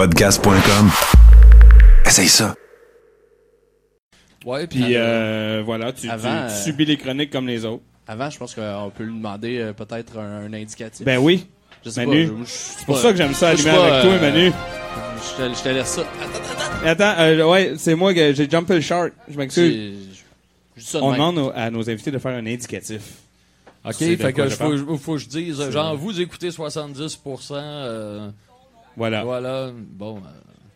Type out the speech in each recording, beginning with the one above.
Podcast.com. Essaye ça. Ouais, puis Puis euh, voilà, tu, tu- Avant, tu euh, subis les chroniques comme les autres. avant, je pense qu'on peut lui demander euh, peut-être un, un indicatif. Ben oui. je sais Manu, C'est pour ça que j'aime ça allumer suis pas, avec toi, euh, Manu. Je te, je te laisse ça. Attends, Attends, euh, ouais, c'est moi que j'ai jumpé le shark. Je m'excuse. On demande à nos invités de faire un indicatif. OK, fait que faut, faut, faut que je dise, genre, vous écoutez 70%, euh, Voilà. voilà, bon. euh,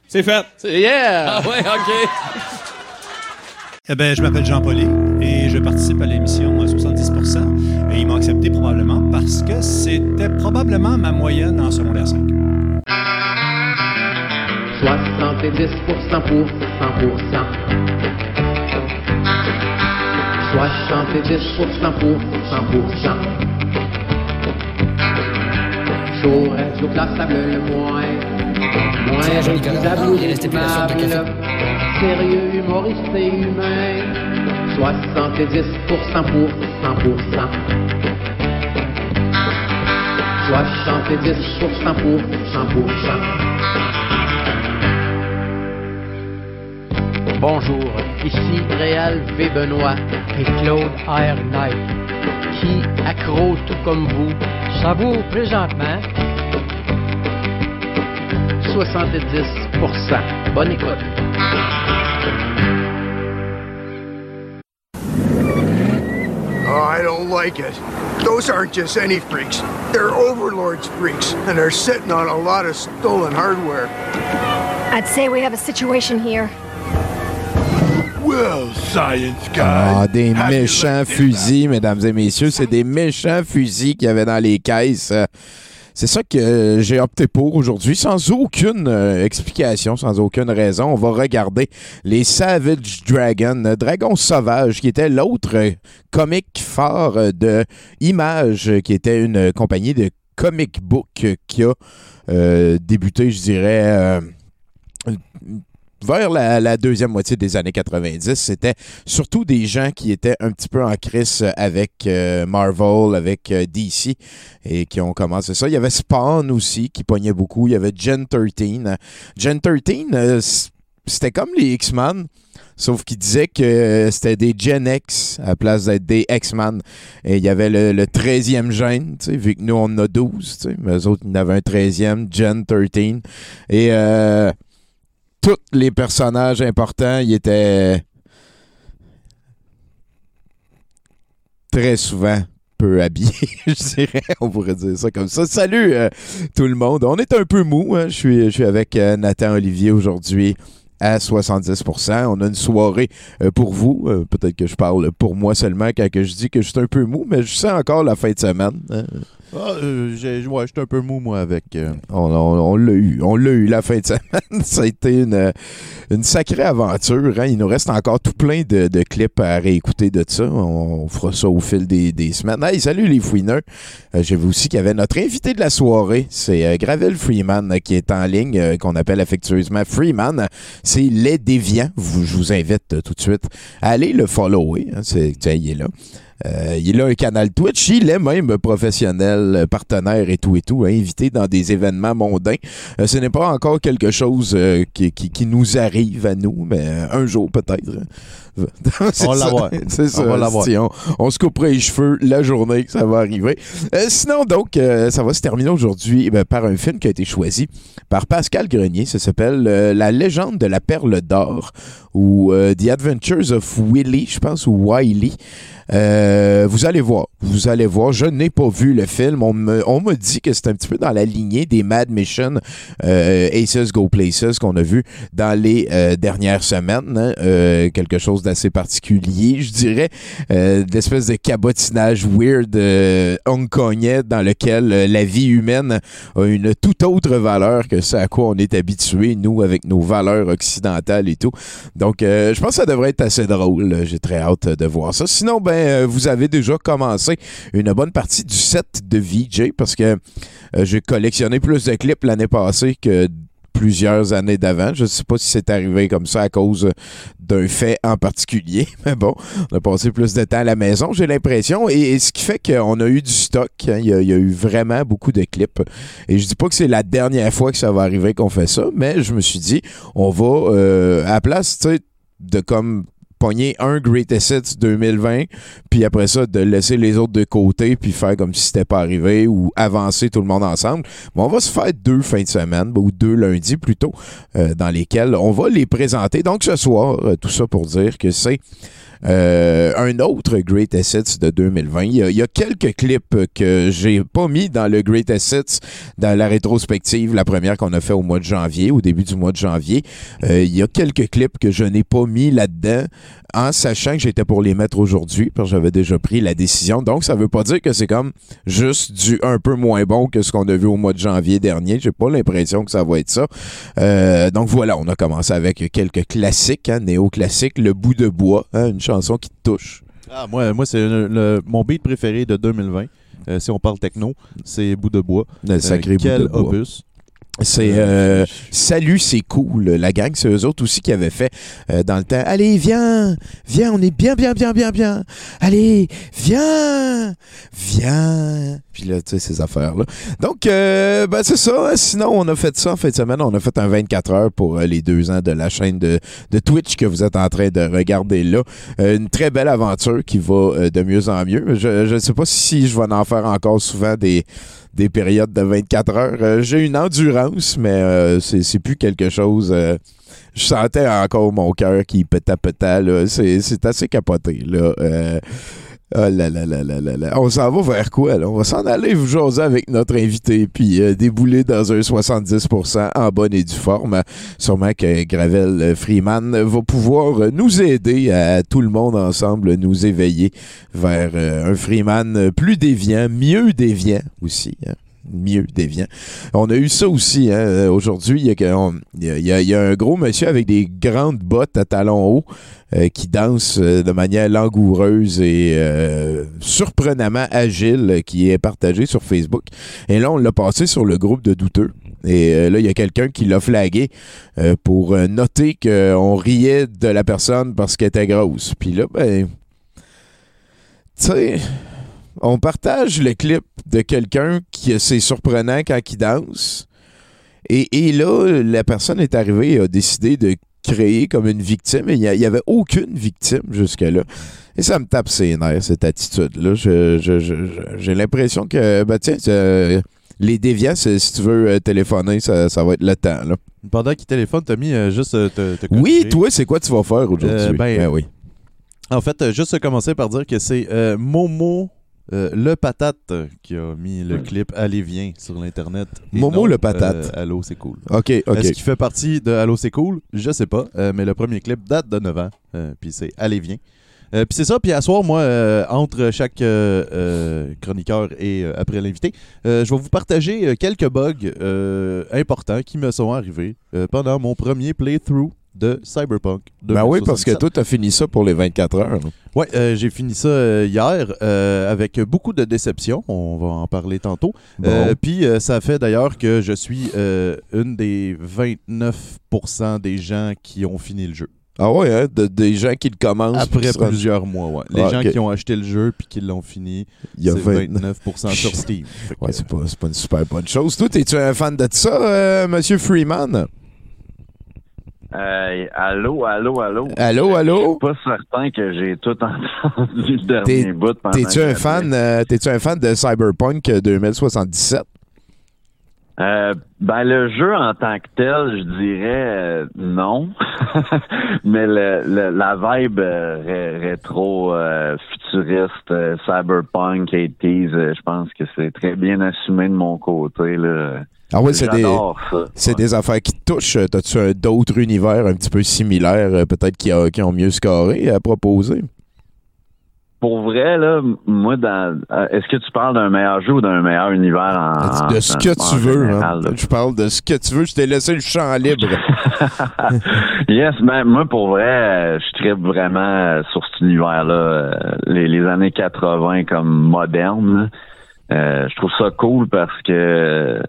C'est fait. C'est- Yeah! Ah ouais, OK. Eh ben, je m'appelle Jean Pauly et je participe à l'émission à 70%. Et ils m'ont accepté probablement parce que c'était probablement ma moyenne en secondaire 5. 70% pour 100%. 70% pour 100%. Chaud, radio classable le moins. Moins récusable, irrécusable. Sérieux, humoriste et humain. 70% pour 100%. 70% pour 100%. Bonjour, ici Réal V. Benoît et Claude R. Knight, qui, accro tout comme vous, savoure présentement 70%. Bonne écoute. Oh, I don't like it. Those aren't just any freaks. They're overlords freaks, and they're sitting on a lot of stolen hardware. I'd say we have a situation here. Well, science guy. Ah, des have méchants fusils, mesdames et messieurs. C'est des méchants fusils qu'il y avait dans les caisses. C'est ça que j'ai opté pour aujourd'hui, sans aucune euh, explication, sans aucune raison. On va regarder les Savage Dragon, Dragon Sauvage, qui était l'autre comic phare de Image, qui était une compagnie de comic book qui a euh, débuté, je dirais, euh, vers la, deuxième moitié des années 90. C'était surtout des gens qui étaient un petit peu en crise avec euh, Marvel, avec euh, DC, et qui ont commencé ça. Il y avait Spawn aussi, qui pognait beaucoup. Il y avait Gen 13. Gen 13, euh, c'était comme les X-Men, sauf qu'ils disaient que c'était des Gen X à la place d'être des X-Men. Et il y avait le, le 13e gène, vu que nous, on en a 12, tu sais, mais eux autres, ils en avaient un 13e, Gen 13. Et... Euh, tous les personnages importants, ils étaient très souvent peu habillés, je dirais. On pourrait dire ça comme ça. Salut euh, tout le monde. On est un peu mou. hein. Je, suis, avec euh, Nathan Olivier aujourd'hui à 70%. On a une soirée euh, pour vous. Peut-être que je parle pour moi seulement quand je dis que je suis un peu mou, mais je sens encore la fin de semaine. hein. Ah, euh, j'étais un peu mou, moi, avec. euh, On, l'a eu. On l'a eu la fin de semaine. Ça a été une, une sacrée aventure. hein. Il nous reste encore tout plein de, clips à réécouter de ça. On, fera ça au fil des, semaines. Hey, salut les fouineurs. Euh, J'ai vu aussi qu'il y avait notre invité de la soirée. C'est euh, Gravel Freeman euh, qui est en ligne, euh, qu'on appelle affectueusement Freeman. C'est Les Déviants. Je vous invite euh, tout de suite à aller le follower. hein. Il est là. Euh, il a un canal Twitch, il est même professionnel, euh, partenaire et tout et tout, hein, invité dans des événements mondains. Euh, ce n'est pas encore quelque chose euh, qui, qui- qui nous arrive à nous, mais un jour peut-être. On va l'avoir. C'est On ça. va l'avoir. si on, on se couperait les cheveux la journée que ça va arriver. Sinon, donc, ça va se terminer aujourd'hui ben, par un film qui a été choisi par Pascal Grenier. Ça s'appelle La légende de la perle d'or ou The Adventures of Willy, je pense, ou Wiley. Euh, vous allez voir, vous allez voir. Je n'ai pas vu le film. On me, dit que c'est un petit peu dans la lignée des Mad Mission euh, Aces Go Places qu'on a vu dans les euh, dernières semaines. hein. Euh, quelque chose d'assez particulier, je dirais. Euh, d'espèce de cabotinage weird euh, hongkongais dans lequel euh, la vie humaine a une toute autre valeur que ce à quoi on est habitué, nous, avec nos valeurs occidentales et tout. Donc, euh, je pense que ça devrait être assez drôle. J'ai très hâte de voir ça. Sinon, ben, euh, vous avez déjà commencé une bonne partie du set de VJ parce que euh, j'ai collectionné plus de clips l'année passée que plusieurs années d'avant. Je ne sais pas si c'est arrivé comme ça à cause d'un fait en particulier, mais bon, on a passé plus de temps à la maison, j'ai l'impression, et, ce qui fait qu'on a eu du stock. hein. Il y, a, il y a eu vraiment beaucoup de clips. Et je dis pas que c'est la dernière fois que ça va arriver qu'on fait ça, mais je me suis dit, on va, euh, à la place, tu sais, de comme pogner un Greatest Hits 2020, puis après ça, de laisser les autres de côté, puis faire comme si c'était pas arrivé, ou avancer tout le monde ensemble. Mais on va se faire deux fins de semaine, ou deux lundis plutôt, euh, dans lesquels on va les présenter. Donc ce soir, euh, tout ça pour dire que c'est euh, un autre Great Assets de 2020. Il y, a, quelques clips que j'ai pas mis dans le Great Assets dans la rétrospective, la première qu'on a fait au mois de janvier, au début du mois de janvier. Euh, il y a quelques clips que je n'ai pas mis là-dedans en sachant que j'étais pour les mettre aujourd'hui parce que j'avais déjà pris la décision. Donc ça veut pas dire que c'est comme juste du un peu moins bon que ce qu'on a vu au mois de janvier dernier. J'ai pas l'impression que ça va être ça. Euh, donc voilà, on a commencé avec quelques classiques, hein, néo-classiques, Le bout de bois, hein, une chanson qui te touche. Ah, moi, moi c'est mon beat préféré de 2020. Euh, si on parle techno, c'est Bout de bois. Le sacré Euh, bout quel bois. C'est euh, Salut, c'est cool. La gang, c'est eux autres aussi qui avaient fait euh, dans le temps. Allez, viens, viens, on est bien, bien, bien, bien, bien. Allez, viens, viens. Puis là, tu sais, ces affaires-là. Donc, euh, ben, c'est ça. Sinon, on a fait ça en fin de semaine. On a fait un 24 heures pour euh, les deux ans de la chaîne de, de Twitch que vous êtes en train de regarder là. Euh, une très belle aventure qui va euh, de mieux en mieux. Je ne sais pas si je vais en faire encore souvent des des périodes de 24 heures. Euh, J'ai une endurance, mais euh, c'est plus quelque chose. euh, je sentais encore mon cœur qui là. C'est c'est assez capoté. Là. Euh, oh là là là là là là. On s'en va vers quoi? Là? On va s'en aller vous jaser avec notre invité, puis euh, débouler dans un 70% en bonne et due forme. Sûrement que Gravel euh, Freeman va pouvoir euh, nous aider à tout le monde ensemble, nous éveiller vers euh, un Freeman plus déviant, mieux déviant aussi. hein. Mieux déviant. On a eu ça aussi aujourd'hui. Il y, a un gros monsieur avec des grandes bottes à talons hauts euh, qui danse euh, de manière langoureuse et euh, surprenamment agile qui est partagé sur Facebook. Et là, on l'a passé sur le groupe de douteux. Et là, il y a quelqu'un qui l'a flagué pour noter qu'on riait de la personne parce qu'elle était grosse. Puis là, ben, tu sais, on partage le clip de quelqu'un qui c'est surprenant quand il danse. Et, et là, la personne est arrivée et a décidé de créer comme une victime. Et il n'y avait aucune victime jusque-là. Et ça me tape ses nerfs, cette attitude-là. J'ai l'impression que, ben tiens, les déviants, si tu veux euh, téléphoner, ça, ça va être le temps. Là. Pendant qu'il téléphone, Tommy, euh, juste euh, te, te Oui, toi, c'est quoi tu vas faire aujourd'hui? Euh, ben, oui. En fait, juste commencer par dire que c'est euh, Momo euh, le patate euh, qui a mis le clip Allez viens sur l'internet. Et Momo non, le patate. euh, Allô c'est cool. OK, OK. Est-ce qu'il fait partie de Allô c'est cool? Je sais pas, euh, mais le premier clip date de 9 ans. puis c'est Allez viens. Puis c'est ça, puis à soir, moi, entre chaque chroniqueur et après l'invité, je vais vous partager quelques bugs importants qui me sont arrivés pendant mon premier playthrough de Cyberpunk. Ben oui, parce que 2077. toi, t'as fini ça pour les 24 heures. Ouais, euh, j'ai fini ça euh, hier euh, avec beaucoup de déception. On va en parler tantôt. Bon. Puis ça fait d'ailleurs que je suis une des 29% des gens qui ont fini le jeu. Ah ouais, hein, de- des gens qui le commencent. qui Après plusieurs mois, ouais. Les Ah, gens qui ont acheté le jeu puis qui l'ont fini, Il y a c'est 29. 29% sur Steam. Que, Ouais, c'est pas, une super bonne chose. Toi, es-tu un fan de ça, Monsieur Freeman? Euh, allô, allô, allô? Allô, allô? Je suis pas certain que j'ai tout entendu le dernier bout pendant T'es-tu un fan, euh, t'es-tu un fan de Cyberpunk euh, 2077? Euh, ben le jeu en tant que tel, je dirais euh, non, mais le, le- la vibe euh, ré- rétro futuriste cyberpunk 80s, euh, je pense que c'est très bien assumé de mon côté là. Ah ouais, c'est des, des affaires qui te touchent. Euh, T'as-tu un- d'autres univers un petit peu similaires, euh, peut-être qui, a- qui ont mieux scoré à proposer? Pour vrai là, moi euh, est-ce que tu parles d'un meilleur jeu ou d'un meilleur univers en de ce en- que en tu veux. général, hein. Je parle de ce que tu veux. Je t'ai laissé le champ libre. yes, ben moi pour vrai, euh, je tripe vraiment euh, sur cet univers-là, euh, les, les années 80 comme moderne. Euh, je trouve ça cool parce que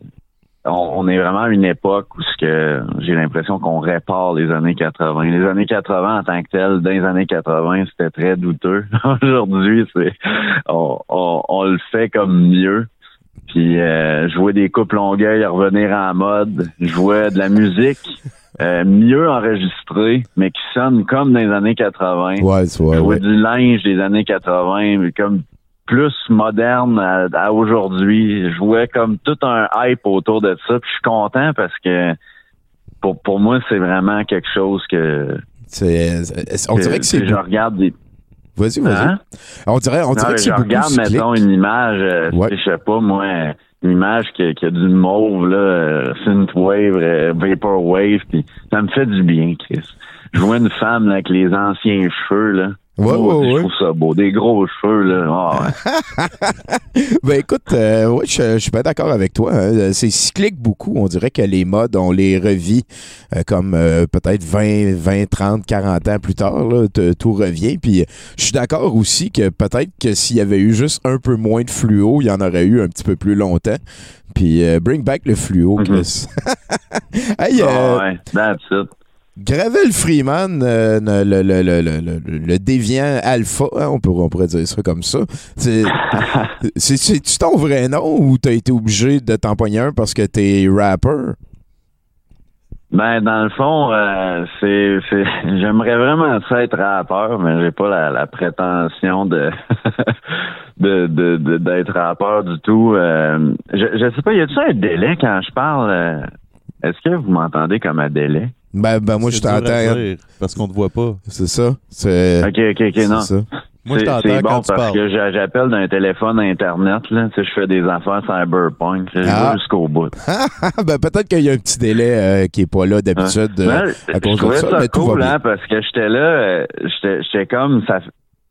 on, est vraiment à une époque où ce que j'ai l'impression qu'on répare les années 80. Les années 80 en tant que telles, dans les années 80, c'était très douteux. Aujourd'hui, c'est on, on, on le fait comme mieux. Puis euh, je vois des couples longueuil revenir en mode. Je vois de la musique euh, mieux enregistrée, mais qui sonne comme dans les années 80. Ouais, c'est ouais, Je vois ouais. du linge des années 80, mais comme plus moderne à, à aujourd'hui. Je vois comme tout un hype autour de ça. Puis je suis content parce que pour, pour moi, c'est vraiment quelque chose que. C'est- on dirait que c'est. Je regarde des. Vas-y, vas-y. Hein? On dirait, on dirait que c'est je regarde, mettons, une image, euh, Ouais. je sais pas, moi, une image qui, qui a du mauve, là, euh, synthwave, euh, vaporwave, puis ça me fait du bien, Chris. Je vois une femme là, avec les anciens cheveux, là. Ouais, Oh, ouais, je ouais. trouve ça beau. Des gros cheveux, là. Ah, ouais. Ben écoute, euh, ouais, je, je suis pas d'accord avec toi. hein. C'est cyclique beaucoup. On dirait que les modes, on les revit euh, comme euh, peut-être 20, 20, 30, 40 ans plus tard. là, tout revient. Puis je suis d'accord aussi que peut-être que s'il y avait eu juste un peu moins de fluo, il y en aurait eu un petit peu plus longtemps. Puis bring back le fluo, Chris. hey, euh, Ah, ouais. That's it. Gravel Freeman, euh, le, le, le, le, le, le déviant alpha, hein, on, peut, on pourrait dire ça comme ça. C'est- c'est- C'est-tu ton vrai nom ou t'as été obligé de t'empoigner un parce que t'es rapper? Ben, dans le fond, euh, c'est, j'aimerais vraiment ça être rappeur, mais j'ai pas la, la prétention de, de, de, de- d'être rappeur du tout. Euh, je, je sais pas, y a-tu un délai quand je parle? est-ce que vous m'entendez comme un délai? Ben, ben moi, je t'entends. dire, Parce qu'on te voit pas. C'est ça. C'est Ok, ok, ok, non. ça. Moi, je t'entends bon quand tu parce parles. que j'a- j'appelle d'un téléphone internet, là. Tu sais, je fais des affaires cyberpunk. Je Ah. vais jusqu'au bout. ben, peut-être qu'il y a un petit délai euh, qui est pas là d'habitude euh, Ouais, à cause de trouvais ça, ça, mais tout cool, va hein, parce que j'étais là, euh, j'étais comme ça.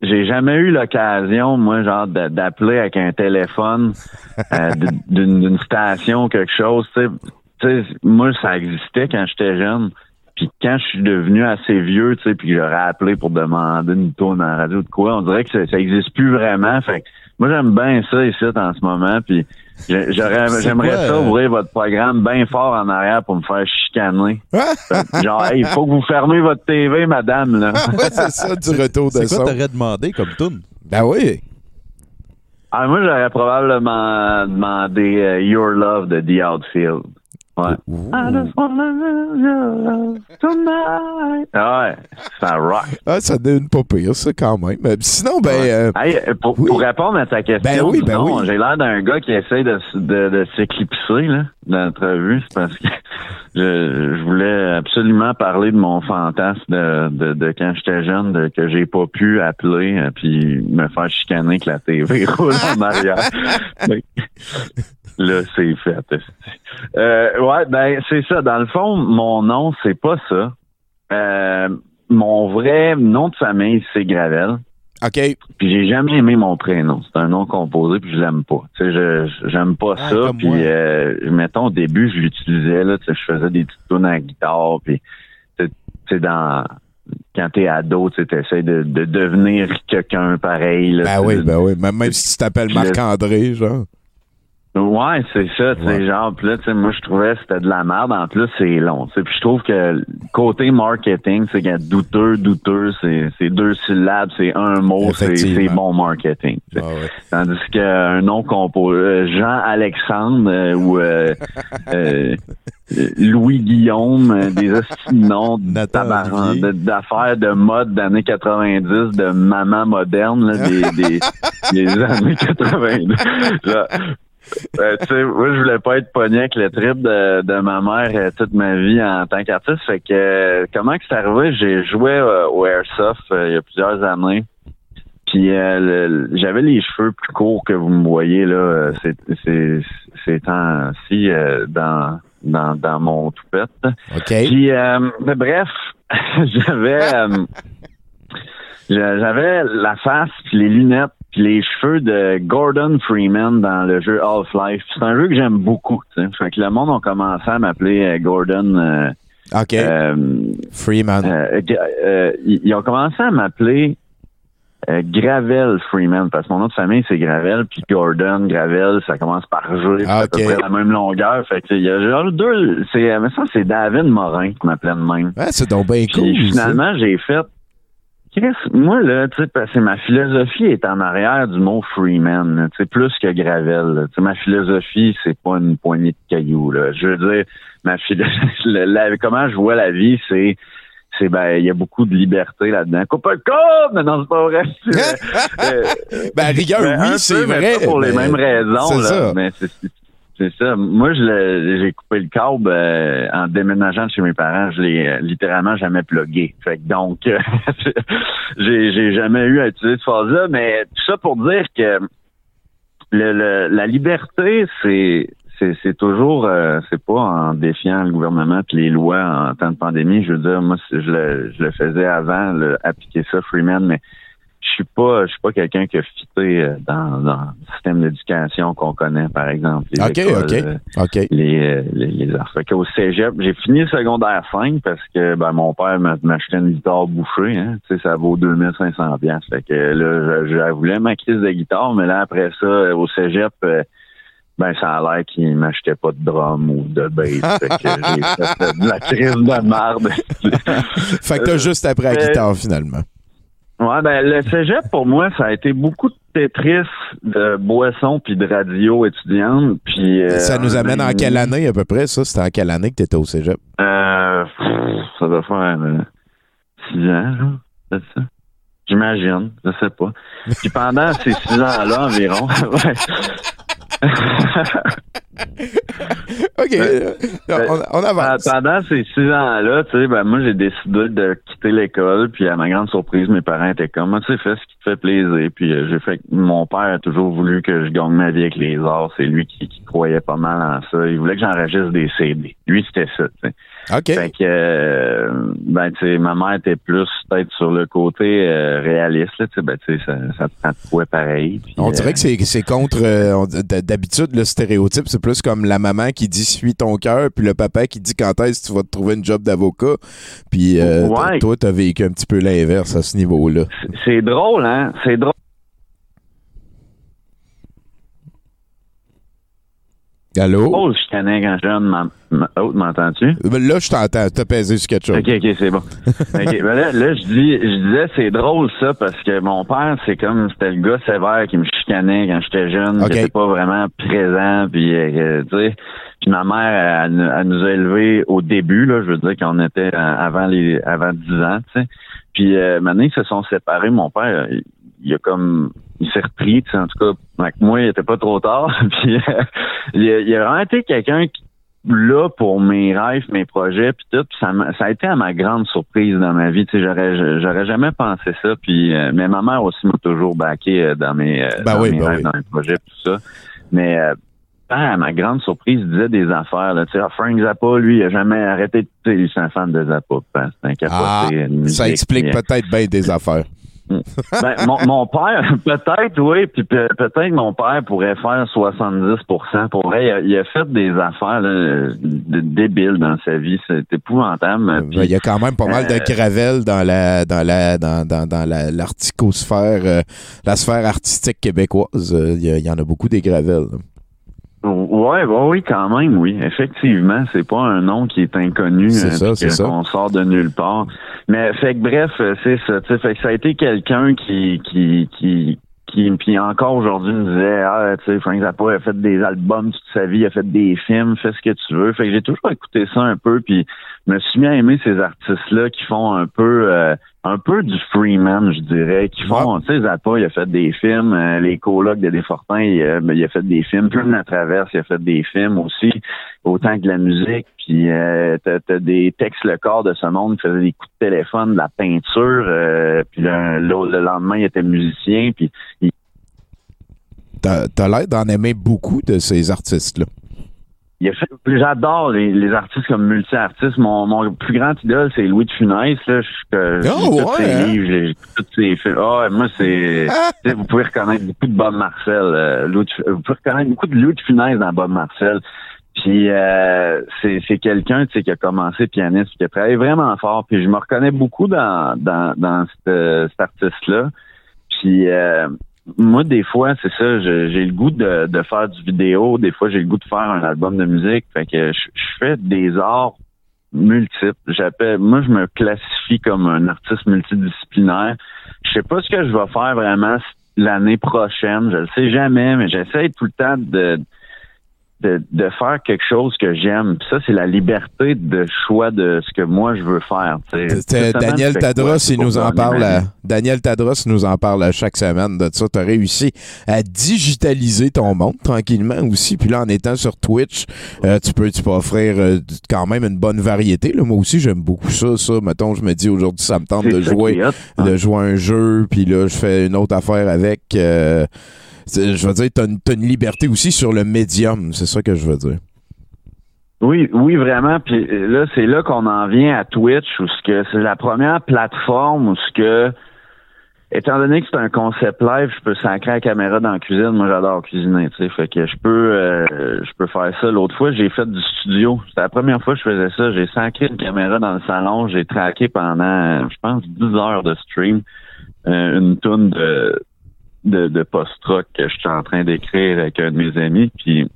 J'ai jamais eu l'occasion, moi, genre, d'appeler avec un téléphone euh, d'une station ou quelque chose. Tu sais, Tu sais, moi, ça existait quand j'étais jeune. Puis quand je suis devenu assez vieux, tu sais, puis que j'aurais appelé pour demander une tourne en radio de quoi, on dirait que ça, ça existe plus vraiment. Fait que moi, j'aime bien ça ici en ce moment. Puis C'est j'aimerais ça euh, ouvrir votre programme bien fort en arrière pour me faire chicaner. Genre, Hey, il faut que vous fermez votre TV, madame, là. ouais, c'est ça, du retour de C'est ça. quoi t'aurais demandé comme tune? Ben oui. Ah, moi, j'aurais probablement demandé euh, Your Love de The Outfield. Ouais. I just wanna love your love tonight. Ah ouais, ça rock. Ah, ça donne pas pire, ça, quand même. Mais sinon, ben... euh, Hey, pour, oui. pour répondre à ta question, Ben oui, ben oui. j'ai l'air d'un gars qui essaie de, de, de s'éclipser là, dans l'entrevue. C'est parce que je, je voulais absolument parler de mon fantasme de, de, de quand j'étais jeune, de, que j'ai pas pu appeler euh, puis me faire chicaner que la TV roule en arrière. Là, c'est fait. Euh, ouais, ben c'est ça. Dans le fond, mon nom, c'est pas ça. Euh, mon vrai nom de famille, c'est Gravel. OK. Puis j'ai jamais aimé mon prénom. C'est un nom composé, puis je l'aime pas. Tu sais, je j'aime pas Ah, ça. Puis euh, mettons au début, je l'utilisais là. Tu sais, je faisais des petites tunes à la guitare. Puis tu sais, dans quand t'es ado, tu essaies de, de devenir quelqu'un pareil. Là, Ben oui, ben oui. Même, même si tu t'appelles Marc-André, genre. Ouais, c'est ça, tu sais, Ouais. genre, puis là, tu sais, moi, je trouvais que c'était de la merde, en plus, c'est long, tu sais, puis je trouve que côté marketing, c'est qu'il douteux, douteux, c'est c'est deux syllabes, c'est un mot, c'est bon marketing. Ah ouais. Tandis qu'un nom composé, Jean-Alexandre euh, ou euh, euh, euh, Louis-Guillaume, euh, des noms d'affaires de mode d'années 90, de maman moderne, là, des, des, des années 90. Genre, euh, tu sais, moi, je voulais pas être pogné avec le trip de, de ma mère euh, toute ma vie en tant qu'artiste. Fait que, euh, comment que c'est arrivé? J'ai joué euh, au Airsoft il y a plusieurs années. Puis le- j'avais les cheveux plus courts que vous me voyez là. C'est c'est ces temps-ci dans, dans dans mon toupette. OK. Puis euh, mais bref, j'avais j'a- j'avais la face puis les lunettes puis les cheveux de Gordon Freeman dans le jeu Half-Life. C'est un jeu que j'aime beaucoup. Fait que le monde a commencé à m'appeler euh, Gordon. euh, OK. euh, Freeman. euh, euh, ils ont commencé à m'appeler euh, Gravel Freeman, parce que mon nom de famille, c'est Gravel, puis Gordon, Gravel, ça commence par G, Ah, c'est à peu près la même longueur. Fait que, il y a genre deux, c'est, mais ça, c'est David Morin qui m'appelait de même. Ouais, c'est donc bien cool. Finalement, j'ai fait. Chris, moi, là, tu sais, ma philosophie est en arrière du mot Freeman, tu sais, plus que Gravel. Tu sais, ma philosophie, c'est pas une poignée de cailloux, là. Je veux dire, ma philosophie, comment je vois la vie, c'est, c'est, ben, il y a beaucoup de liberté là-dedans. Coupe le code! Mais non, c'est pas vrai. Euh, Ben, rigueur, ben, oui, un c'est vrai, pas pour les mêmes raisons, là. ça. Mais c'est, c'est- ça. Moi, j'ai coupé le câble euh, en déménageant chez mes parents. Je l'ai euh, littéralement jamais plugué. Fait que donc, j'ai, jamais eu à utiliser cette phase-là. Mais tout ça pour dire que la liberté, c'est c'est, toujours, euh, c'est pas en défiant le gouvernement puis les lois en temps de pandémie. Je veux dire, moi, je le, je le faisais avant, appliquer ça, Freeman, mais je suis pas, je suis pas quelqu'un qui a fité euh, dans, dans le système d'éducation qu'on connaît, par exemple. Les OK, écoles, OK, euh, les, euh, les, les arts. Fait qu'au cégep, j'ai fini le secondaire 5 parce que ben, mon père m'a m'a acheté une guitare bouchée. Hein. Tu sais, ça vaut 2500 pièces. Fait que là, je, je voulais ma crise de guitare, mais là, après ça, au cégep, ben, ça a l'air qu'il m'achetait pas de drum ou de bass. fait que j'ai fait de la crise de merde. Fait que t'as juste appris à la guitare, finalement. Ouais, ben le cégep pour moi, ça a été beaucoup de Tetris, de boissons puis de radio étudiante. Puis euh, ça nous amène en quelle année, à peu près, ça? C'était en quelle année que t'étais au cégep? Euh, pff, ça doit faire euh, six ans, là, c'est ça. J'imagine, je sais pas. Puis pendant ces six ans-là environ, ouais. OK, euh, on, on avance. Pendant ces six ans-là, tu sais, ben moi j'ai décidé de quitter l'école, puis à ma grande surprise, mes parents étaient comme, tu sais, fais ce qui te fait plaisir. Puis euh, j'ai fait, mon père a toujours voulu que je gagne ma vie avec les arts. C'est lui qui, qui croyait pas mal en ça. Il voulait que j'enregistre des CD. Lui, c'était ça. tu sais. OK. Fait que, euh, ben, tu sais, ma mère était plus peut-être sur le côté euh, réaliste, là, tu sais, ben, tu sais, ça, ça te prend de quoi pareil. puis, On euh, dirait que c'est contre. euh, D'habitude, le stéréotype, c'est plus comme la maman qui dit suis ton cœur, puis le papa qui dit quand est-ce que tu vas te trouver une job d'avocat? Puis euh, Ouais. toi, t'as vécu un petit peu l'inverse à ce niveau-là. C'est drôle, hein? C'est drôle. Allô? Oh, je quand jeune. ma- ma- Oh, m'entends-tu? Ben Là, je t'entends. T'as pesé sur quelque chose. OK, OK, c'est bon. Ben là, là, je dis, je disais, c'est drôle ça, parce que mon père, c'est comme, c'était le gars sévère qui me chicanait quand j'étais jeune, qui était pas vraiment présent, puis, euh, tu sais, puis ma mère, elle, elle nous a élevés au début, là, je veux dire qu'on était euh, avant les, avant 10 ans, tu sais. Puis, euh, maintenant, ils se sont séparés, mon père, il, il a comme, il s'est repris, tu sais, en tout cas, avec moi, il était pas trop tard, puis, euh, il, a, il a vraiment été quelqu'un qui, là pour mes rêves, mes projets, puis tout. Puis ça, m'a- ça a été à ma grande surprise dans ma vie. Tu sais, j'aurais, j'aurais jamais pensé ça. Puis, euh, mais ma mère aussi m'a toujours baqué euh, dans mes, euh, Ben dans oui, mes ben rêves, oui. dans mes projets, tout ça. Mais euh, à ma grande surprise, il disait des affaires. Là, tu sais, ah, Frank Zappa, lui, il a jamais arrêté de. tu sais, lui, C'est un fan de Zappa. hein, C'est un capoté. Ah, musique, ça explique euh, peut-être bien des affaires. Ben, mon, mon père, peut-être, oui, puis pe- peut-être mon père pourrait faire 70 Pour vrai, il a, il a fait des affaires là, débiles dans sa vie. C'est épouvantable. Il y a quand même pas mal de euh, gravel dans la dans la dans, dans, dans la l'articosphère, euh, la sphère artistique québécoise. Euh, Il y, a- il y en a beaucoup des gravels. là. Ouais, ouais, oui, quand même, oui. Effectivement, c'est pas un nom qui est inconnu, C'est qu'on sort de nulle part. Mais fait que bref, euh, c'est ça. tu sais, Fait que ça a été quelqu'un qui qui qui qui puis encore aujourd'hui me disait ah tu sais Frank Zappa a fait des albums toute sa vie, il a fait des films, fais ce que tu veux. Fait que j'ai toujours écouté ça un peu puis je me suis bien aimé ces artistes là qui font un peu euh, un peu du Freeman, je dirais, qui font, tu sais, Zappa, il a fait des films, euh, les colocs de Desfortins, il, a- ben, il a fait des films, Plume la Traverse, il a fait des films aussi, autant que de la musique, puis euh, t'as, t'as des textes le corps de ce monde qui faisaient des coups de téléphone, de la peinture, euh, puis le, le- le lendemain, il était musicien, puis il, T'as t'as l'air d'en aimer beaucoup de ces artistes-là. J'adore les, les artistes comme multi-artistes. Mon, mon plus grand idole, c'est Louis de Funès. Là. Je, j'ai tous ouais, ses hein? livres, tous ses films. Ouais, moi, c'est... vous pouvez reconnaître beaucoup de Bob Marcel. euh, Louis de- vous pouvez reconnaître beaucoup de Louis de Funès dans Bob Marcel. Puis euh, c'est, quelqu'un qui a commencé pianiste, qui a travaillé vraiment fort. Puis je me reconnais beaucoup dans, dans, dans cet, cet artiste-là. Puis Puis euh, moi, des fois, c'est ça, j'ai le goût de, de faire du vidéo, des fois j'ai le goût de faire un album de musique. Fait que je, je fais des arts multiples. J'appelle moi je me classifie comme un artiste multidisciplinaire. Je sais pas ce que je vais faire vraiment l'année prochaine, je le sais jamais, mais j'essaie tout le temps de de, de faire quelque chose que j'aime. Ça, c'est la liberté de choix de ce que moi je veux faire. Daniel Tadros, il nous en parle. à- vie? Daniel Tadros nous en parle à chaque semaine de ça. Tu as réussi à digitaliser ton monde tranquillement aussi. Puis là, en étant sur Twitch, euh, tu peux tu peux offrir euh, quand même une bonne variété. Là. Moi aussi, j'aime beaucoup ça. Ça, mettons, je me dis aujourd'hui, ça me tente C'est de jouer, hot, hein. de jouer un jeu. Puis là, je fais une autre affaire avec. euh, je veux dire, une, t'as une liberté aussi sur le médium. C'est ça que je veux dire. Oui, oui, vraiment. Puis euh, là, c'est là qu'on en vient à Twitch, où c'est la première plateforme où ce que, étant donné que c'est un concept live, je peux sacrer la caméra dans la cuisine. Moi, j'adore cuisiner, tu sais. Fait que je peux, euh, je peux faire ça. L'autre fois, j'ai fait du studio. C'était la première fois que je faisais ça. J'ai sacré une caméra dans le salon. J'ai traqué pendant, je pense, 10 heures de stream euh, une toune de, de, de post-rock que je suis en train d'écrire avec un de mes amis. Puis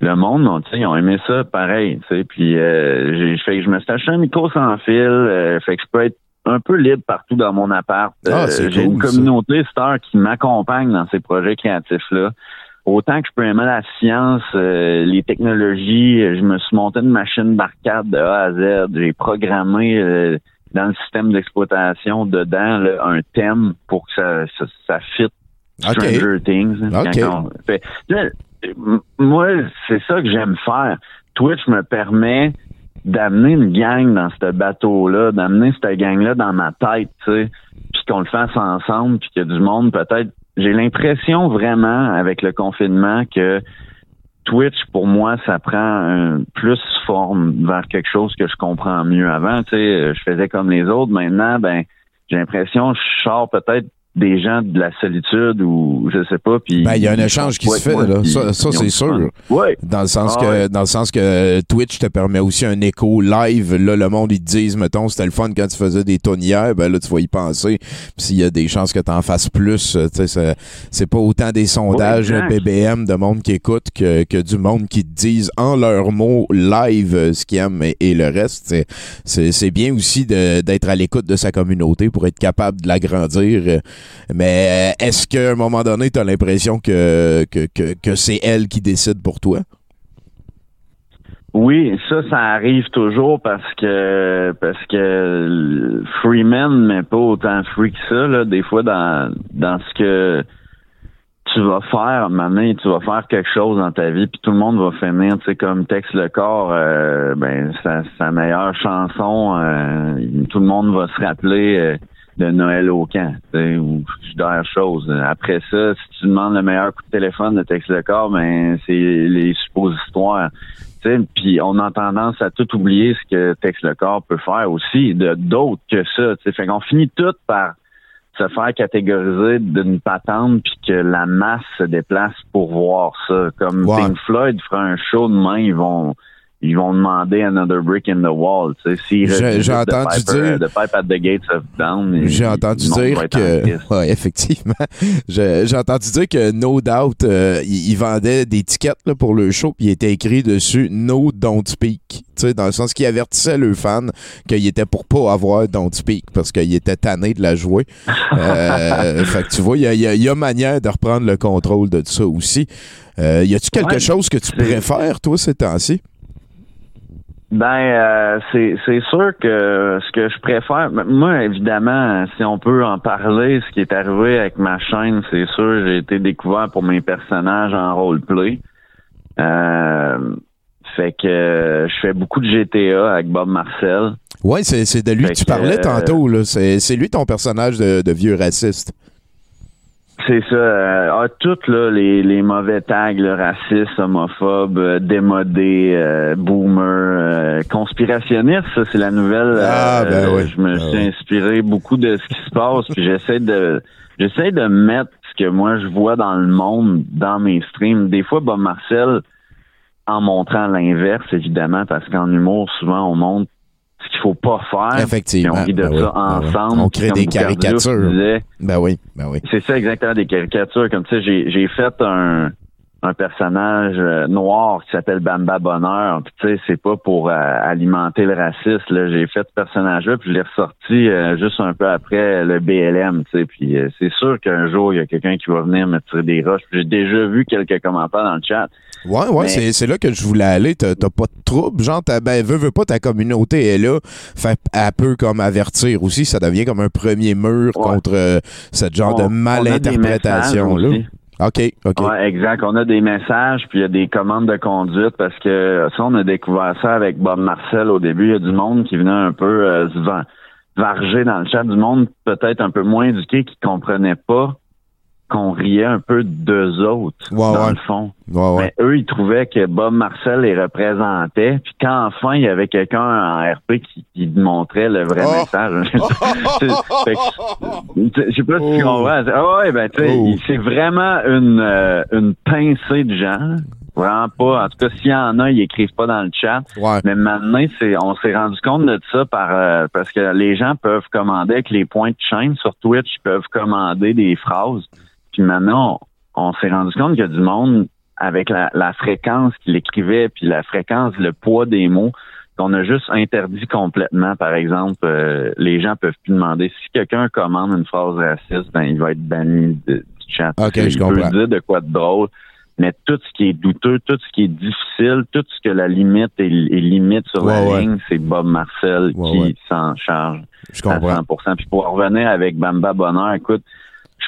le monde, sais, ils ont aimé ça pareil. Puis euh, j'ai fait que je me suis acheté un micro sans fil, euh, fait que je peux être un peu libre partout dans mon appart. Ah, Euh, j'ai cool, une communauté star qui m'accompagne dans ces projets créatifs-là. Autant que je peux aimer la science, euh, les technologies, je me suis monté une machine d'arcade de A à Z. J'ai programmé euh, dans le système d'exploitation dedans là, un thème pour que ça, ça, ça fit OK. Stranger Things. hein, OK. quand on- fait- là, m- moi, c'est ça que j'aime faire. Twitch me permet d'amener une gang dans ce bateau-là, d'amener cette gang-là dans ma tête, tu sais, puis qu'on le fasse ensemble, puis qu'il y a du monde peut-être. J'ai l'impression vraiment avec le confinement que Twitch, pour moi, ça prend un plus forme vers quelque chose que je comprends mieux. Avant, tu sais, je faisais comme les autres. Maintenant, ben, j'ai l'impression que je sors peut-être des gens de la solitude ou je sais pas. Puis Ben, il y a un échange qui se fait, là. Ça, ça, c'est sûr. Ouais. Dans le sens Ah que ouais. dans le sens que Twitch te permet aussi un écho live. Là, le monde, ils te disent, mettons, c'était le fun quand tu faisais des tonnes hier, ben là, tu vas y penser. Puis s'il y a des chances que tu en fasses plus, euh, tu sais, c'est- c'est pas autant des sondages Ouais. BBM de monde qui écoute que, que du monde qui te disent en leurs mots live euh, ce qu'ils aiment et, et le reste. C'est- C'est c'est bien aussi d'être à l'écoute de sa communauté pour être capable de l'agrandir. Mais euh, est-ce qu'à un moment donné, tu as l'impression que, que, que, que c'est elle qui décide pour toi? Oui, ça, ça arrive toujours parce que parce que Freeman n'est pas autant free que ça. Là. Des fois, dans dans ce que tu vas faire, maintenant, tu vas faire quelque chose dans ta vie, puis tout le monde va finir, tu sais, comme Tex le corps, euh, ben sa, sa meilleure chanson, euh, tout le monde va se rappeler de Noël au camp, ou d'autres choses. Après ça, si tu demandes le meilleur coup de téléphone de Tex le corps, ben c'est les suppositoires. Puis on a tendance à tout oublier ce que Tex le corps peut faire aussi, de d'autres que ça. tu sais. Fait qu'on finit tout par se faire catégoriser d'une patente puis que la masse se déplace pour voir ça. Comme Ouais. Pink Floyd fera un show demain, ils vont ils vont demander Another Brick in the Wall. Tu sais, s'ils J'ai- entendu Piper- dire- The Pipe at the Gates of Down. J'ai entendu le dire que. Ouais, effectivement. J'ai entendu dire que No Doubt, euh, ils ils vendaient des tickets là, pour le show, puis il était écrit dessus No Don't Speak. Tu sais, dans le sens qu'ils avertissaient leurs fans qu'il était pour pas avoir Don't Speak parce qu'il était tanné de la jouer. Euh, fait que tu vois, il y a, y a- y a manière de reprendre le contrôle de ça aussi. Euh, y a-tu quelque Ouais, chose que tu préfères, toi, ces temps-ci? Ben, euh, c'est c'est sûr que ce que je préfère, moi évidemment, si on peut en parler, ce qui est arrivé avec ma chaîne, c'est sûr, j'ai été découvert pour mes personnages en roleplay. Euh, fait que je fais beaucoup de GTA avec Bob Marcel. Ouais, c'est c'est de lui Fait que tu que, parlais euh, tantôt. là. C'est c'est lui ton personnage de, de vieux raciste. C'est ça. euh, ah, toutes là, les, les mauvais tags, là, racistes, homophobes, euh, démodés, euh, boomer, euh, conspirationniste, ça c'est la nouvelle. Ah, euh, ben oui. Je me Ben suis oui. inspiré beaucoup de ce qui se passe, puis j'essaie de j'essaie de mettre ce que moi je vois dans le monde dans mes streams. Des fois, Bob Marcel, en montrant l'inverse, évidemment, parce qu'en humour, souvent on montre ce qu'il faut pas faire. Effectivement. On rit de Ben ça ben oui. ensemble. On crée des caricatures. Ben oui, ben oui. c'est ça exactement des caricatures. Comme tu sais, j'ai, j'ai fait un, un personnage euh, noir qui s'appelle Bamba Bonheur. Puis tu sais, c'est pas pour euh, alimenter le racisme. Là. J'ai fait ce personnage-là, puis je l'ai ressorti euh, juste un peu après le BLM. Tu sais, puis euh, c'est sûr qu'un jour il y a quelqu'un qui va venir me tirer des roches. J'ai déjà vu quelques commentaires dans le chat. Ouais, ouais, Mais- c'est, c'est là que je voulais aller. T'as, t'as pas de trouble. Genre, t'as, ben, veux, veux pas, ta communauté est là. Fait elle peut comme avertir aussi. Ça devient comme un premier mur contre euh, ce genre On- de on a des malinterprétation, là. messages OK, OK. Ouais, exact. On a des messages, puis il y a des commandes de conduite parce que ça, on a découvert ça avec Bob Marcel au début. Il y a du monde qui venait un peu euh, se va- varger dans le chat, du monde peut-être un peu moins éduqué qui comprenait pas qu'on riait un peu d'eux autres, dans ouais. le fond. Ouais. Mais eux, ils trouvaient que Bob Marcel les représentait, puis quand enfin il y avait quelqu'un en RP qui, qui montrait le vrai Oh! message. Je sais pas si tu Oh! comprends. Ah ouais, ben tu sais, Oh! c'est vraiment une euh, une pincée de gens. Vraiment pas. En tout cas, s'il y en a, ils écrivent pas dans le chat. Ouais. Mais maintenant, c'est, on s'est rendu compte de ça par euh, parce que les gens peuvent commander avec les points de chaîne sur Twitch, ils peuvent commander des phrases. Puis maintenant, on, on s'est rendu compte qu'il y a du monde avec la, la fréquence qu'il écrivait, puis la fréquence, le poids des mots, qu'on a juste interdit complètement. Par exemple, euh, les gens peuvent plus demander si quelqu'un commande une phrase raciste, ben il va être banni de- du chat. Ok, Il je peut comprends. dire de quoi de drôle, mais tout ce qui est douteux, tout ce qui est difficile, tout ce que la limite est, est limite sur Ouais, la ouais. ligne, c'est Bob Marcel Ouais, qui s'en charge Je à comprends. 100%. Puis pour revenir avec Bamba Bonheur, écoute,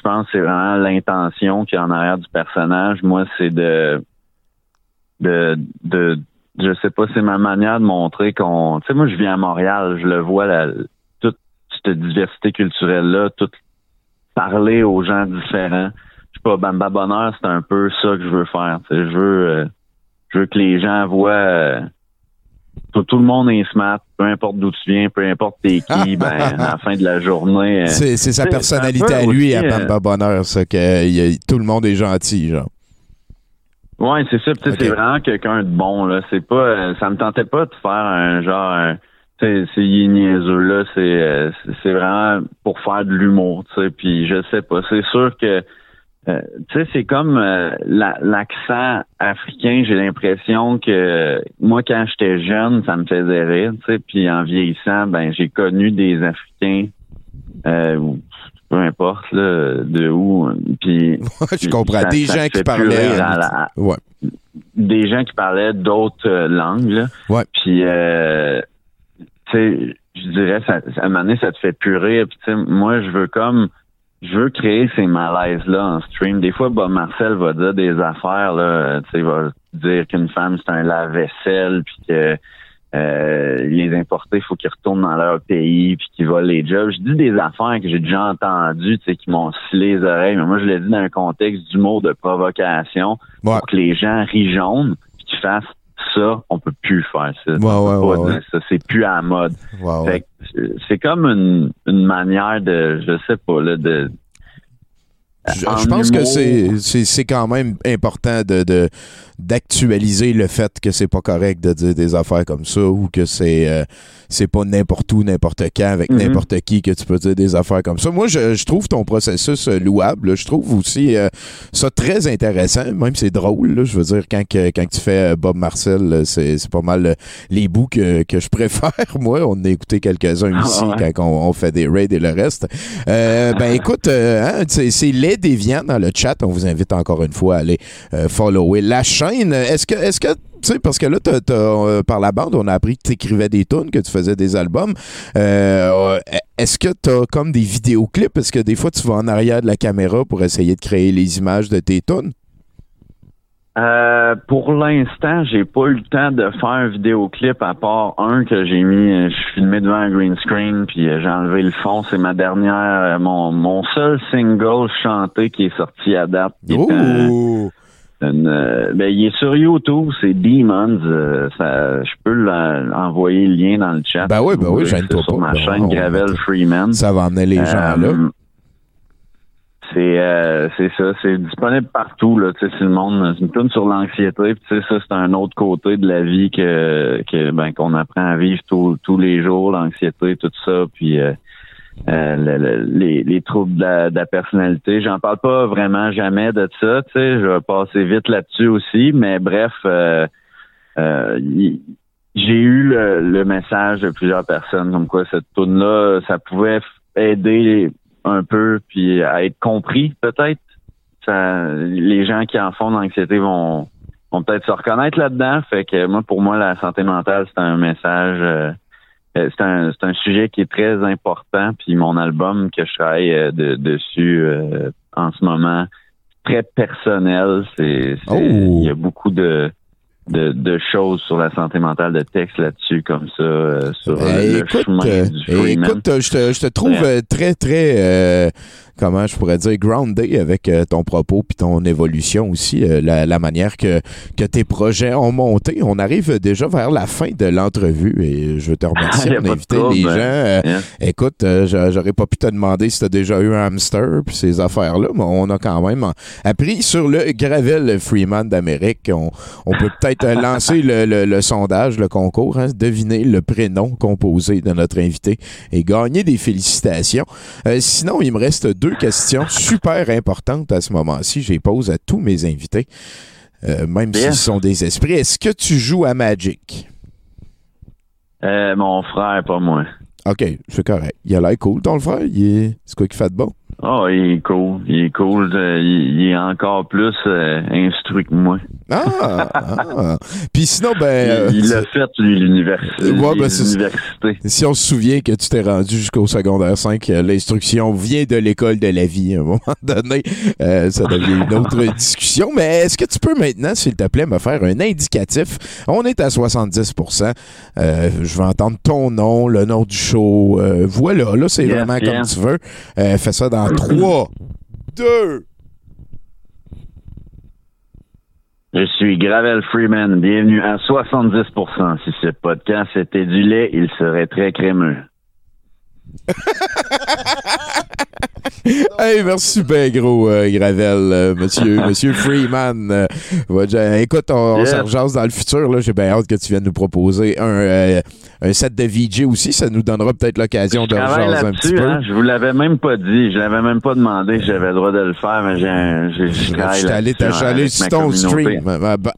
pense que c'est vraiment l'intention qui est en arrière du personnage. Moi, c'est de, de, je sais pas, c'est ma manière de montrer qu'on, tu sais, moi, je viens à Montréal, je le vois, toute cette diversité culturelle-là, tout parler aux gens différents. Je sais pas, Bamba Bonheur, c'est un peu ça que je veux faire. Je veux, euh, je veux que les gens voient, euh, tout, tout le monde est smart, peu importe d'où tu viens, peu importe t'es qui, ben, à la fin de la journée. euh, C'est, c'est sa personnalité à lui, aussi, à euh, Bamba Bonheur, ça, que il y a- tout le monde est gentil, genre. Ouais, c'est ça. Puis, tu sais, Ok. C'est vraiment quelqu'un de bon là. C'est pas, euh, ça me tentait pas de faire un genre, un- c'est niaiseux là. C'est, euh, c'est- vraiment pour faire de l'humour, tu sais. Puis je sais pas. C'est sûr que, euh, tu sais, c'est comme euh, la- l'accent africain. J'ai l'impression que moi, quand j'étais jeune, ça me faisait rire, tu sais. Puis en vieillissant, ben j'ai connu des Africains. Euh, peu importe là, de où puis je comprends. ça- Des ça gens qui parlaient. la- Ouais. des gens qui parlaient d'autres euh, langues. Là. Ouais. Puis, euh, tu sais, je dirais, ça, à un moment donné, ça te fait plus rire. Puis, tu sais, moi, je veux comme, je veux créer ces malaises-là en stream. Des fois, Bob Marcel va dire des affaires, là, tu sais, il va dire qu'une femme, c'est un lave-vaisselle, puis que euh, les importés, il faut qu'ils retournent dans leur pays, puis qu'ils volent les jobs. Je dis des affaires que j'ai déjà entendues, tu sais, qui m'ont scellé les oreilles, mais moi, je l'ai dit dans un contexte d'humour, de provocation, Ouais. pour que les gens rient jaune, puis qu'ils fassent ça, on peut plus faire ça. Ouais, ouais, ouais, c'est plus à la mode. C'est- c'est comme une, une manière de, je sais pas, là, de. Je, je pense que humour. c'est, c'est, c'est quand même important de, de- d'actualiser le fait que c'est pas correct de dire des affaires comme ça ou que c'est euh, c'est pas n'importe où, n'importe quand, avec Mhm. n'importe qui que tu peux dire des affaires comme ça. Moi, je, je trouve ton processus euh, louable. Je trouve aussi euh, ça très intéressant, même c'est drôle. là. Je veux dire, quand, que- quand tu fais euh, Bob Marcel, là, c'est, c'est pas mal euh, les bouts que, que je préfère. Moi, on a écouté quelques-uns Ah ici ouais. quand on, on fait des raids et le reste. Euh, ben écoute, euh, hein, c'est, c'est les déviants dans le chat. On vous invite encore une fois à aller euh, follower la chaîne. Est-ce que, est-ce que tu sais, parce que là, euh, par la bande, on a appris que tu écrivais des tunes, que tu faisais des albums. Euh, est-ce que tu as comme des vidéoclips? Est-ce que des fois, tu vas en arrière de la caméra pour essayer de créer les images de tes tunes? Euh, pour l'instant, j'ai pas eu le temps de faire un vidéoclip à part un que j'ai mis. euh, Je suis filmé devant un green screen, puis euh, j'ai enlevé le fond. C'est ma dernière, mon, mon seul single chanté qui est sorti à date. Oh! une, euh, ben, il est sur YouTube, c'est Demons. euh, ça, je peux l'en- envoyer le lien dans le chat. Ben oui, ben oui, gêne-toi C'est sur pas. ma Ben, chaîne Gravel Freeman. Ça va emmener les gens là. C'est euh, c'est ça, c'est disponible partout là. Tu sais, si le monde, une tourne sur l'anxiété. Tu sais, ça c'est un autre côté de la vie que que ben qu'on apprend à vivre tous tous les jours, l'anxiété, tout ça. Puis euh, euh, le- le- les, les troubles de la, de la personnalité. J'en parle pas vraiment jamais de ça. Tu sais, je vais passer vite là-dessus aussi. Mais bref, euh, euh, y- j'ai eu le, le message de plusieurs personnes comme quoi cette tune là ça pouvait aider un peu puis à être compris peut-être. Ça, les gens qui en font de l'anxiété vont, vont peut-être se reconnaître là-dedans. Fait que moi, pour moi, la santé mentale, c'est un message, euh, euh, c'est un, c'est un sujet qui est très important. Puis mon album que je travaille euh, de- dessus euh, en ce moment, très personnel. C'est, c'est- il y a beaucoup de, de, de choses sur la santé mentale, de textes là-dessus comme ça, euh, sur Eh, le écoute, chemin euh, du Freeman. écoute, euh, je te, je te trouve Ouais. euh, très, très, euh, comment je pourrais dire, grounded avec euh, ton propos puis ton évolution aussi, euh, la, la manière que, que tes projets ont monté. On arrive déjà vers la fin de l'entrevue et je veux te remercier Y a on a invité les gens. hein. euh. Écoute, euh, j'a- j'aurais pas pu te demander si tu as déjà eu un hamster puis ces affaires-là, mais on a quand même appris sur le Gravel Freeman d'Amérique. On, on peut peut-être lancer le, le- le sondage, le concours, hein, deviner le prénom composé de notre invité et gagner des félicitations. Euh, sinon, il me reste deux questions super importantes à ce moment-ci. Je les pose à tous mes invités, euh, même s'ils sont des esprits. Est-ce que tu joues à Magic? Euh, mon frère, pas moi. OK, c'est correct. Il a l'air cool, ton frère? Il est... C'est quoi qui fait de bon? Oh, il est cool. Il est cool. Euh, il, il est encore plus euh, instruit que moi. Ah! ah. Puis sinon, ben... euh, il il l'a fait, lui, l'université. Ouais, ben, l'université. Si on se souvient que tu t'es rendu jusqu'au secondaire 5, euh, l'instruction vient de l'école de la vie. À un moment donné, euh, ça devient une autre discussion. Mais est-ce que tu peux maintenant, s'il te plaît, me faire un indicatif? On est à 70% Euh, Je vais entendre ton nom, le nom du show. Euh, voilà, là, c'est Yes, vraiment comme tu veux. Euh, fais ça dans 3, 2... Je suis Gravel Freeman. Bienvenue à 70%. Si ce podcast était du lait, il serait très crémeux. Hey, merci ben gros, euh, Gravel, euh, monsieur, monsieur Freeman. Euh, écoute, on, on dans le futur. là. J'ai bien hâte que tu viennes nous proposer un, euh, un set de VJ aussi. Ça nous donnera peut-être l'occasion de rejaser un petit là-dessus, peu. hein. Je vous l'avais même pas dit. Je l'avais même pas demandé si j'avais le droit de le faire, mais j'ai, j'ai, je allé, hein, avec sur ton stream.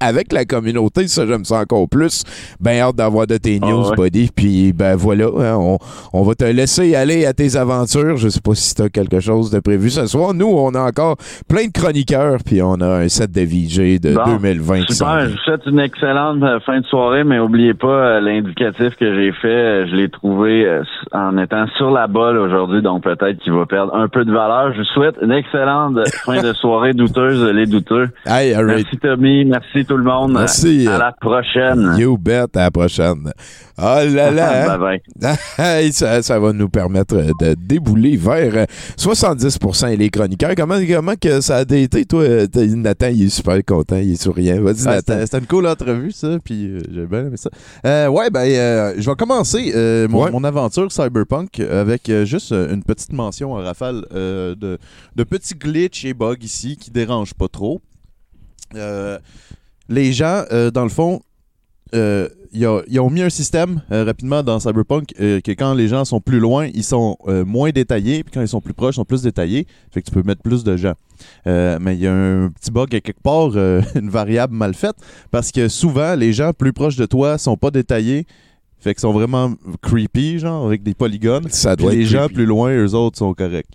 Avec la communauté, ça, j'aime ça encore plus. Ben hâte d'avoir de tes Ah news, ouais. buddy. Puis, ben voilà, hein, on, on va te laisser aller à tes aventures. Je sais pas si tu as quelque chose de prévu ce soir. Nous, on a encore plein de chroniqueurs, puis on a un set de VJ de Bon, 2020 qui s'en Super, je vous souhaite une excellente euh, fin de soirée, mais oubliez pas euh, l'indicatif que j'ai fait, je l'ai trouvé euh, en étant sur la balle aujourd'hui, donc peut-être qu'il va perdre un peu de valeur. Je vous souhaite une excellente fin de soirée douteuse, les douteux. Hey, all right. Merci Tommy, merci tout le monde. Merci. À la prochaine. You bet, à la prochaine. Oh là là! hein? Ça, ça va nous permettre de débouler vers euh, 70% et les chroniqueurs. Comment, comment que ça a été, toi? Nathan, il est super content, il est souriant. Vas-y, Ah, Nathan. C'était une cool entrevue, ça, puis euh, j'ai bien aimé ça. Euh, ouais, ben, euh, je vais commencer euh, mon, Ouais. mon aventure Cyberpunk avec euh, juste une petite mention en rafale euh, de, de petits glitches et bugs ici qui dérangent pas trop. Euh, les gens, euh, dans le fond, euh, ils ont- ils ont mis un système euh, rapidement dans Cyberpunk euh, que quand les gens sont plus loin, ils sont moins détaillés, puis quand ils sont plus proches, ils sont plus détaillés. Fait que tu peux mettre plus de gens. Mais il y a un petit bug à quelque part, une variable mal faite, parce que souvent, les gens plus proches de toi sont pas détaillés. Fait qu'ils sont vraiment creepy, genre, avec des polygones. Ça les gens plus loin, eux autres, sont corrects.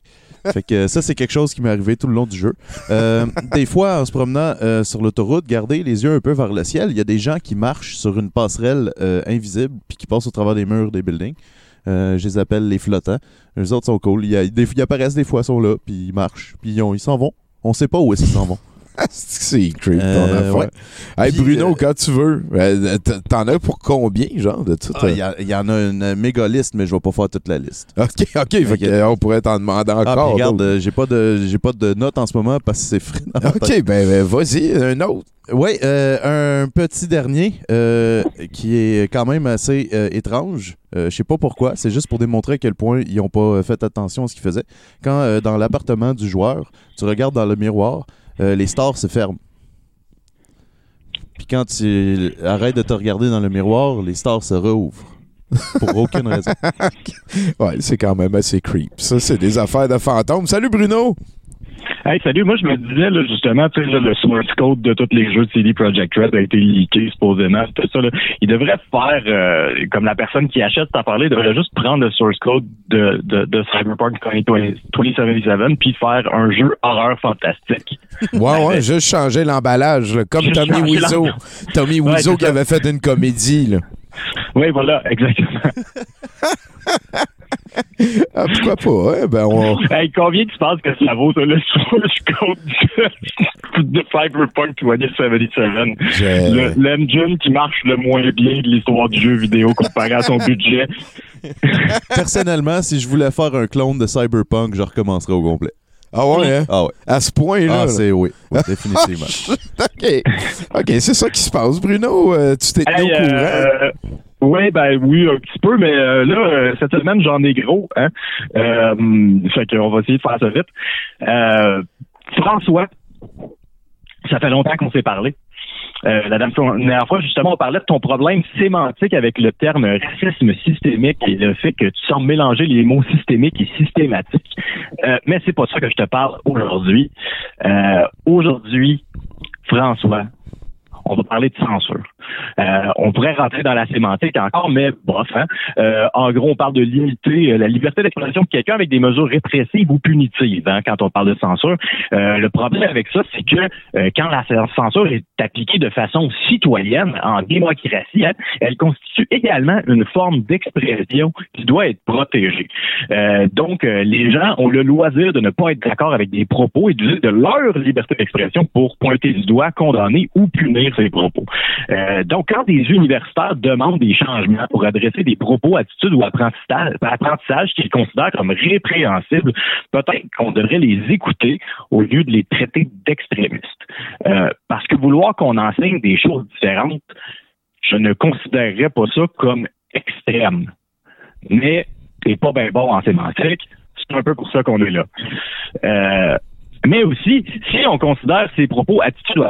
Fait que ça, c'est quelque chose qui m'est arrivé tout le long du jeu. Euh, des fois, en se promenant euh, sur l'autoroute, gardez les yeux un peu vers le ciel. Il y a des gens qui marchent sur une passerelle euh, invisible puis qui passent au travers des murs des buildings. Je les appelle les flottants. Les autres sont cool. Il y a- des- ils apparaissent des fois, ils là, puis ils marchent, puis ils ils s'en vont. On sait pas où est-ce qu'ils s'en vont. C'est creep, ton Euh, affaire? ouais. Hey, Puis, Bruno, euh, quand tu veux. euh, T'en as pour combien, genre, de tout? Ah, Il y, a- il y en a une méga liste, mais je vais pas faire toute la liste. OK, OK. Fait que, euh, on pourrait t'en demander Ah, encore. regarde, euh, j'ai pas de j'ai pas de notes en ce moment parce que c'est frais. OK, ben, ben, vas-y, un autre. Oui, euh, un petit dernier euh, qui est quand même assez euh, étrange. Euh, je sais pas pourquoi. C'est juste pour démontrer à quel point ils ont pas euh, fait attention à ce qu'ils faisaient. Quand euh, dans l'appartement du joueur, tu regardes dans le miroir, euh, les stores se ferment. Puis quand tu arrêtes de te regarder dans le miroir, les stores se rouvrent. Pour aucune raison. Ouais, c'est quand même assez creep. Ça, c'est des affaires de fantômes. Salut, Bruno! Hey, salut. Moi, je me disais, là, justement, tu sais, là, le source code de tous les jeux de CD Projekt Red a été leaké, supposément. C'était ça, là. Il devrait faire, euh, comme la personne qui achète affaire-là, il devrait juste prendre le source code de, de, de Cyberpunk 2020 2077 puis faire un jeu horreur fantastique. Ouais, ouais, juste changer l'emballage, comme Juste Tommy Wiseau. Tommy Wiseau qui avait fait une comédie, là. Oui, voilà, exactement. Ah, pourquoi pas, hein? Ben, on... hey, combien tu penses que ça vaut, ça, le source code de, Cyberpunk 2077? Je- Le- L'engine qui marche le moins bien de l'histoire du jeu vidéo comparé à son budget. Personnellement, si je voulais faire un clone de Cyberpunk, je recommencerais au complet. Ah ouais, hein? Ah ouais. À ce point-là. Ah, c'est oui. Oui, définitivement. OK. OK, c'est ça qui se passe. Bruno, euh, tu t'es tenu Hey, au courant? euh, oui, ben oui, un petit peu, mais euh, là, euh, cette semaine, j'en ai gros. Hein? Euh, fait qu'on va essayer de faire ça vite. Euh, François, ça fait longtemps qu'on s'est parlé. Euh, la dernière fois, justement, on parlait de ton problème sémantique avec le terme racisme systémique et le fait que tu sembles mélanger les mots systémique et systématique. Euh, mais c'est pas ça que je te parle aujourd'hui. Euh, aujourd'hui, François, on va parler de censure. Euh, on pourrait rentrer dans la sémantique encore, mais bof. Hein? Euh, en gros, on parle de limiter euh, la liberté d'expression de quelqu'un avec des mesures répressives ou punitives hein, quand on parle de censure. Euh, le problème avec ça, c'est que euh, quand la censure est appliquée de façon citoyenne, en démocratie, hein, elle constitue également une forme d'expression qui doit être protégée. Euh, donc, les gens ont le loisir de ne pas être d'accord avec des propos et d'user de leur liberté d'expression pour pointer du doigt, condamner ou punir ces propos. Euh, donc, quand des universitaires demandent des changements pour adresser des propos, attitudes ou apprentissage, apprentissage qu'ils considèrent comme répréhensibles, peut-être qu'on devrait les écouter au lieu de les traiter d'extrémistes. Euh, parce que vouloir qu'on enseigne des choses différentes, je ne considérerais pas ça comme extrême. Mais t'es pas bien bon en sémantique, c'est un peu pour ça qu'on est là. Euh, mais aussi, si on considère ces propos, attitudes ou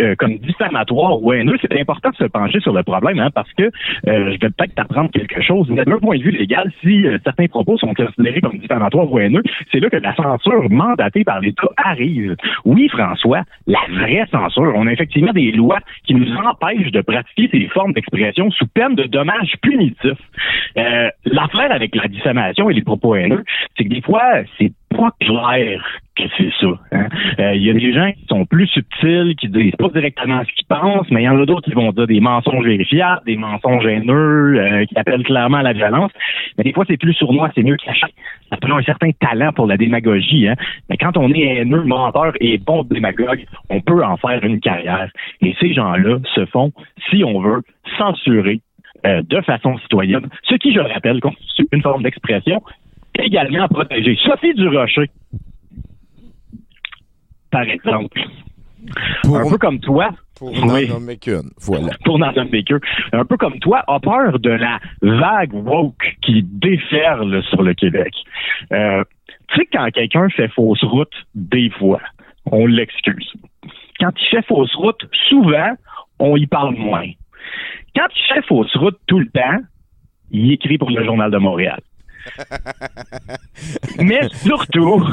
euh, comme diffamatoires ou haineux, c'est important de se pencher sur le problème, hein, parce que euh, je vais peut-être t'apprendre quelque chose. Mais d'un point de vue légal, si euh, certains propos sont considérés comme diffamatoires ou haineux, c'est là que la censure mandatée par l'État arrive. Oui, François, la vraie censure. On a effectivement des lois qui nous empêchent de pratiquer ces formes d'expression sous peine de dommages punitifs. Euh, L'affaire avec la diffamation et les propos haineux, c'est que des fois, c'est pas clair que c'est ça. hein. Euh, Il y a des gens qui sont plus subtils, qui disent pas directement ce qu'ils pensent, mais il y en a d'autres qui vont dire des mensonges vérifiables, des mensonges haineux, euh, qui appellent clairement à la violence. Mais des fois, c'est plus sournois, c'est mieux caché. Ça prend un certain talent pour la démagogie. Hein. Mais quand on est haineux, menteur et bon démagogue, on peut en faire une carrière. Et ces gens-là se font, si on veut, censurer euh, de façon citoyenne, ce qui, je le rappelle, constitue une forme d'expression également protégée. Sophie Durocher, par exemple, un peu comme toi, Pour n'en nommer qu'une. Voilà. pour n'en nommer un peu comme toi, a peur de la vague woke qui déferle sur le Québec. Euh, tu sais, quand quelqu'un fait fausse route, des fois, on l'excuse. Quand il fait fausse route, souvent, on y parle moins. Quand il fait fausse route tout le temps, il écrit pour le Journal de Montréal. Mais surtout,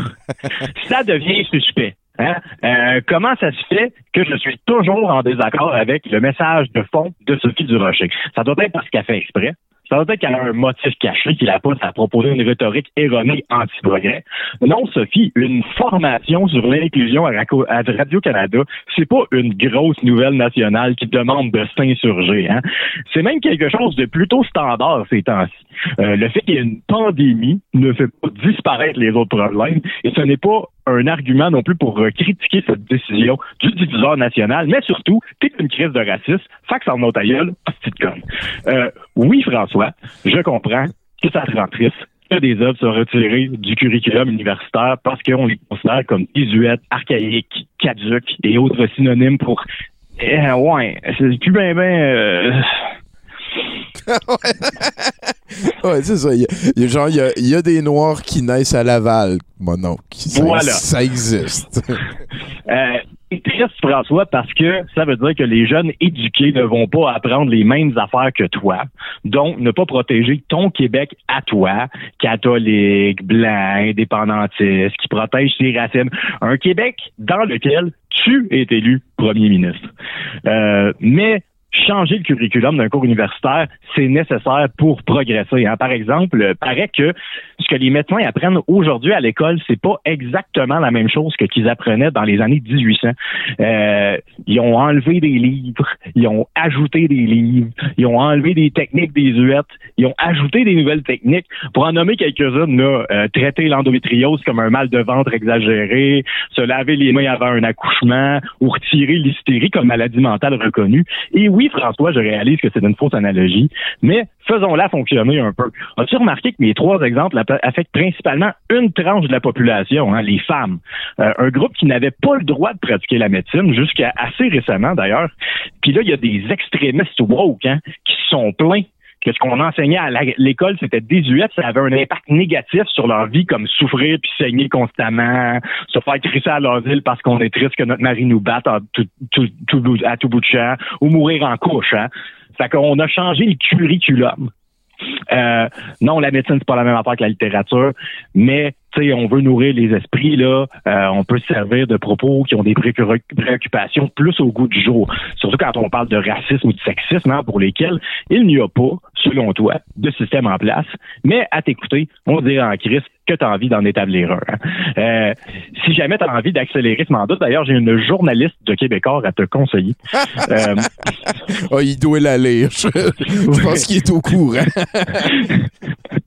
ça devient suspect. Hein? Euh, comment ça se fait que je suis toujours en désaccord avec le message de fond de Sophie Durocher? Ça doit être parce qu'elle fait exprès. Ça doit être qu'elle a un motif caché qui la pousse à proposer une rhétorique erronée anti-progrès. Non, Sophie, une formation sur l'inclusion à Radio-Canada, c'est pas une grosse nouvelle nationale qui demande de s'insurger. Hein? C'est même quelque chose de plutôt standard ces temps-ci. Euh, le fait qu'il y ait une pandémie ne fait pas disparaître les autres problèmes et ce n'est pas un argument non plus pour euh, critiquer cette décision du diffuseur national, mais surtout, t'es une crise de racisme, fax en hostie de conne. Euh, oui, François, je comprends que ça te rend triste que des œuvres soient retirées du curriculum universitaire parce qu'on les considère comme désuètes, archaïques, caduques et autres synonymes pour... Eh, ouais, c'est plus ben ben... euh, ouais, c'est ça. Il y a- il y a, genre, il y a, il y a des Noirs qui naissent à Laval, mon oncle. Ça, Voilà. ça existe. Euh, c'est triste, François, parce que ça veut dire que les jeunes éduqués ne vont pas apprendre les mêmes affaires que toi. Donc, ne pas protéger ton Québec à toi, catholique, blanc, indépendantiste, qui protège ses racines. Un Québec dans lequel tu es élu premier ministre. Euh, mais changer le curriculum d'un cours universitaire, c'est nécessaire pour progresser. hein. Par exemple, euh, paraît que ce que les médecins apprennent aujourd'hui à l'école, c'est pas exactement la même chose que qu'ils apprenaient dans les années 1800. Euh, ils ont enlevé des livres, ils ont ajouté des livres, ils ont enlevé des techniques désuètes, ils ont ajouté des nouvelles techniques. Pour en nommer quelques-unes, euh, traiter l'endométriose comme un mal de ventre exagéré, se laver les mains avant un accouchement ou retirer l'hystérie comme maladie mentale reconnue. Et oui, François, je réalise que c'est une fausse analogie, mais faisons-la fonctionner un peu. As-tu remarqué que mes trois exemples affectent principalement une tranche de la population, hein, les femmes, Euh, un groupe qui n'avait pas le droit de pratiquer la médecine jusqu'à assez récemment d'ailleurs. Puis là, il y a des extrémistes woke hein, qui sont plaints que ce qu'on enseignait à l'école, c'était désuète, ça avait un impact négatif sur leur vie, comme souffrir puis saigner constamment, se faire crisser à l'asile parce qu'on est triste que notre mari nous batte à tout, tout- tout bout- à tout bout de champ, ou mourir en couche. Hein. Fait qu'on a changé le curriculum. Euh, non, la médecine, c'est pas la même affaire que la littérature, mais tu sais, on veut nourrir les esprits, là. Euh, on peut se servir de propos qui ont des préoccupations plus au goût du jour. Surtout quand on parle de racisme ou de sexisme, hein, pour lesquels il n'y a pas, selon toi, de système en place. Mais à t'écouter, on dirait en crise que tu as envie d'en établir un. hein. Euh, si jamais tu as envie d'accélérer ce mandat, d'ailleurs, j'ai une journaliste de Québécois à te conseiller. Euh, Ah, il doit la lire. Je, je pense qu'il est au courant.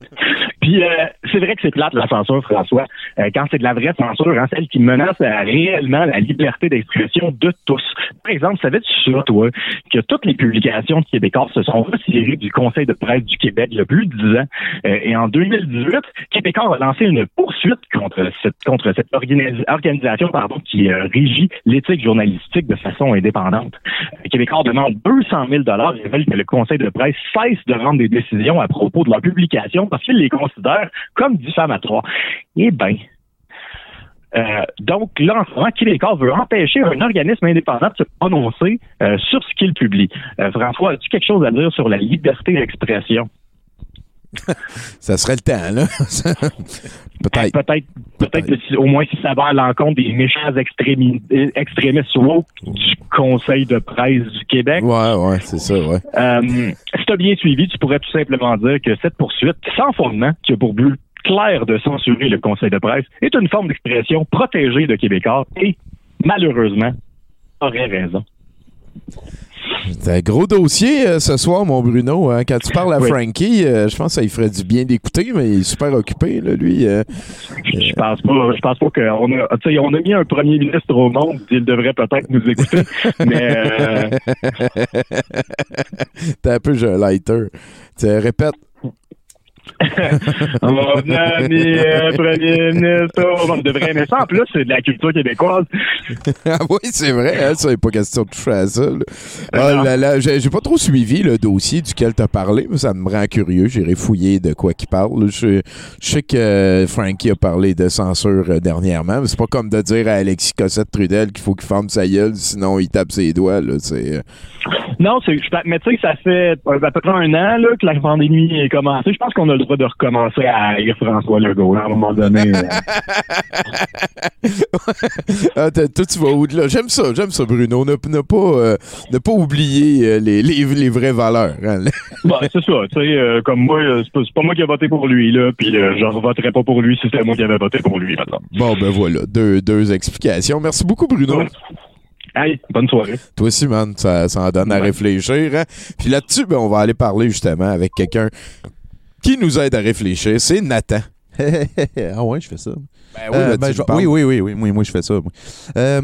Puis euh, c'est vrai que c'est plate la censure, François, euh, quand c'est de la vraie censure, hein, celle qui menace euh, réellement la liberté d'expression de tous. Par exemple, savais-tu ça, toi, que toutes les publications de Québécois se sont retirées du Conseil de presse du Québec il y a plus de 10 ans? Euh, et en 2018, Québécois a lancé une poursuite contre cette, contre cette organi- organisation pardon, qui euh, régit l'éthique journalistique de façon indépendante. Québécois demande 200 000 et veulent que le Conseil de presse cesse de rendre des décisions à propos de leur publication parce qu'ils les considèrent comme diffamatoires. Eh bien, euh, donc là, en ce moment, veut empêcher un organisme indépendant de se prononcer euh, sur ce qu'il publie. Euh, François, as-tu quelque chose à dire sur la liberté d'expression? Ça serait le temps, là. Peut-être. Peut-être, peut-être que si- au moins si ça va à l'encontre des méchants extrémi- extrémistes woke du Conseil de presse du Québec. Ouais, ouais, c'est ça, ouais. Euh, si tu as bien suivi, tu pourrais tout simplement dire que cette poursuite, sans fondement, qui a pour but clair de censurer le Conseil de presse, est une forme d'expression protégée de Québécois et, malheureusement, aurait raison. C'est un gros dossier euh, ce soir, mon Bruno. hein. Quand tu parles à Oui. Frankie, euh, je pense que ça lui ferait du bien d'écouter, mais il est super occupé, là, lui. euh. Je pense pas, je pense pas qu'on a, sais, on a mis un premier ministre au monde, il devrait peut-être nous écouter, mais T'es un peu un lighter. Tu sais, répète. On a mis un premier ministre. On devrait aimer ça. En plus, c'est de la culture québécoise. ah oui, c'est vrai, hein, ça n'est pas question de toucher à ça. là. Ah non. là là, j'ai pas trop suivi le dossier duquel tu as parlé, mais ça me rend curieux. J'irai fouiller de quoi qu'il parle. Je, je sais que euh, Frankie a parlé de censure euh, dernièrement, mais c'est pas comme de dire à Alexis Cossette-Trudel qu'il faut qu'il ferme sa gueule, sinon il tape ses doigts. Là, euh, Non, mais tu sais, ça fait à peu près un an là, que la pandémie est commencée. Je pense qu'on a le droit de recommencer à haïr François Legault là, à un moment donné. Ah, toi, tu vas au-delà. J'aime ça, j'aime ça, Bruno. Ne, ne pas, euh, ne pas oublier euh, les, les, les vraies valeurs. hein. Bon, c'est ça. Tu sais, euh, comme moi, c'est pas, pas moi qui ai voté pour lui là, puis euh, je voterais pas pour lui si c'était moi qui avais voté pour lui maintenant. Bon, ben voilà, deux, deux explications. Merci beaucoup, Bruno. Hey, bonne soirée. Toi aussi, man, ça, ça en donne à réfléchir. hein. Puis là-dessus, ben, on va aller parler justement avec quelqu'un qui nous aide à réfléchir. C'est Nathan. ah ouais, je fais ça. Ben oui, tu ben, je- oui, oui, oui, oui, oui, moi je fais ça. moi. Euh,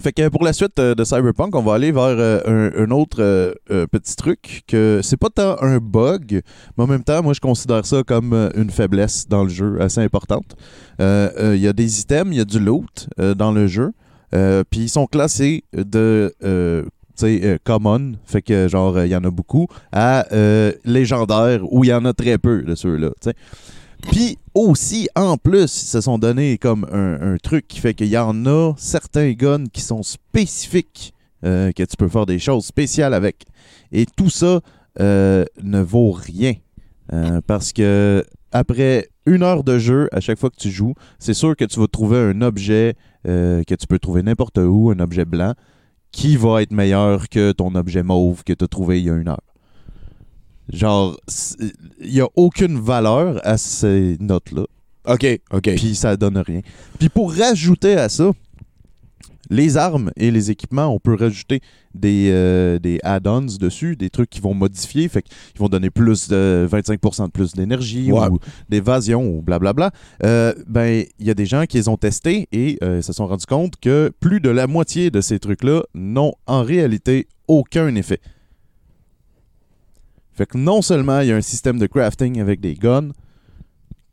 fait que pour la suite euh, de Cyberpunk, on va aller vers euh, un, un autre euh, euh, petit truc que c'est pas tant un bug, mais en même temps, moi je considère ça comme euh, une faiblesse dans le jeu assez importante. Euh, euh, Il y a des items, il y a du loot euh, dans le jeu, euh, puis ils sont classés de euh, euh, common, fait que genre il y en a beaucoup, à euh, légendaire où il y en a très peu de ceux-là. Puis aussi, en plus, ils se sont donné comme un, truc qui fait qu'il y en a certains guns qui sont spécifiques, euh, que tu peux faire des choses spéciales avec. Et tout ça ne vaut rien. Parce que après une heure de jeu, à chaque fois que tu joues, c'est sûr que tu vas trouver un objet que tu peux trouver n'importe où, un objet blanc, qui va être meilleur que ton objet mauve que tu as trouvé il y a une heure? Genre, il n'y a aucune valeur à ces notes-là. OK, OK. Puis ça donne rien. Puis pour rajouter à ça, les armes et les équipements, on peut rajouter des, euh, des add-ons dessus, des trucs qui vont modifier, fait qu'ils vont donner plus de 25% de plus d'énergie ou d'évasion ou blablabla. Euh, ben, il y a des gens qui les ont testés et euh, se sont rendus compte que plus de la moitié de ces trucs-là n'ont en réalité aucun effet. Fait que non seulement il y a un système de crafting avec des guns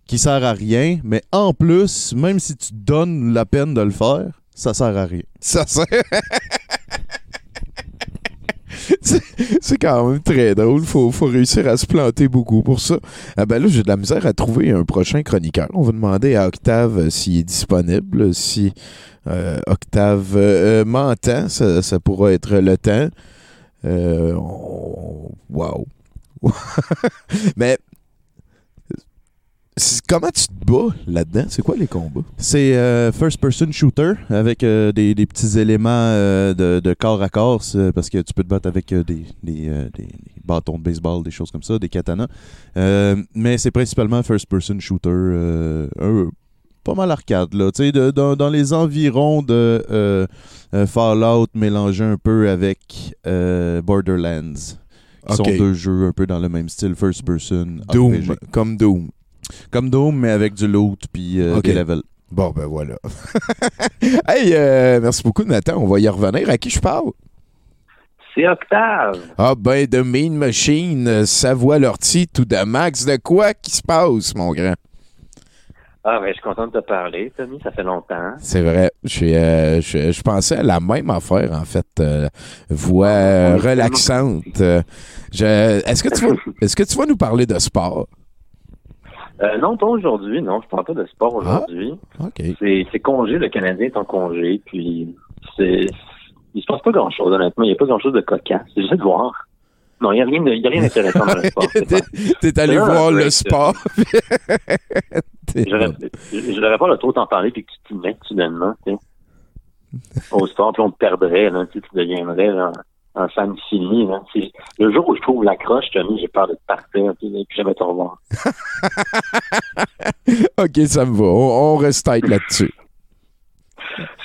qui sert à rien, mais en plus, même si tu donnes la peine de le faire, ça sert à rien. Ça sert. C'est quand même très drôle. Faut, faut réussir à se planter beaucoup pour ça. Ah ben là, j'ai de la misère à trouver un prochain chroniqueur. On va demander à Octave euh, s'il est disponible. Si euh, Octave euh, m'entend, ça, ça pourra être le temps. Euh, on- Wow. Mais comment tu te bats là-dedans? C'est quoi les combats? C'est euh, first-person shooter avec euh, des, des petits éléments euh, de, de corps à corps parce que tu peux te battre avec des, des, bâtons de baseball, des choses comme ça, des katanas. Mais c'est principalement first-person shooter, pas mal arcade là, tu sais, dans, dans les environs de Fallout mélangé un peu avec Borderlands, qui sont deux jeux un peu dans le même style first-person. Doom, RPG. comme Doom. Comme Doom, mais avec du loot puis euh, Ok. des levels. Bon, ben voilà. hey, euh, merci beaucoup, Nathan. On va y revenir. À qui je parle? C'est Octave. Ah, ben, de Mean Machine, euh, Savoie Lortie, tout de Max. De quoi qui se passe, mon grand? Ah, ben, je suis content de te parler, Tommy. Ça fait longtemps. C'est vrai. Euh, je, je pensais à la même affaire, en fait. euh, voix euh, relaxante. Je- est-ce, que tu vas, est-ce que tu vas nous parler de sport? Euh, non, pas aujourd'hui. Non, je parle pas de sport aujourd'hui. OK. C'est, c'est congé. Le Canadien est en congé. Puis, c'est, il se passe pas grand-chose, honnêtement. Il n'y a pas grand-chose de cocasse. C'est juste de voir. Non, il n'y a rien de- il y a rien d'intéressant dans le sport. T'es allé voir le sport. J'aurais, j'aurais pas le trop t'en parler puis que tu t'y mets soudainement, tu sais. Au sport, puis on te perdrait, là, tu tu deviendrais là, un fan fini, Le jour où je trouve l'accroche, Tommy, j'ai peur de te partir, puis puis jamais te revoir. OK, ça me va. On, on reste tight là-dessus.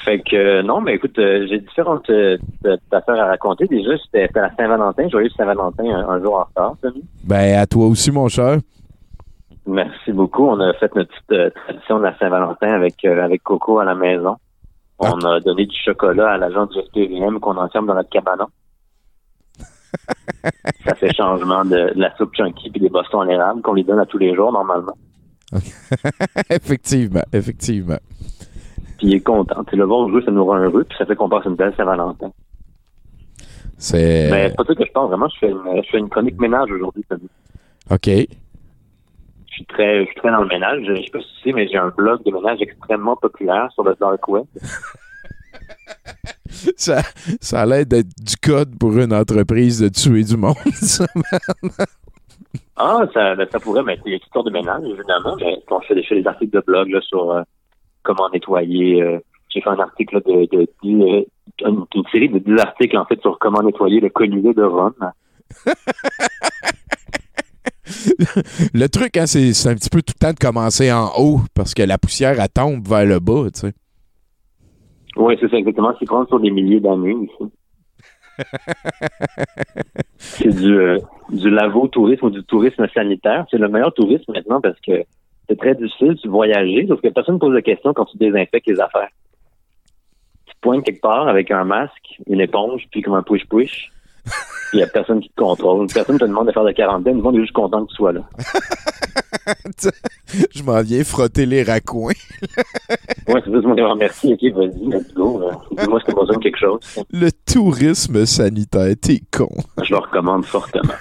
Fait que, euh, non, mais écoute, euh, j'ai différentes euh, affaires à raconter. Déjà, c'était la Saint-Valentin. Joyeux Saint-Valentin un, un jour en retard, Tommy. Ben, à toi aussi, mon cher. Merci beaucoup. On a fait notre petite tradition de la Saint-Valentin avec, avec Coco à la maison. On a donné du chocolat à l'agent du SPVM qu'on enferme dans notre cabanon. Ça fait changement de, de la soupe chunky puis des bostons à l'érable qu'on lui donne à tous les jours normalement. effectivement, effectivement. Puis il est content. Le voir jouer, ça nous rend heureux puis ça fait qu'on passe une belle Saint-Valentin. C'est. Mais c'est pas ça que je pense vraiment. Je fais une, je fais une chronique ménage aujourd'hui. OK. Je suis très, je suis très dans le ménage. Je sais pas si tu sais, mais j'ai un blog de ménage extrêmement populaire sur le dark web. Ça, ça a l'air d'être du code pour une entreprise de tuer du monde, ça. Ah, ça, ben, ça pourrait, mais il y a toutes sortes de ménage, évidemment, mais on fait des, je fais des articles de blog là, sur euh, comment nettoyer. euh, J'ai fait un article là, de, de, de- une, une série de 10 articles en fait sur comment nettoyer le collier de Rome. Le truc, hein, c'est c'est un petit peu tout le temps de commencer en haut parce que la poussière, elle tombe vers le bas, tu sais. Oui, c'est ça exactement. C'est prendre sur des milliers d'années ici. c'est du, euh, du lavo-tourisme ou du tourisme sanitaire. C'est le meilleur tourisme maintenant parce que c'est très difficile, tu voyager, sauf que personne ne pose de questions quand tu désinfectes les affaires. Tu te pointes quelque part avec un masque, une éponge, puis comme un push-push. Il n'y a personne qui te contrôle. Personne ne te demande de faire de quarantaine. Le monde est juste content que tu sois là. Je m'en viens frotter les raccoins. Ouais, c'est juste mon merci. Ok, vas-y, let's go. Dis-moi si t'as besoin de quelque chose. Le tourisme sanitaire, t'es con. Je le recommande fortement.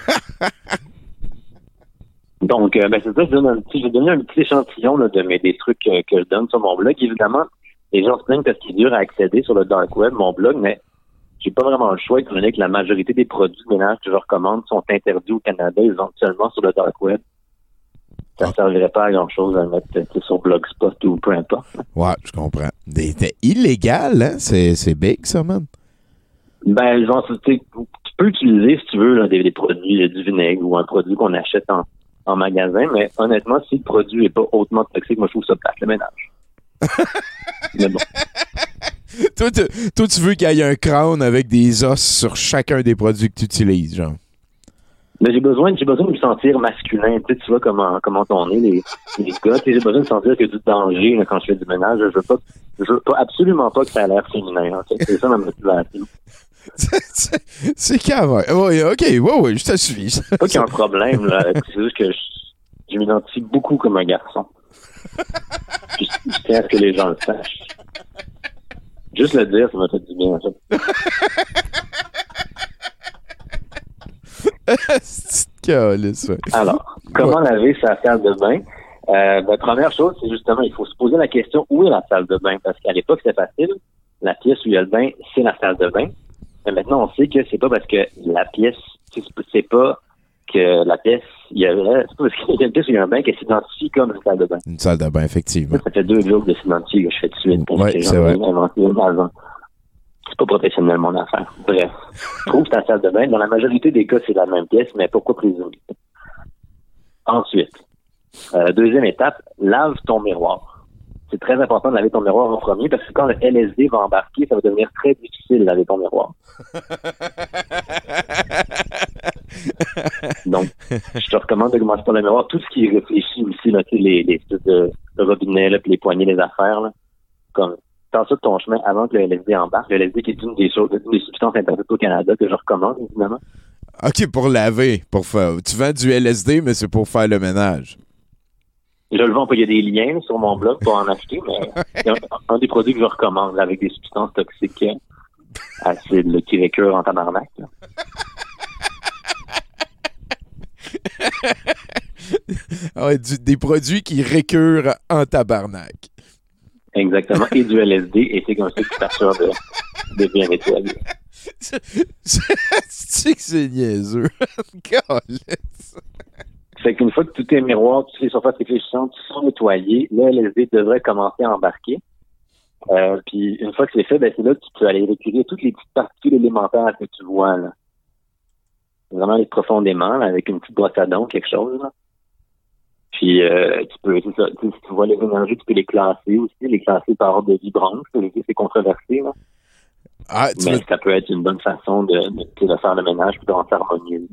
Donc, euh, ben, c'est ça, je donne un petit, j'ai donné un petit échantillon là, de mes, des trucs euh, que je donne sur mon blog. Évidemment, les gens se plaignent parce qu'il est dur à accéder sur le dark web, mon blog, mais j'ai pas vraiment le choix, étant donné que la majorité des produits de ménage que je recommande sont interdits au Canada, ils seulement sur le dark web. Ça ne servirait pas à grand chose à le mettre euh, sur Blogspot ou peu importe. Ouais, je comprends. C'était illégal, hein? C'est c'est big, ça, man. Ben, genre, tu peux utiliser, si tu veux, là, des, des produits, euh, du vinaigre ou un produit qu'on achète en, en magasin, mais honnêtement, si le produit est pas hautement toxique, moi, je trouve ça plate, le ménage. mais bon. toi, tu- toi, tu veux qu'il y ait un crâne avec des os sur chacun des produits que tu utilises, genre? Mais j'ai besoin, j'ai besoin de me sentir masculin. Tu sais, tu vois comment, comment on est, les, les gars. J'ai besoin de sentir a du danger là, quand je fais du ménage. Je veux pas, je veux pas, absolument pas que ça a l'air féminin. C'est ça ma motivation. C'est même. Ouais, ok, ouais, ouais, je te suis. C'est pas qu'il y a un problème, là. C'est juste que je, je m'identifie beaucoup comme un garçon. Je tiens à ce que les gens le sachent. Juste le dire, ça m'a fait du bien, en fait. C'est calice, ouais. Alors, comment laver sa salle de bain? Euh, la première chose, c'est justement, il faut se poser la question où est la salle de bain? Parce qu'à l'époque, c'était facile. La pièce où il y a le bain, c'est la salle de bain. Mais maintenant, on sait que c'est pas parce que la pièce, c'est pas que la pièce, il y a, c'est pas parce qu'il y a une pièce où il y a un bain qu'elle s'identifie comme une salle de bain. Une salle de bain, effectivement. Ça fait deux jokes de s'identifier que je fais de suite. Ouais, que avant. C'est pas professionnel, mon affaire. Bref. Trouve ta salle de bain. Dans la majorité des cas, c'est la même pièce, mais pourquoi présumer? Ensuite, euh, deuxième étape, lave ton miroir. C'est très important de laver ton miroir en premier parce que quand le LSD va embarquer, ça va devenir très difficile de laver ton miroir. Donc, je te recommande de commencer par le miroir. Tout ce qui est réfléchi aussi, là, les, les de, de robinets, là, puis les poignées, les affaires, là, comme Tends ça de ton chemin avant que le LSD embarque. Le LSD qui est une des choses, une des substances interdites au Canada que je recommande, évidemment. Ok, pour laver. Pour faire... Tu vends du LSD, mais c'est pour faire le ménage. Je le vends pas, il y a des liens sur mon blog pour en acheter, mais c'est un, un des produits que je recommande avec des substances toxiques acides là, qui récurent en tabarnak. Ah ouais, du- des produits qui récurent en tabarnak. Exactement. Et du LSD, et c'est comme ça que tu t'assures de, de bien nettoyer. C'est que c'est niaiseux. Fait qu'une fois que tous tes miroirs, toutes les surfaces réfléchissantes sont nettoyées, le LSD devrait commencer à embarquer. Euh, puis une fois que c'est fait, ben c'est là que tu peux aller récupérer toutes les petites particules élémentaires que tu vois là. Vraiment aller profondément, là, avec une petite brosse à dents, quelque chose. Là. Puis euh, tu peux, ça, tu sais, si tu vois les énergies, tu peux les classer aussi, les classer par ordre de vibrance, c'est controversé, là. Ah, tu Mais veux- ça peut être une bonne façon de, de, faire le ménage puis de rendre harmonieux.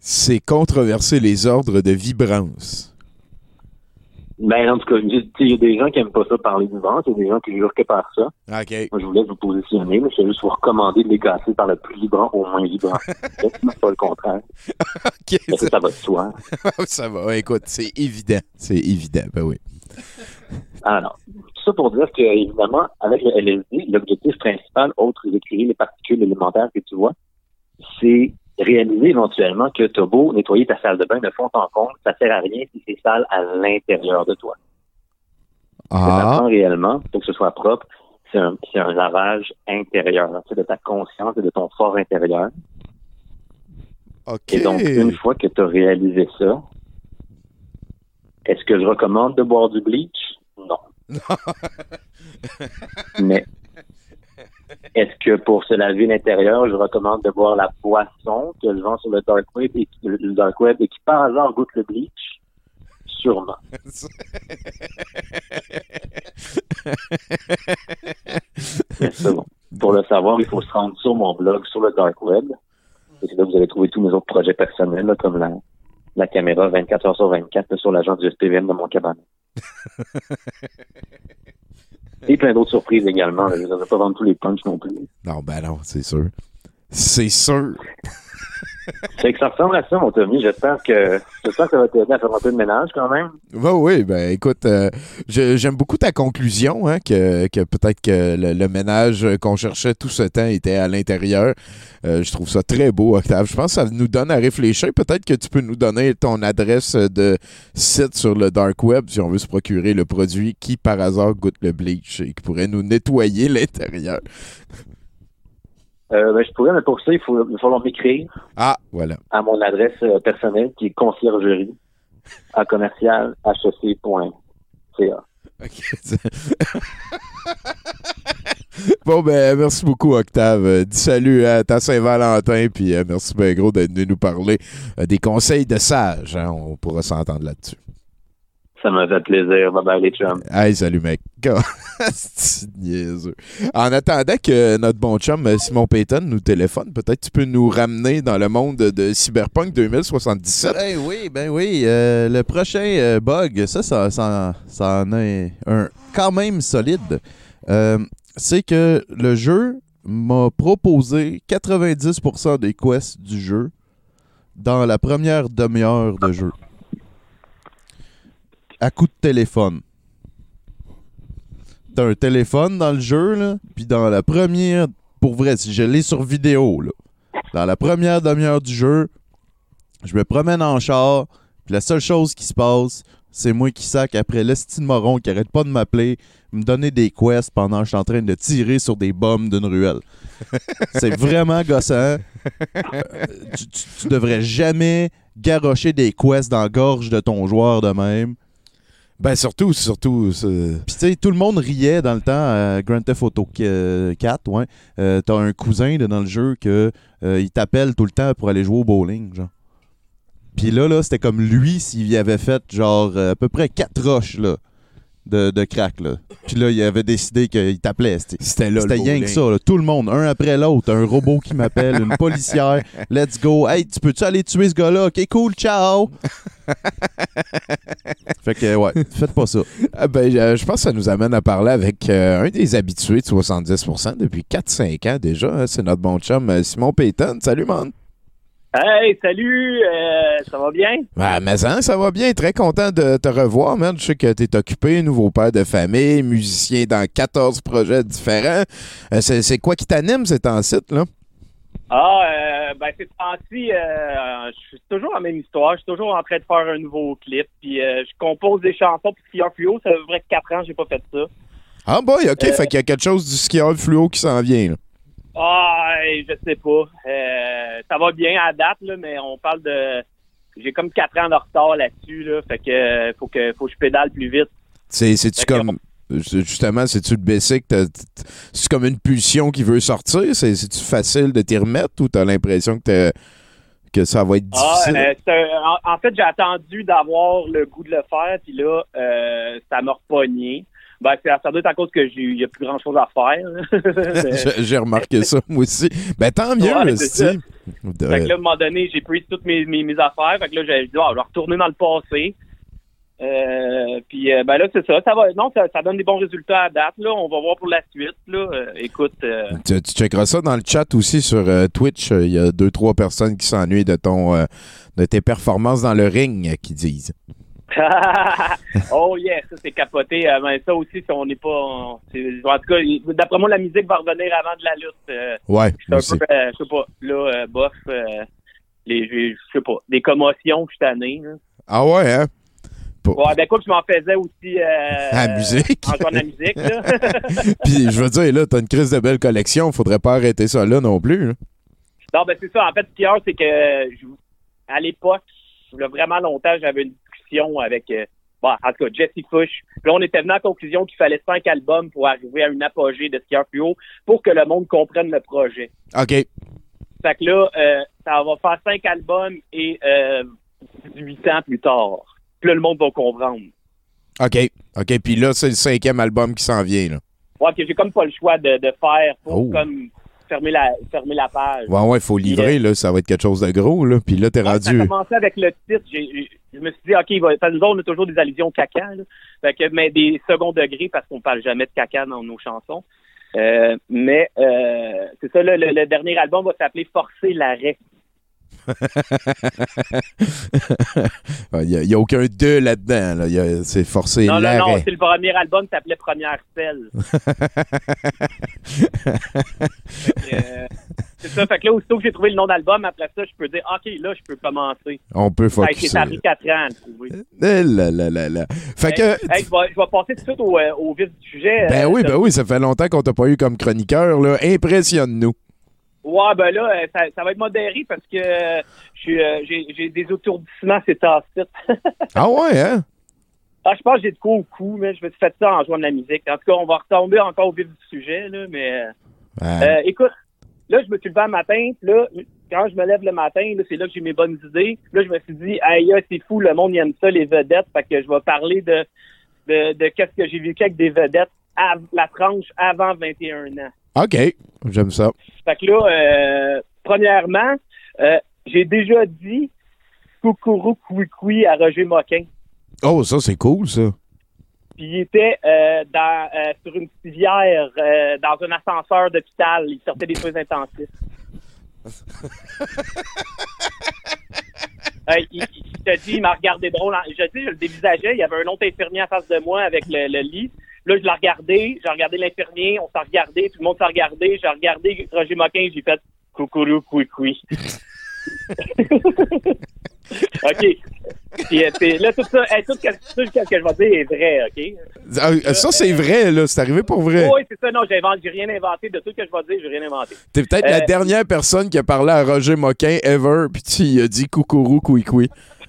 C'est controverser les ordres de vibrance. Ben, en tout cas, il y a des gens qui aiment pas ça parler du ventre, il y a des gens qui jurent que par ça. OK. Moi, je voulais vous positionner, mais je vais juste vous recommander de les casser par le plus vibrant au moins vibrant. C'est pas le contraire. Est-ce que ça va de soi? ça va. Écoute, c'est évident. C'est évident. Ben oui. Alors, tout ça pour dire que, évidemment, avec le LSD, l'objectif principal, autre que d'écrire les particules élémentaires que tu vois, c'est réaliser éventuellement que t'as beau nettoyer ta salle de bain de fond en comble, ça sert à rien si c'est sale à l'intérieur de toi. Ça Ah. prend réellement, pour que ce soit propre, c'est un, c'est un lavage intérieur, tu sais, de ta conscience et de ton fort intérieur. Et donc, une fois que tu as réalisé ça, est-ce que je recommande de boire du bleach? Non. Mais est-ce que pour se laver l'intérieur, je recommande de boire la boisson que je vends sur le dark web et, qui- le dark web et qui par hasard goûte le bleach? Sûrement. C'est bon. Pour le savoir, il faut se rendre sur mon blog, sur le dark web. Et c'est là que vous allez trouver tous mes autres projets personnels, là, comme la, la caméra 24 heures sur 24 là, sur l'agent du SPVM de mon cabanon. Et plein d'autres surprises également. Je ne vais pas vendre tous les punchs non plus. Non, ben non, c'est sûr. C'est sûr. C'est que ça ressemble à ça, mon Tommy. J'espère que, ça va t'aider à faire un peu de ménage quand même. Ben oui, ben écoute, euh, j'aime beaucoup ta conclusion, hein, que, peut-être que le, le ménage qu'on cherchait tout ce temps était à l'intérieur. Euh, je trouve ça très beau, Octave. Je pense que ça nous donne à réfléchir. Peut-être que tu peux nous donner ton adresse de site sur le dark web si on veut se procurer le produit qui, par hasard, goûte le bleach et qui pourrait nous nettoyer l'intérieur. Euh, ben, je pourrais, mais pour ça, il, faut, il va falloir m'écrire Ah, voilà. à mon adresse euh, personnelle qui est conciergerie à commercial hec.ca. Bon, ben, merci beaucoup, Octave. Euh, dis salut à ta Saint-Valentin, puis euh, merci bien gros d'être venu nous parler euh, des conseils de sage. hein. On pourra s'entendre là-dessus. Ça m'a fait plaisir. Bye bye les chums. Hey, salut, mec. C'est niaiseux. En attendant que notre bon chum euh, Simon Payton nous téléphone, peut-être tu peux nous ramener dans le monde de Cyberpunk 2077. Ben oui, ben oui. euh, le prochain euh, bug, ça, ça, ça, ça en est un quand même solide. Euh, c'est que le jeu m'a proposé 90% des quests du jeu dans la première demi-heure de jeu. À coup de téléphone. T'as un téléphone dans le jeu, là, puis dans la première... Pour vrai, si je l'ai sur vidéo, là, dans la première demi-heure du jeu, je me promène en char, puis la seule chose qui se passe, c'est moi qui sac après l'estime moron qui arrête pas de m'appeler, me donner des quests pendant que je suis en train de tirer sur des bombes d'une ruelle. c'est vraiment gossant. Euh, tu, tu- tu devrais jamais garrocher des quests dans la gorge de ton joueur de même. Ben surtout, surtout. Puis tu sais, tout le monde riait dans le temps à Grand Theft Auto euh, 4, ouais. Euh, T'as un cousin là, dans le jeu que euh, il t'appelle tout le temps pour aller jouer au bowling, genre. Puis là, là, c'était comme lui s'il y avait fait genre euh, à peu près quatre roches là, de, de crack. Là. Puis là, il avait décidé qu'il t'appelait. C'était là, C'était rien que ça. là. Tout le monde, un après l'autre. Un robot qui m'appelle, une policière. Let's go. Hey, tu peux-tu aller tuer ce gars-là? Ok, cool, ciao. fait que, ouais, faites pas ça. Ah ben, euh, je pense que ça nous amène à parler avec euh, un des habitués de 70% depuis 4-5 ans déjà. hein. C'est notre bon chum euh, Simon Payton. Salut, man. Hey, salut, euh, ça va bien? Ben, mais hein, ça va bien. Très content de te revoir, man. Je sais que tu es occupé, nouveau père de famille, musicien dans 14 projets différents. Euh, c'est, quoi qui t'anime, ces temps-ci, là? Ah, euh, ben c'est temps-ci, euh, je suis toujours la même histoire. Je suis toujours en train de faire un nouveau clip. Puis euh, je compose des chansons pour Skieur Fluo. Ça fait vrai 4 ans que j'ai pas fait ça. Ah, boy, OK. Fait qu'il y a quelque chose du skieur fluo qui s'en vient, là. Ah, je sais pas. Euh, ça va bien à date, là, mais on parle de... J'ai comme 4 ans de retard là-dessus, là. Fait que faut que faut que je pédale plus vite. C'est, c'est-tu comme. Justement, c'est-tu le basic? C'est comme une pulsion qui veut sortir? C'est, c'est-tu facile de t'y remettre ou t'as l'impression que, que ça va être Ah, difficile? euh, un- en, en fait, j'ai attendu d'avoir le goût de le faire, puis là, euh, ça m'a repogné. Ben, c'est- ça doit être à cause que j'ai, y a plus grand chose à faire. Mais- J'ai- remarqué ça, moi aussi. Ben, tant mieux, Ouais, c'est. De- Fait que là, à un moment donné, j'ai pris toutes mes, mes, mes affaires. Fait que là, j'ai dit, ah, je vais retourner dans le passé. Euh, puis euh, ben là, c'est ça. Ça va. Non, ça, ça donne des bons résultats à date. Là, on va voir pour la suite. Là, Euh, écoute. euh, Tu, tu checkeras ça dans le chat aussi sur Twitch. Il y a deux, trois personnes qui s'ennuient de ton de tes performances dans le ring, qui disent. oh yeah, ça c'est capoté. Euh, ben, ça aussi, si on n'est pas. on- c'est- en tout cas, d'après moi, la musique va revenir avant de la lutte. Euh, Ouais, suis un peu, euh, je sais pas. Là, euh, bof. les, je sais pas. Des commotions, je suis tanné. là. Ah ouais, hein? Ouais, ben quoi je m'en faisais aussi. Euh, À la musique. En jouant de la musique, là. Puis je veux dire, là, t'as une crise de belle collection. Faudrait pas arrêter ça là non plus. hein. Non, ben c'est ça. En fait, ce qu'il y a, c'est que je- à l'époque, vraiment longtemps, j'avais une discussion avec, euh, bon, en tout cas, Jesse Fush. Là, on était venu à la conclusion qu'il fallait cinq albums pour arriver à une apogée de Skieur Fluo pour que le monde comprenne le projet. OK. Fait que là, euh, ça va faire cinq albums et euh, 18 ans plus tard. Puis là, le monde va comprendre. OK. OK. Puis là, c'est le cinquième album qui s'en vient, là. Ouais, que j'ai comme pas le choix de, de faire pour Oh. comme fermer la, fermer la page. Ouais, ouais, faut livrer, là. Ça va être quelque chose de gros, là. Puis là, t'es Ouais, Ça a rendu. commencé avec le titre. J'ai- je me suis dit, OK, il va, que nous on a toujours des allusions caca, là. Fait que, mais des second degrés parce qu'on parle jamais de caca dans nos chansons. Euh, mais euh, c'est ça, le, le dernier album va s'appeler Forcer l'arrêt. Il n'y a, aucun deux là-dedans. Là. C'est forcé Non, non, non, c'est le premier album qui s'appelait Première Selle. Euh, c'est ça, fait que là, aussitôt que j'ai trouvé le nom d'album, après ça, je peux dire, OK, là, je peux commencer. On peut focusser. ça a pris 4 ans à le trouver. Eh là là là là. Fait que. Hey, je, vais, je vais passer tout de suite au, euh, au vif du sujet. Ben Euh, oui, ça- ben oui, ça fait longtemps qu'on t'a pas eu comme chroniqueur. Là. Impressionne-nous. Ouais, ben là, euh, ça, ça va être modéré parce que euh, je suis, euh, j'ai, j'ai des étourdissements, c'est tacites. Ah ouais, hein? ah, je pense que j'ai de quoi au cou, mais je me suis fait ça en jouant de la musique. En tout cas, on va retomber encore au vif du sujet, là, mais... euh, Ouais. euh, écoute, là, je me suis levé un matin, puis là, quand je me lève le matin, là, c'est là que j'ai mes bonnes idées. Là, je me suis dit, aïe, c'est fou, le monde il aime ça, les vedettes, fait que je vais parler de, de, de qu'est-ce que j'ai vécu avec des vedettes, à la tranche avant 21 ans. OK, j'aime ça. Fait que là, euh, premièrement, euh, j'ai déjà dit coucourou couicoui à Roger Moquin. Oh, ça, c'est cool, ça. Puis il était euh, dans, euh, sur une civière, dans un ascenseur d'hôpital. Il sortait des soins intensifs. Euh, il, il- te dis, il m'a regardé drôle. Je dis, je le dévisageais. Il y avait un autre infirmier en face de moi avec le, le lit. Là, je l'ai regardé. J'ai regardé l'infirmier. On s'est regardé. Tout le monde s'est regardé. J'ai regardé Roger Moquin. J'ai fait coucourou couicoui. OK. Puis, euh, c'est- là, tout ça, tout, ce que- tout ce que je vais dire est vrai, OK? Ah, Ça, c'est vrai, là. C'est arrivé pour vrai. Oui, c'est ça. Non, j'ai rien inventé. De tout ce que je vais dire, j'ai rien inventé. T'es peut-être la Euh, dernière personne qui a parlé à Roger Moquin ever, puis tu y as dit coucourou, couicoui.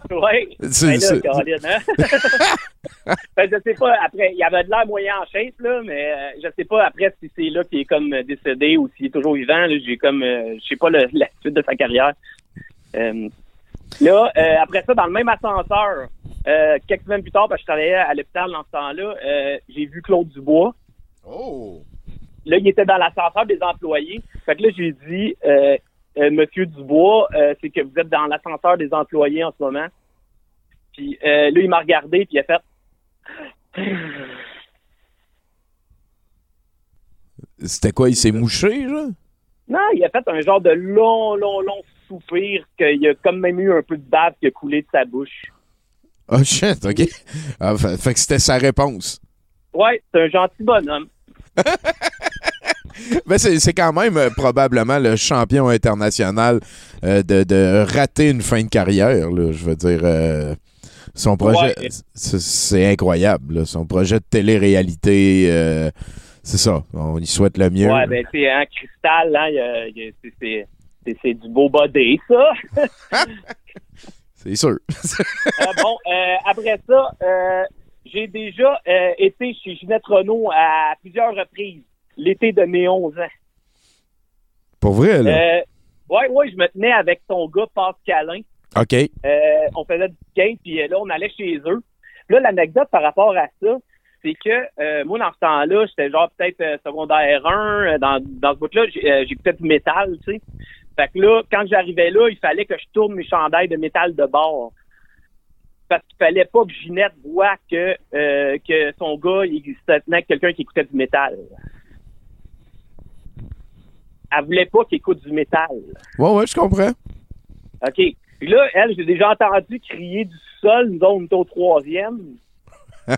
Oui. C'est- Ben là, c'est- Caroline, hein? ben, je sais pas, après, il avait de l'air moyen en shape, là, mais euh, je sais pas après si c'est là qu'il est comme euh, décédé ou s'il est toujours vivant. là. J'ai comme, euh, je sais pas le- la suite de sa carrière. Euh, là, euh, après ça, dans le même ascenseur, euh, quelques semaines plus tard, parce que je travaillais à l'hôpital dans ce temps-là, euh, j'ai vu Claude Dubois. Oh! Là, il était dans l'ascenseur des employés. Fait que là, j'ai dit, Monsieur Dubois, euh, c'est que vous êtes dans l'ascenseur des employés en ce moment. Puis euh, là, il m'a regardé, puis il a fait. C'était quoi? Il s'est mouché, là? Non, il a fait un genre de long, long, long soupir qu'il a comme même eu un peu de bave qui a coulé de sa bouche. Oh shit, OK. Ah, fait, fait que c'était sa réponse. Ouais, c'est un gentil bonhomme. Mais c'est quand même euh, probablement le champion international euh, de, de rater une fin de carrière. Là, je veux dire, euh, son projet, Ouais. c'est- incroyable. là. Son projet de télé-réalité, c'est ça. On y souhaite le mieux. Ouais, ben c'est un cristal, hein, c'est- du beau body, ça. C'est sûr. Euh, bon, euh, après ça, euh, j'ai déjà été chez Ginette Renault à plusieurs reprises, l'été de mes 11 ans. Pour vrai, là? Euh, ouais, ouais, je me tenais avec son gars Pascalin. OK. Euh, on faisait du skate, puis euh, là, on allait chez eux. Là, l'anecdote par rapport à ça, c'est que euh, moi, dans ce temps-là, j'étais genre peut-être secondaire 1. euh, dans, dans ce bout-là, j'écoutais du métal, tu sais. Fait que là, quand j'arrivais là, il fallait que je tourne mes chandails de métal de bord. Parce qu'il fallait pas que Ginette voit que, que son gars, il se tenait avec quelqu'un qui écoutait du métal. Elle voulait pas qu'il écoute du métal. Ouais, ouais, je comprends. OK. Puis là, elle, j'ai déjà entendu crier du sol, nous autres, on était au troisième.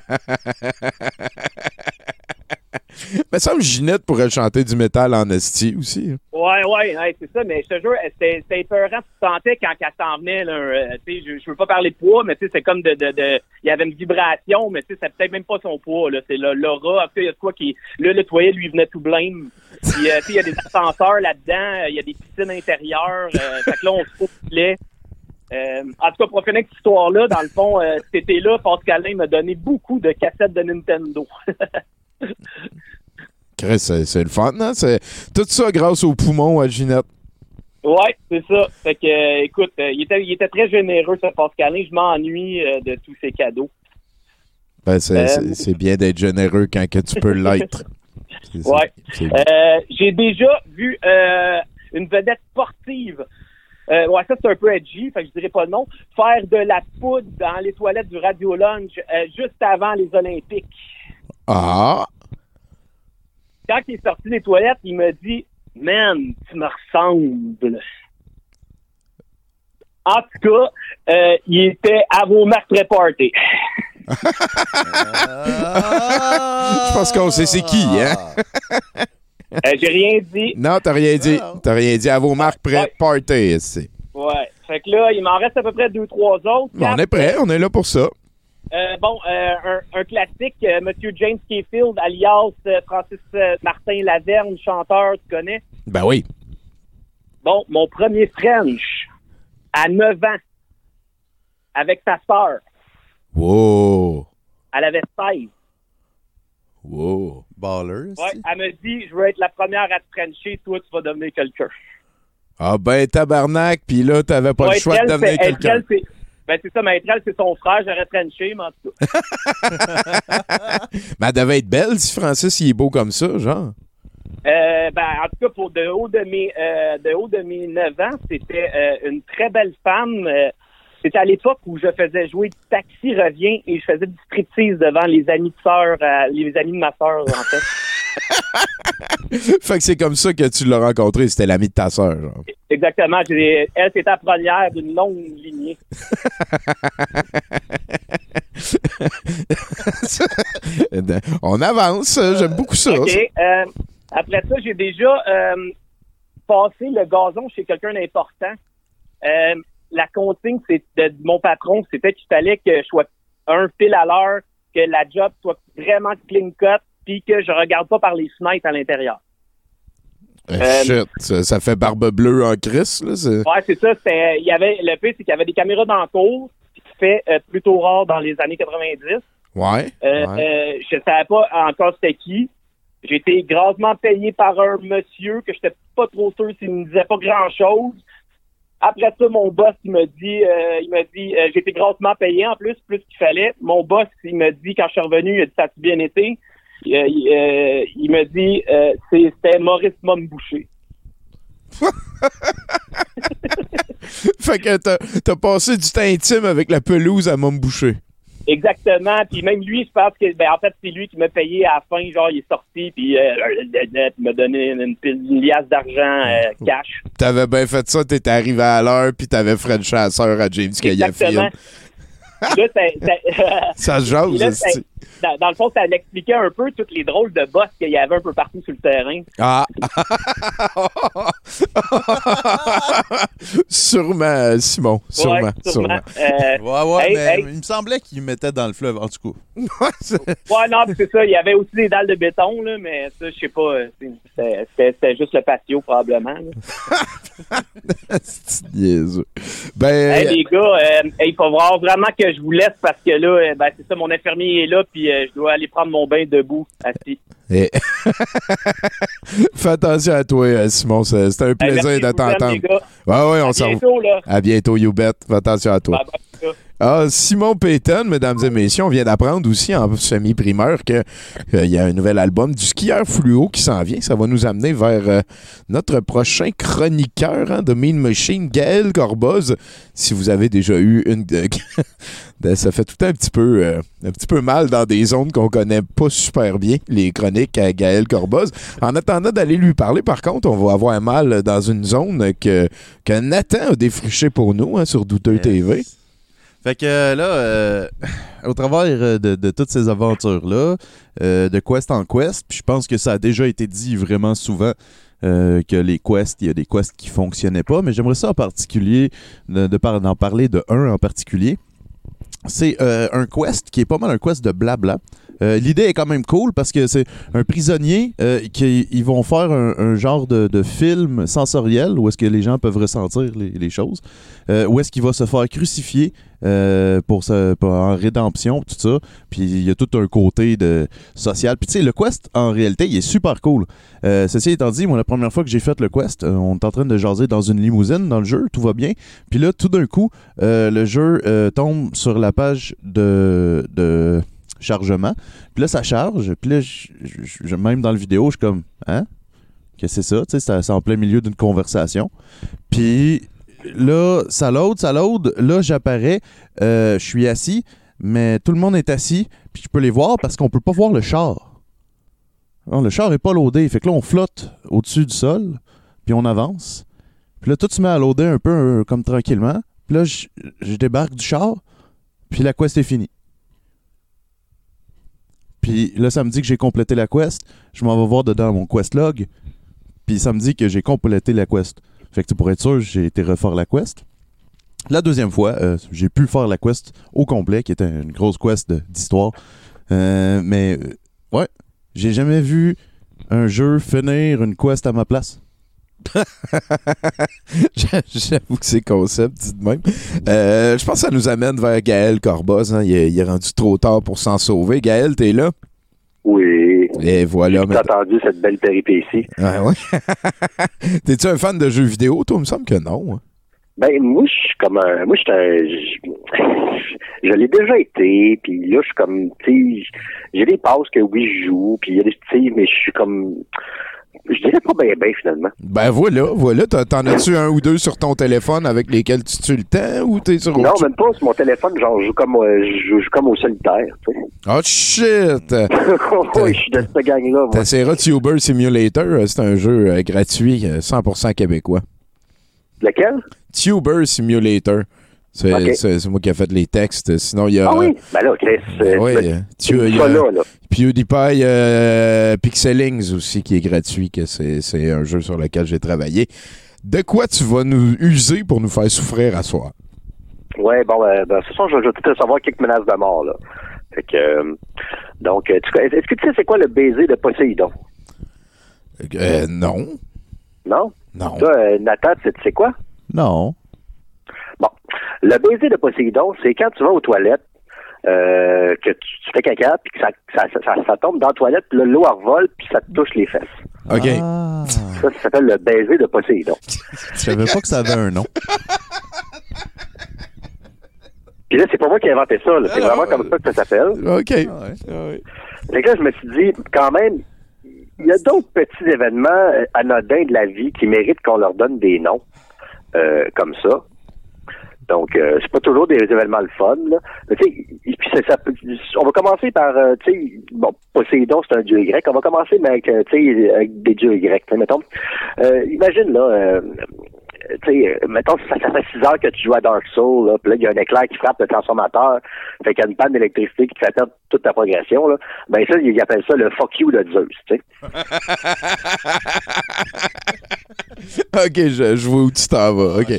Mais ça me Ginette pourrait chanter du métal en esti aussi. Ouais, ouais, ouais, c'est ça, mais je te jure, c'était épeurant, tu sentais quand elle s'en venait, là, euh, je, je veux pas parler de poids, mais c'est comme de, il y avait une vibration, mais c'est peut-être même pas son poids, là, c'est l'aura, il y a de quoi qui, là, le toilette lui venait tout blême, euh, il y a des ascenseurs là-dedans, euh, il y a des piscines intérieures, euh, là, on se. Euh, en tout cas, pour finir cette histoire-là, dans le fond, euh, cet été-là, Pascalin m'a donné beaucoup de cassettes de Nintendo. Chris, c'est le fun, hein? C'est tout ça grâce aux poumons à Ginette. Ouais, c'est ça. Fait que, euh, écoute, euh, il, était, il était très généreux, ce Pascalin. Je m'ennuie euh, de tous ses cadeaux. Ben, c'est bien d'être généreux quand que tu peux l'être. Ouais. c'est- J'ai déjà vu une vedette sportive. Ouais, ça c'est un peu edgy, fait que je dirais pas non. Faire de la poudre dans les toilettes du Radio euh, juste avant les Olympiques. Ah! Quand il est sorti des toilettes, il me dit Man, tu me ressembles. En tout cas, euh, il était à vos marques pré-party. Je pense qu'on sait c'est qui, hein? Euh, J'ai rien dit. Non, t'as rien dit. T'as rien dit à vos marques party, c'est. Ouais. Fait que là, il m'en reste à peu près deux, trois autres. On est prêt, on est là pour ça. Euh, bon, euh, un, un classique, euh, Monsieur James Kayfield, alias euh, Francis euh, Martin Laverne, chanteur, tu connais? Ben oui. Bon, mon premier French, à 9 ans, avec sa sœur. Wow. Elle avait 16. Wow. Ballers. Ouais, elle me dit, je veux être la première à te Frencher, toi, tu vas devenir quelqu'un. Ah ben tabarnak, puis là, t'avais pas Ouais, le choix de devenir quelqu'un. Ben, c'est ça, mais elle, c'est son frère, j'aurais Frenché, mais en tout cas. Mais elle devait être belle si Francis il est beau comme ça, genre. Euh, ben, en tout cas, pour de haut de mes, euh, de haut de mes 9 ans, c'était euh, une très belle femme. C'était à l'époque où je faisais jouer Taxi revient et je faisais du striptease devant les amis de sœur, les amis de ma sœur, en fait. fait que c'est comme ça que tu l'as rencontré, c'était l'ami de ta sœur, genre. Exactement. Elle, c'était la première d'une longue lignée. On avance, j'aime beaucoup ça. Euh, après ça, j'ai déjà euh, passé le gazon chez quelqu'un d'important. Euh, la consigne c'est de mon patron, c'était qu'il fallait que je sois un fil à l'heure, que la job soit vraiment clean cut, puis que je regarde pas par les fenêtres à l'intérieur. Eh, Shit, ça, ça fait barbe bleue en crise, là. c'est- Ouais, c'est ça. Il y avait, le pire, c'est qu'il y avait des caméras dans le cours, ce qui se fait euh, plutôt rare dans les années 90. Ouais. Euh, ouais. euh, je savais pas encore c'était qui. J'ai été grassement payé par un monsieur que j'étais pas trop sûr s'il me disait pas grand chose. Après ça, mon boss, il me dit, euh, il me dit, euh, j'ai été grassement payé en plus, plus qu'il fallait. Mon boss, il me dit, quand je suis revenu, il a dit, ça a bien été? Il, euh, il, euh, il me dit, euh, c'est- c'était Maurice Momboucher. fait que t'as, t'as passé du temps intime avec la pelouse à Montboucher. Exactement. Puis même lui, je pense que, ben, en fait, c'est lui qui m'a payé à la fin. Genre, il est sorti, puis euh, il m'a donné une, une liasse d'argent euh, cash. T'avais bien fait ça, t'étais arrivé à l'heure, puis t'avais French sœur à James Exactement. Là, ça, Ça se jase, Dans, dans le fond, ça l'expliquait un peu toutes les drôles de boss qu'il y avait un peu partout sur le terrain. Ah! sûrement, Simon. Sûrement, Ouais, sûrement. Euh, Ouais, ouais, hey, mais hey. il me semblait qu'il mettait dans le fleuve, en tout cas. Ouais, non, puis c'est ça. Il y avait aussi des dalles de béton, là, mais ça, je sais pas. euh, c'est- C'était juste le patio, probablement. Ben, Hey, les gars, euh, hey, il faut voir vraiment que je vous laisse parce que là, ben, c'est ça, mon infirmier est là, puis euh, je dois aller prendre mon bain debout, assis. fais attention à toi, euh, Simon. c'est- C'était un plaisir de t'entendre. Ouais, ouais, on À s'en. À bientôt, you bet. Fais attention à toi. Bye, bye, Ah, Simon Payton, mesdames et messieurs, on vient d'apprendre aussi en semi-primeur qu'il y a un nouvel album du skieur fluo qui s'en vient. Ça va nous amener vers euh, notre prochain chroniqueur hein, de Mean Machine, Gaël Corboz. Si vous avez déjà eu une... ça fait tout un petit peu euh, un petit peu mal dans des zones qu'on connaît pas super bien, les chroniques à Gaël Corboz. En attendant d'aller lui parler, par contre, on va avoir mal dans une zone que, que Nathan a défrichée pour nous hein, sur Douteux TV. Fait que euh, là, euh, au travers euh, de, toutes ces aventures-là, euh, de quest en quest, puis je pense que ça a déjà été dit vraiment souvent que les quests, il y a des quests qui fonctionnaient pas, mais j'aimerais ça en particulier, de, de par- d'en parler de un en particulier. C'est un quest qui est pas mal un quest de blabla. Euh, L'idée est quand même cool parce que c'est un prisonnier euh, qui vont faire un, genre de, film sensoriel où est-ce que les gens peuvent ressentir les, choses, euh, où est-ce qu'il va se faire crucifier euh, en rédemption, tout ça. Puis il y a tout un côté de social. Puis tu sais, le quest en réalité, il est super cool. Ceci étant dit, moi la première fois que j'ai fait le quest, on est en train de jaser dans une limousine dans le jeu, tout va bien. Puis là, tout d'un coup, le jeu tombe sur la page de chargement. Puis là, ça charge. Puis là, même dans la vidéo, je suis comme, hein? Que c'est ça? Tu sais, c'est- en plein milieu d'une conversation. Puis là, ça load, ça load. Là, j'apparais. euh, je suis assis, mais tout le monde est assis. Puis je peux les voir parce qu'on peut pas voir le char. Le char est pas loadé. Fait que là, on flotte au-dessus du sol. Puis on avance. Puis là, tout se met à loader un peu euh, comme tranquillement. Puis là, je, je débarque du char. Puis la quest est finie. Puis là, ça me dit que j'ai complété la quest. Je m'en vais voir dedans mon quest log. Puis ça me dit que j'ai complété la quest. Fait que pour être sûr, j'ai été refaire la quest. La deuxième fois, euh, j'ai pu faire la quest au complet, qui était une grosse quest d'histoire. Euh, mais euh, ouais, j'ai jamais vu un jeu finir une quest à ma place. J'avoue que c'est concept, dit de même. Euh, je pense que ça nous amène vers Gaël Corboz. hein. Il, est, il est rendu trop tard pour s'en sauver. Gaël, t'es là? Oui. Et voilà. J'ai entendu cette belle péripétie. Ouais, ouais. T'es-tu un fan de jeux vidéo, toi? Il me semble que non. hein. Ben, moi, je suis comme un. Moi, je suis un. Je, je l'ai déjà été, puis là, je suis comme. Tu sais, j'ai des passes que oui, je joue, puis il y a des. Tu sais, mais je suis comme. Je dirais pas bien, bien, finalement. Ben voilà, voilà. T'en- as-tu un ou deux sur ton téléphone avec lesquels tu tues le temps ou t'es sur Non, même pas sur mon téléphone, genre, je joue comme, euh, je joue, comme au solitaire, sais. Oh shit! oui, je suis de cette gang-là. T'essaieras Tuber Simulator, euh, c'est un jeu euh, gratuit, euh, 100% québécois. Lequel? Tuber Simulator. C'est moi qui ai fait les textes. Sinon, il y a. Ah oui? Ben là, Chris, euh, Ouais, tu euh, tu- il y pas a là, là. PewDiePie euh, Pixelings aussi qui est gratuit, que c'est c'est un jeu sur lequel j'ai travaillé. De quoi tu vas nous user pour nous faire souffrir à soir? Ouais, bon, ben, ben, ce soir, je je vais tout savoir quelques menaces de mort, là. Fait que, euh, donc, euh, est-ce que tu sais c'est quoi le baiser de Poséidon? Euh, non. Non? Non. Toi, euh, Nathan, tu sais- tu sais quoi? Non. Le baiser de Poséidon, c'est quand tu vas aux toilettes, euh, que tu, tu fais caca, puis que ça, ça, ça, ça tombe dans la toilette, puis l'eau revole, puis ça te touche les fesses. OK. Ça, ça s'appelle le baiser de Poséidon. Je savais pas que ça avait un nom. Puis là, c'est pas moi qui ai inventé ça, là. c'est Ah, vraiment comme ça que ça s'appelle. OK. Fait que là, je me suis dit, quand même, il y a d'autres petits événements euh, anodins de la vie qui méritent qu'on leur donne des noms, euh, comme ça. Donc, euh, c'est pas toujours des événements le fun, là. Mais puis ça, ça on va commencer par, euh, tu sais, bon, Poséidon, c'est un dieu grec. On va commencer mais avec, euh, avec des dieux grecs, mettons. Euh, imagine, là, euh, tu sais, euh, mettons, ça, ça fait 6 heures que tu joues à Dark Souls, là, puis là, il y a un éclair qui frappe le transformateur, fait qu'il y a une panne d'électricité qui te fait perdre toute ta progression, là. Ben ça, ils appellent ça le fuck you de Zeus, tu sais. OK, je, je vois où tu t'en vas. OK.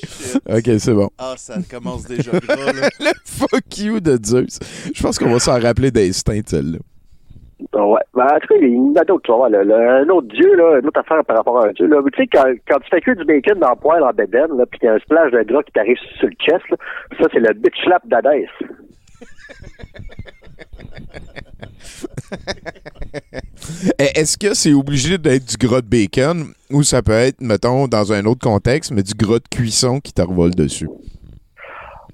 OK, c'est bon. Ah, ça commence déjà gras, là. le fuck you de Zeus. Je pense qu'on va s'en rappeler d'instinct, celle-là. Ouais. Ben, en tout cas, il y a d'autres. Le- un autre dieu, là, une autre affaire par rapport à un dieu, là. Tu sais, quand, quand tu fais cuire du bacon dans le poêle en bédaine, là, pis qu'il y a un splash de gras qui t'arrive sur le chest, là, ça, c'est le bitch slap d'Hadès. Eh, Est-ce que c'est obligé d'être du gras de bacon ou ça peut être, mettons, dans un autre contexte, mais du gras de cuisson qui te revole dessus?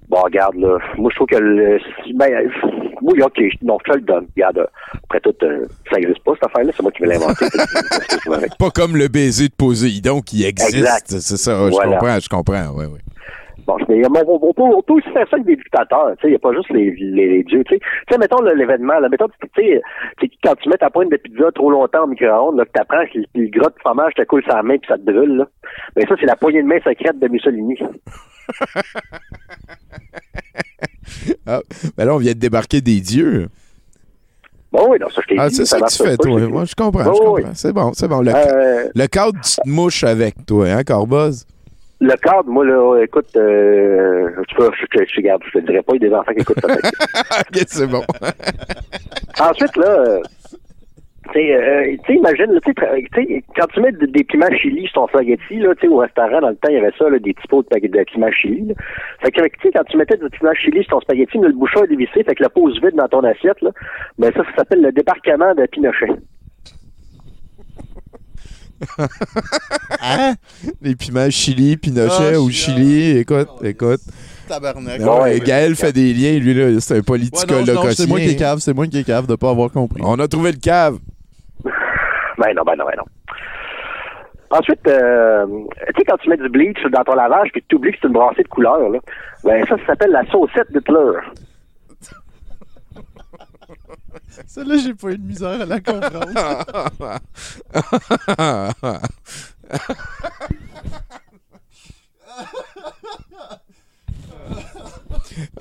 Bon, regarde, là, moi, je trouve que le, ben, oui, ok, non, je te le donne. Regarde, après tout, euh, ça n'existe pas, cette affaire-là, c'est moi qui vais l'inventer. Pas comme le baiser de Poséidon qui existe. C'est ça, je comprends, je comprends, ouais, ouais. Bon, mais on, on- peut, on peut aussi faire ça avec des dictateurs, tu sais, il n'y a pas juste les, les, les dieux, tu sais. Mettons l'événement, là, mettons, tu sais, quand tu mets ta pointe de pizza trop longtemps au micro-ondes, là, que t'apprends que le, le gras de fromage te coule la main puis ça te brûle, là. Ben ça, c'est la poignée de main secrète de Mussolini. Ah, ben là, on vient de débarquer des dieux. Bon, oui, non, ça, je t'ai Ah, c'est ça que tu fais, toi. Moi, je comprends, je oui. comprends. C'est bon, c'est bon. Le, Euh, le cadre, tu te mouches avec, toi, hein, Corboz? Le cadre, moi, là, écoute, euh, tu peux, je, je, je, regarde, je te dirais pas, il y a des enfants qui écoutent peut-être. ok, c'est bon. Ensuite, là, sais, euh, tu sais, imagine, là, quand tu mets de- des piments chili sur ton spaghetti, là, tu sais, au restaurant, dans le temps, il y avait ça, là, des petits pots de, de piments chili, là. Fait que, tu sais, quand tu mettais du piment chili sur ton spaghetti, le bouchon est dévissé, fait que la pause vide dans ton assiette, là, ben ça, ça s'appelle le débarquement de Pinochet. hein? Les piments chili, Pinochet Ah, ou je- chili, écoute, écoute. Tabarnak. Ah ouais, Gaël fait des liens, lui, là. C'est un Ouais, politicologue non, c'est moi qui est cave, c'est moi qui est cave de pas avoir compris. On a trouvé le cave. Ben non, ben non, ben non. Ensuite, euh, tu sais, quand tu mets du bleach dans ton lavage puis tu oublies que c'est une brassée de couleur, là, ben ça, ça s'appelle la saucette d'Hitler. Celle-là, j'ai pas eu de misère à la comprendre.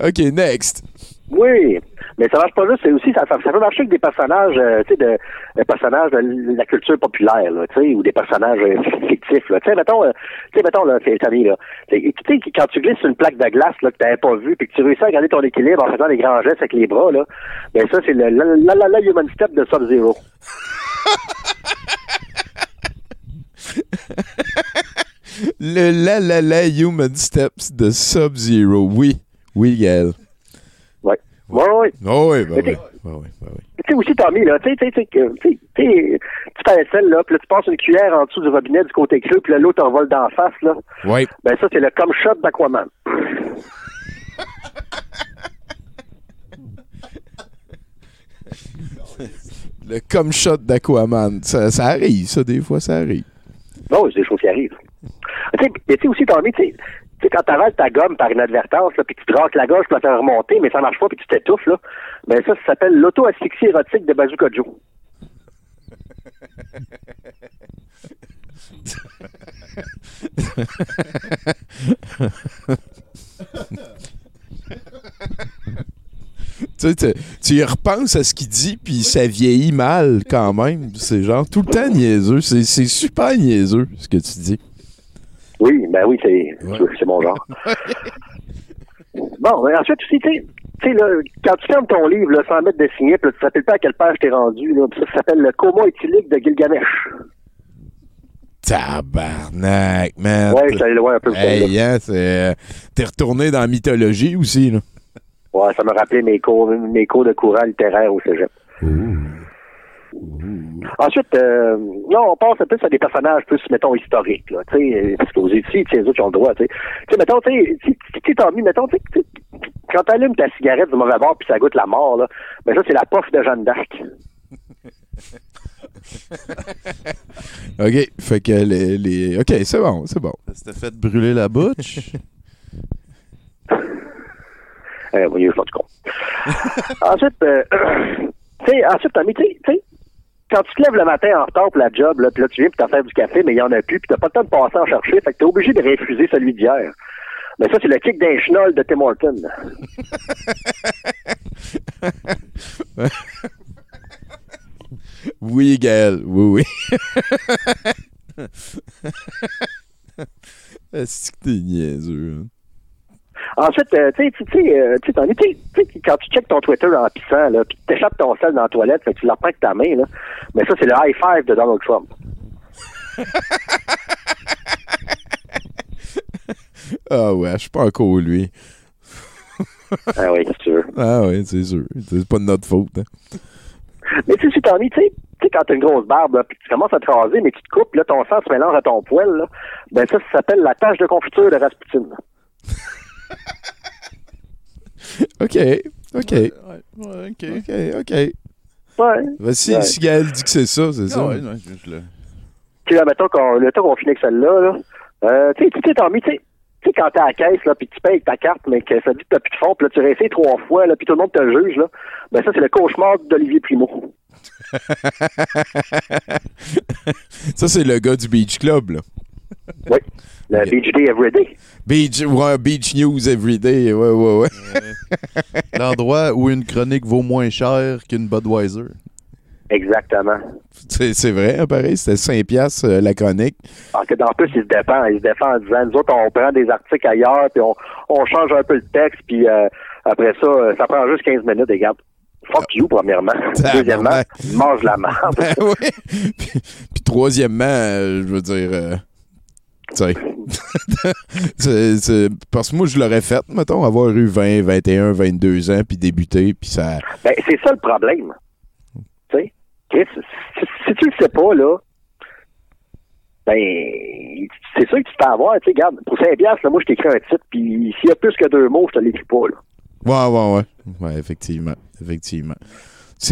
OK, next. Oui, mais ça marche pas juste, c'est aussi, ça, ça, peut marcher avec des personnages, euh, tu sais, de, des personnages de la culture populaire, tu sais, ou des personnages euh, fictifs. Tu sais, mettons, euh, tu sais, mettons, là, Tommy, là. Tu sais, quand tu glisses sur une plaque de glace, là, que t'avais pas vu, puis que tu réussis à garder ton équilibre en faisant des grands gestes avec les bras, là, ben ça, c'est le la, la, la, la human step de Sub-Zero. Le la la la Human Steps de Sub-Zero. Oui. Oui, Gaël. Ouais. Ouais, ouais. Oh, oui, Mais oui. t'es- Bah oui, bah oui. Tu sais aussi, Tommy, là, tu sais, tu fais la là, puis là, tu passes une cuillère en dessous du robinet du côté creux, puis là, l'eau t'envole d'en face, là. Ouais. Ben ça, c'est le comme shot d'Aquaman. Le cum shot d'Aquaman. Ça, ça arrive, ça, des fois, ça arrive. Non, c'est des choses qui arrivent. Tu sais, mais tu sais aussi, Tommy, tu sais, quand t'avales ta gomme par inadvertance, puis tu te raques la gorge pour la faire remonter, mais ça marche pas, puis tu t'étouffes, là, ben ça, ça s'appelle l'auto-asphyxie érotique de Bazooka Joe. tu, tu- y repenses à ce qu'il dit, puis ça vieillit mal quand même. C'est genre tout le temps niaiseux. C'est super niaiseux, ce que tu dis. Oui, ben oui, c'est c'est mon genre. bon, ben ensuite, aussi, tu sais, tu sais, là, quand tu fermes ton livre, là, sans mettre de signet, puis là, tu te rappelles pas à quelle page t'es rendu, là, ça, ça s'appelle le coma éthylique de Gilgamesh. Tabarnak, man. Ouais, suis allé loin un peu. Hey, hein, c'est. T'es retourné dans la mythologie aussi, là. Ouais, ça me rappelait mes cours, mes cours de courant littéraire au cégep. Ensuite, euh, là, on passe un peu sur des personnages plus, mettons, historiques, là, tu sais, parce que vous êtes ici, tu sais, les autres qui ont le droit, tu sais. Mettons, tu sais, mis, mettons, tu sais, quand t'allumes ta cigarette du mauvais bord puis ça goûte la mort, là, ben ça, c'est la pof de Jeanne d'Arc. OK, fait que les... les... OK, c'est bon, c'est bon. C'était fait brûler la bouche? Euh, oui, je suis con. ensuite, euh, tu sais, ensuite, Tommy, tu sais, tu sais, quand tu te lèves le matin en retard pour la job, là, puis là, tu viens pour t'en faire du café, mais il y en a plus, puis t'as pas le temps de passer en chercher, fait que t'es obligé de refuser celui d'hier. Mais ça, c'est le kick d'un chenol de Tim Horton. Oui, Gaël, oui, oui. Est-ce que t'es niaiseux, hein? Ensuite, euh, tu sais, tu sais, euh, tu sais, tu sais, quand tu checkes ton Twitter en pissant, là, puis t'échappes ton sel dans la toilette, fait que tu la avec ta main, là, mais ça, c'est le high five de Donald Trump. Ah ouais, je suis pas encore lui. ah oui, c'est sûr. Ah ouais, c'est sûr. C'est pas de notre faute. hein. Mais tu sais, Tony, tu sais, tu sais, quand t'as une grosse barbe, là, puis tu commences à te raser, mais tu te coupes, là, ton sang se mélange à ton poil, là, ben ça, ça s'appelle la tache de confiture de Rasputin. OK, OK. Ouais, OK. OK, OK. Ouais. Ben, si, Ouais. si Gaël dit que c'est ça, c'est ça. Ouais, ouais, je- le- Puis là, mettons qu'on, le temps qu'on finit avec celle-là, là, euh, tu sais, tu sais, Tommy, tu sais, tu sais, quand t'es à la caisse, là, puis tu payes avec ta carte, mais que ça dit que t'as plus de fond, puis là, tu réessayes trois fois, là, puis tout le monde te juge, là, ben ça, c'est le cauchemar d'Olivier Primo. ça, c'est le gars du Beach Club, là. Oui. Le Beach Day Everyday. Beach, ouais, Beach News Everyday, ouais, ouais, ouais. L'endroit où une chronique vaut moins cher qu'une Budweiser. Exactement. C'est c'est vrai, hein, pareil, c'était 5 piastres euh, la chronique. Alors que en plus, il se défend. Il se défend en disant, nous autres, on prend des articles ailleurs, puis on, on change un peu le texte, puis euh, après ça, euh, ça prend juste 15 minutes, et regarde. Fuck you, premièrement. Deuxièmement, mange la merde. Ben oui. Puis, puis troisièmement, euh, je veux dire, euh, c'est- c'est- parce que moi, je l'aurais fait, mettons, avoir eu 20, 21, 22 ans, puis débuter, puis ça... Ben, c'est ça le problème. Tu sais, si, tu le sais pas, là, ben, c'est sûr que tu peux avoir, tu sais, regarde, pour 5 piastres, moi, je t'écris un titre, puis s'il y a plus que deux mots, je te l'écris pas, là. Ouais, ouais, ouais. Ouais, effectivement. Effectivement.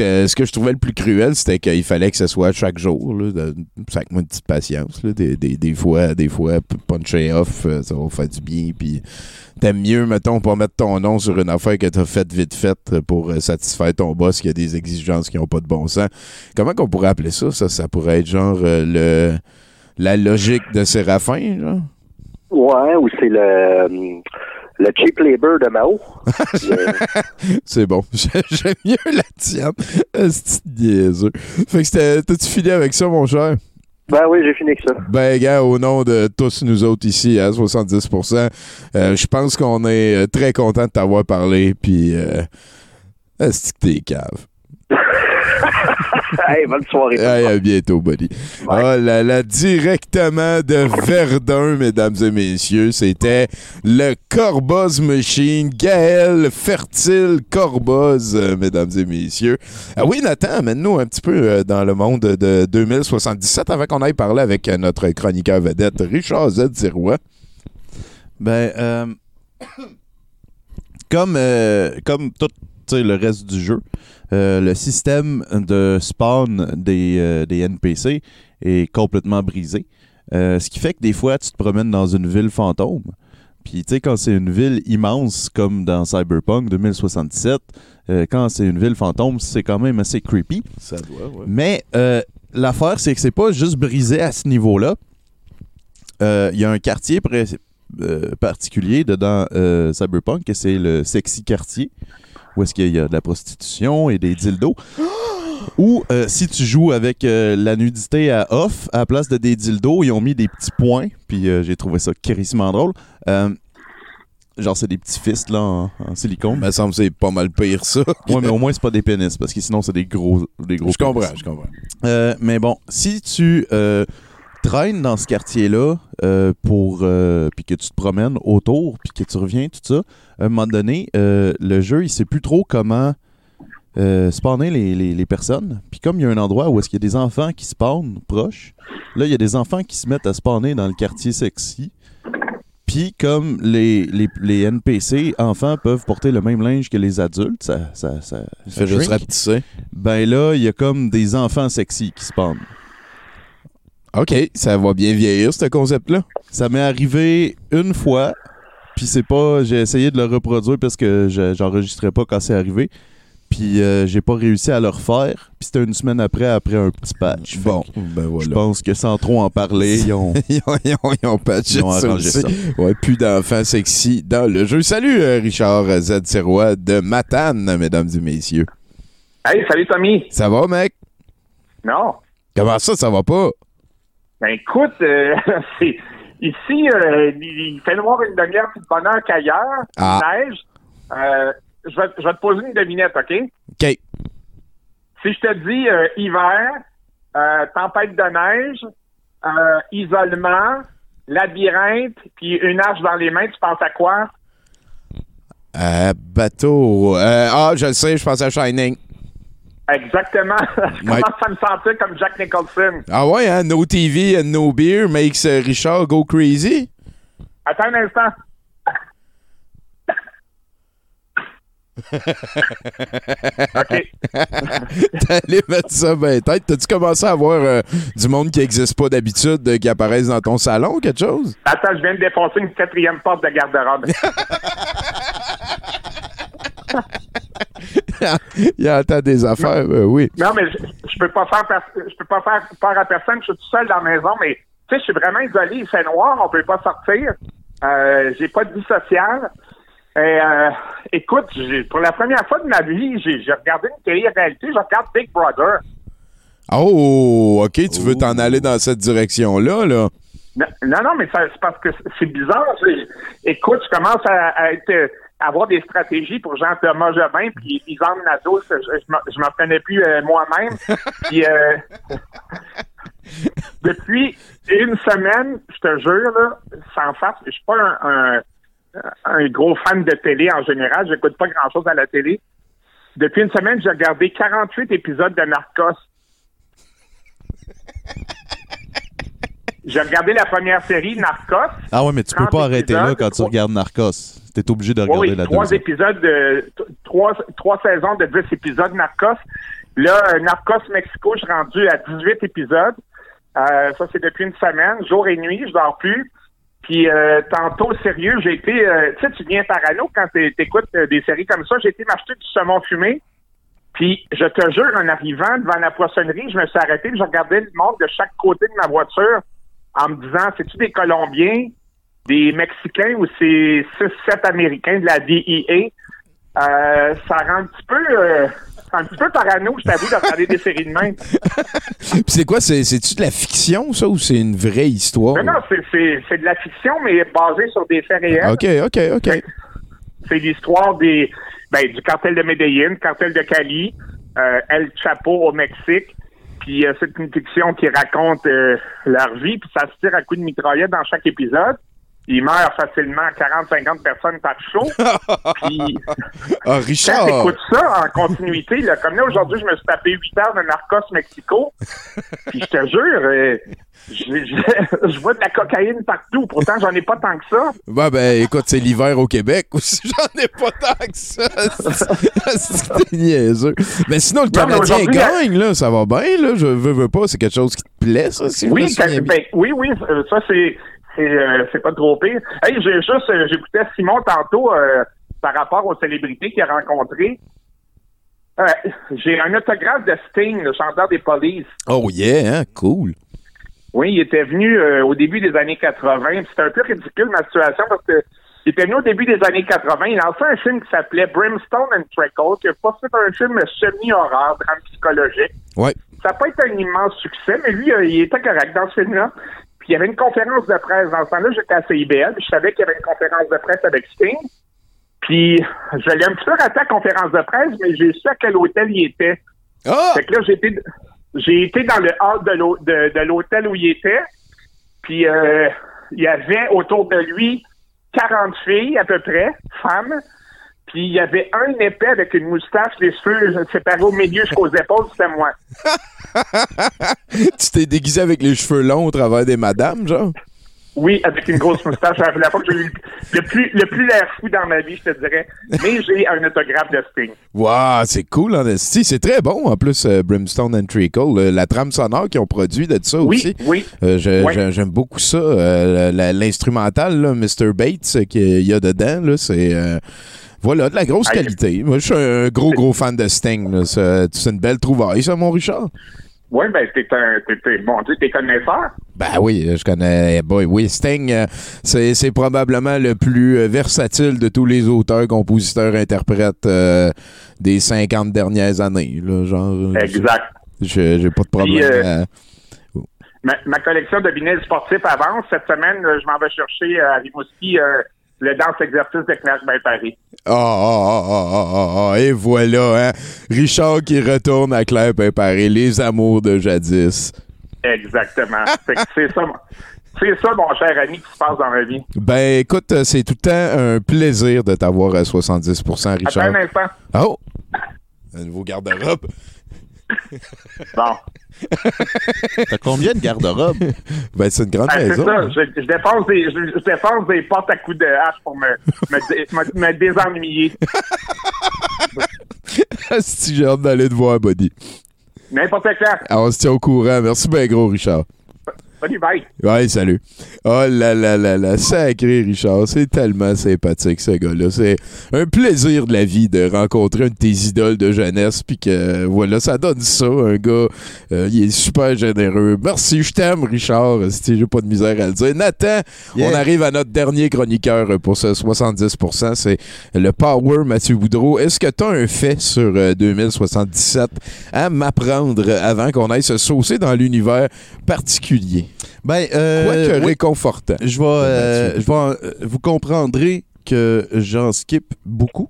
Euh, ce que je trouvais le plus cruel, c'était qu'il fallait que ce soit chaque jour. Là, de, avec moi une petite patience. Là, des, des, fois, des fois, puncher off, euh, ça va faire du bien. Puis t'aimes mieux, mettons, pas mettre ton nom sur une affaire que t'as faite vite faite pour euh, satisfaire ton boss qui a des exigences qui ont pas de bon sens. Comment qu'on pourrait appeler ça? Ça, ça pourrait être genre le la logique de Séraphin, genre? Ouais, ou c'est le, le cheap labor de Mao. C'est bon. J'ai- J'aime mieux la tienne. C'est niaiseux. Fait que t'as-tu fini avec ça, mon cher? Ben oui, j'ai fini avec ça. Ben, gars, au nom de tous nous autres ici, à 70%, euh, je pense qu'on est euh, très content de t'avoir parlé, puis euh, est-ce que t'es cave? hey, bonne soirée. Hey, à bientôt, buddy. Oh là là, directement de Verdun, mesdames et messieurs, c'était le Corboz Machine, Gaël Fertile Corboz, euh, mesdames et messieurs. Ah oui, Nathan, amène-nous un petit peu euh, dans le monde de 2077 avant qu'on aille parler avec euh, notre chroniqueur vedette, Richard Z. Zirois. Ben, euh, comme, euh, comme tout tu sais, le reste du jeu, euh, le système de spawn des, euh, des NPC est complètement brisé. Euh, ce qui fait que des fois, tu te promènes dans une ville fantôme. Puis, tu sais, quand c'est une ville immense comme dans Cyberpunk 2077, euh, quand c'est une ville fantôme, c'est quand même assez creepy. Ça doit, ouais. Mais l'affaire, c'est que c'est pas juste brisé à ce niveau-là. Il y a un quartier pré- particulier dedans Cyberpunk, et c'est le sexy quartier, où est-ce qu'il y a de la prostitution et des dildos. Ou euh, si tu joues avec euh, la nudité à off, à la place de des dildos, ils ont mis des petits points, puis euh, j'ai trouvé ça crissement drôle. Genre, c'est des petits fistes là, en, en silicone. me semble c'est pas mal pire, ça. ouais, mais au moins, c'est pas des pénis, parce que sinon, c'est des gros, des gros Je comprends, je comprends. Mais bon, si tu traînes dans ce quartier-là euh, pour euh, puis que tu te promènes autour puis que tu reviens tout ça, à un moment donné, euh, le jeu il sait plus trop comment spawner les, les- les personnes. Puis comme il y a un endroit où est-ce qu'il y a des enfants qui spawnent proches, là il y a des enfants qui se mettent à spawner dans le quartier sexy. Puis comme les, les, les NPC enfants peuvent porter le même linge que les adultes, ça, ça, ça, ça fait juste rapetisser. Ben là, il y a comme des enfants sexy qui spawnent. OK, ça va bien vieillir, ce concept-là. Ça m'est arrivé une fois, puis c'est pas. J'ai essayé de le reproduire parce que je- j'enregistrais pas quand c'est arrivé. Puis euh, j'ai pas réussi à le refaire. Puis c'était une semaine après, après un petit patch. Bon, ben voilà. Je pense que sans trop en parler, ils ont. ils ont, ils ont, ils ont patché Ils ont ça arrangé aussi. ça. Ouais, plus d'enfants sexy dans le jeu. Salut, euh, Richard Z. Sirois de Matane, mesdames et messieurs. Hey, salut Tommy. Ça va, mec? Non. Comment ça, ça va pas? Ben écoute, euh, ici, euh, il fait noir une demi-heure plus de bonheur qu'ailleurs. Ah. Neige. Euh, je, vais, je vais te poser une devinette, OK? OK. Si je te dis hiver, tempête de neige, isolement, labyrinthe, puis une hache dans les mains, tu penses à quoi? Euh, bateau. Euh, ah, je le sais, je pense à Shining. Exactement. je commence à me sentir comme Jack Nicholson. Ah ouais, hein? No TV and no beer makes euh, Richard go crazy? Attends un instant. OK. T'allais mettre ça ben tête. T'as-tu commencé à avoir euh, du monde qui n'existe pas d'habitude, euh, qui apparaissent dans ton salon ou quelque chose? Attends, je viens de défoncer une quatrième porte de garde-robe. Il entend des affaires, euh, oui. Non, mais je, je peux pas faire je peux pas faire peur à personne. Je suis tout seul dans la maison, mais tu sais, je suis vraiment isolé. Il fait noir, on peut pas sortir. Euh, j'ai pas de vie sociale. Et, euh, écoute, pour la première fois de ma vie, j'ai regardé une télé-réalité. Je regarde Big Brother. Oh, OK, tu veux t'en aller dans cette direction-là, là? Non, non, non, mais c'est parce que c'est bizarre. Écoute, je commence à, à être, avoir des stratégies pour Jean-Thomas Jobin, puis Yvan Nadeau, je, je m'en prenais plus euh, moi-même. puis euh, depuis une semaine, je te jure, là, sans face, je suis pas un, un, un gros fan de télé en général. J'écoute pas grand-chose à la télé. Depuis une semaine, j'ai regardé 48 épisodes de Narcos. j'ai regardé la première série, Narcos. Ah ouais, mais tu peux 30 pas arrêter là quand tu regardes Narcos. T'es obligé de regarder oui, la trois deuxième. épisodes de trois, trois saisons de 10 épisodes Narcos. Là, euh, Narcos Mexico, je suis rendu à 18 épisodes. Euh, ça, c'est depuis une semaine, jour et nuit, je dors plus. Puis euh, tantôt, sérieux, j'ai été, euh, tu sais, tu viens parano quand t'é- t'écoutes des séries comme ça. J'ai été m'acheter du saumon fumé. Puis je te jure, en arrivant devant la poissonnerie, je me suis arrêté, je regardais le monde de chaque côté de ma voiture en me disant, c'est-tu des Colombiens, des Mexicains ou c'est 6-7 Américains de la DEA? Euh, ça rend un petit peu, euh, un petit peu parano, je t'avoue, de regarder des séries de même. Puis c'est quoi? C'est- C'est-tu de la fiction, ça, ou c'est une vraie histoire? Non, non, c'est de la fiction, mais basée sur des faits réels. OK, OK, OK. C'est l'histoire des ben, du cartel de Medellín, cartel de Cali, euh, El Chapo au Mexique. Puis euh, c'est une fiction qui raconte euh, leur vie, puis ça se tire à coups de mitraillette dans chaque épisode. Ils meurent facilement 40-50 personnes par show. Puis Ah, quand Richard! t'écoutes ça en continuité, là, comme là aujourd'hui, je me suis tapé 8 heures de Narcos Mexico. Puis je te jure, euh, je, je- je vois de la cocaïne partout. Pourtant, j'en ai pas tant que ça. Ouais, ben, écoute, c'est l'hiver au Québec aussi. J'en ai pas tant que ça. C'est niaiseux. Mais sinon, le Canadien gagne, là. Ça va bien, là. Je veux, veux pas. C'est quelque chose qui te plaît, ça, si je me Oui, souviens ben, ben, oui, oui, euh, ça c'est c'est euh, c'est pas trop pire. Hey, j'ai juste euh, j'écoutais Simon tantôt euh, par rapport aux célébrités qu'il a rencontrées. Euh, j'ai un autographe de Sting, le chanteur des Polices. Oh, yeah, hein? Cool. Oui, il était venu euh, au début des années 80. puis C'était un peu ridicule ma situation parce que il était venu au début des années 80. Il a lancé un film qui s'appelait Brimstone and Trickle, qui a pas fait un film semi-horreur, drame psychologique. Ouais. Ça n'a pas été un immense succès, mais lui, euh, il était correct dans ce film-là. Puis il y avait une conférence de presse. Dans ce temps-là, j'étais à CIBL, puis je savais qu'il y avait une conférence de presse avec Sting. Puis je l'ai un petit peu raté la conférence de presse, mais j'ai su à quel hôtel il était. Fait que là, j'ai été, j'ai été dans le hall de l'hôtel où il était. Puis euh, il y avait autour de lui 40 filles à peu près, femmes. Puis il y avait un épais avec une moustache, les cheveux séparés au milieu jusqu'aux épaules, c'était moi. tu t'es déguisé avec les cheveux longs au travers des madames, genre? Oui, avec une grosse moustache. C'est la fois que j'ai eu le plus, le plus l'air fou dans ma vie, je te dirais. Mais j'ai un autographe de Sting. Wow, c'est cool en esti. C'est très bon en plus, euh, Brimstone and Treacle. euh, la trame sonore qu'ils ont produit de ça Oui, aussi. oui. Euh, je- je- J'aime beaucoup ça. L'instrumental, Mr. Bates, qu'il y a dedans, là, c'est. Voilà, de la grosse qualité. Moi, je suis un gros, gros fan de Sting. C'est une belle trouvaille, ça, mon Richard. Oui, ben, t'es un, t'es, t'es- bon Dieu, t'es connaisseur. Ben oui, je connais. Boy, oui, Sting, euh, c'est probablement le plus euh, versatile de tous les auteurs, compositeurs, interprètes euh, des 50 dernières années. Là, genre, Exact. J'ai pas de problème. Puis, euh, à- Ma, ma collection de vinyles sportifs avance. Cette semaine, je m'en vais chercher à Rimouski euh, le danse-exercice de Clash by Paris. Ah, ah, ah, ah, ah, ah, ah, et voilà, hein. Richard qui retourne à Claire Préparé, les amours de jadis. Exactement. C'est ça, mon- c'est ça, mon cher ami, qui se passe dans ma vie. Ben, écoute, euh, c'est tout le temps un plaisir de t'avoir à 70% Richard. Attends un instant. Oh! Un nouveau garde-robe. Bon. T'as combien de garde-robes? ben, c'est une grande Ah, c'est maison. ça. hein. Je, je défonce des, je, je défonce des portes à coups de hache pour me, me, dé- me- me désennuyer. si j'ai hâte d'aller te voir, buddy. N'importe quand. Ah, on se tient au courant. Merci bien gros, Richard. Salut, bye. Ouais, salut. Oh là là là là, sacré Richard, c'est tellement sympathique ce gars-là. C'est un plaisir de la vie de rencontrer un de tes idoles de jeunesse, puis que voilà, ça donne ça, un gars, euh, il est super généreux. Merci, je t'aime Richard, si j'ai pas de misère à le dire. Nathan, Yeah. on arrive à notre dernier chroniqueur pour ce 70%, c'est le Power Mathieu Boudreau. Est-ce que tu as un fait sur euh, 2077 à m'apprendre avant qu'on aille se saucer dans l'univers particulier? Ben, euh, Quoique oui. réconfortant. Je vais, euh, je vais vous comprendrez que j'en skip beaucoup.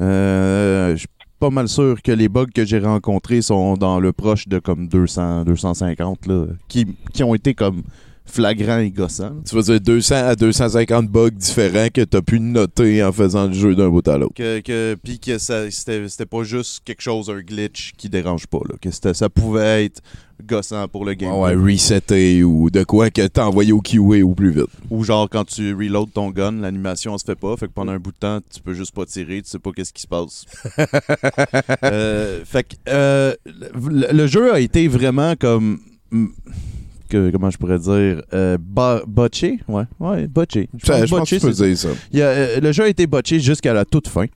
Euh, je suis pas mal sûr que les bugs que j'ai rencontrés sont dans le proche de comme 200, 250 là, qui, qui ont été comme flagrants et gossants. Tu vas dire 200 à 250 bugs différents que tu as pu noter en faisant le jeu d'un bout à l'autre. Que, que, puis que c'était, pas juste quelque chose, un glitch qui dérange pas. Là, que ça pouvait être gossant pour le game. Ouais, resetter ou de quoi que t'as envoyé au QA au plus vite. Ou genre quand tu reload ton gun, l'animation se fait pas, fait que pendant un bout de temps, tu peux juste pas tirer, tu sais pas qu'est-ce qui se passe. Euh, fait que euh, le, le jeu a été vraiment comme mm, que, comment je pourrais dire euh, bo- botché, ouais, ouais, botché. Je pense que tu peux dire ça. Il a, le jeu a été botché jusqu'à la toute fin.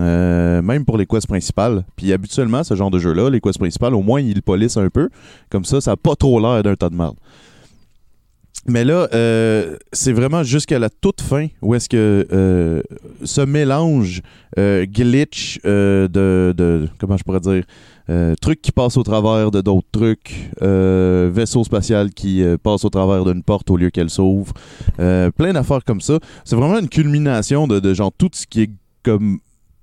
Euh, même pour les quests principales. Puis habituellement, ce genre de jeu-là, les quests principales, au moins, ils le polissent un peu. Comme ça, ça n'a pas trop l'air d'un tas de merde. Mais là, euh, c'est vraiment jusqu'à la toute fin où est-ce que euh, ce mélange glitch de, Comment je pourrais dire Trucs qui passent au travers de d'autres trucs, vaisseau spatial qui passe au travers d'une porte au lieu qu'elle s'ouvre, plein d'affaires comme ça. C'est vraiment une culmination de, de genre tout ce qui est comme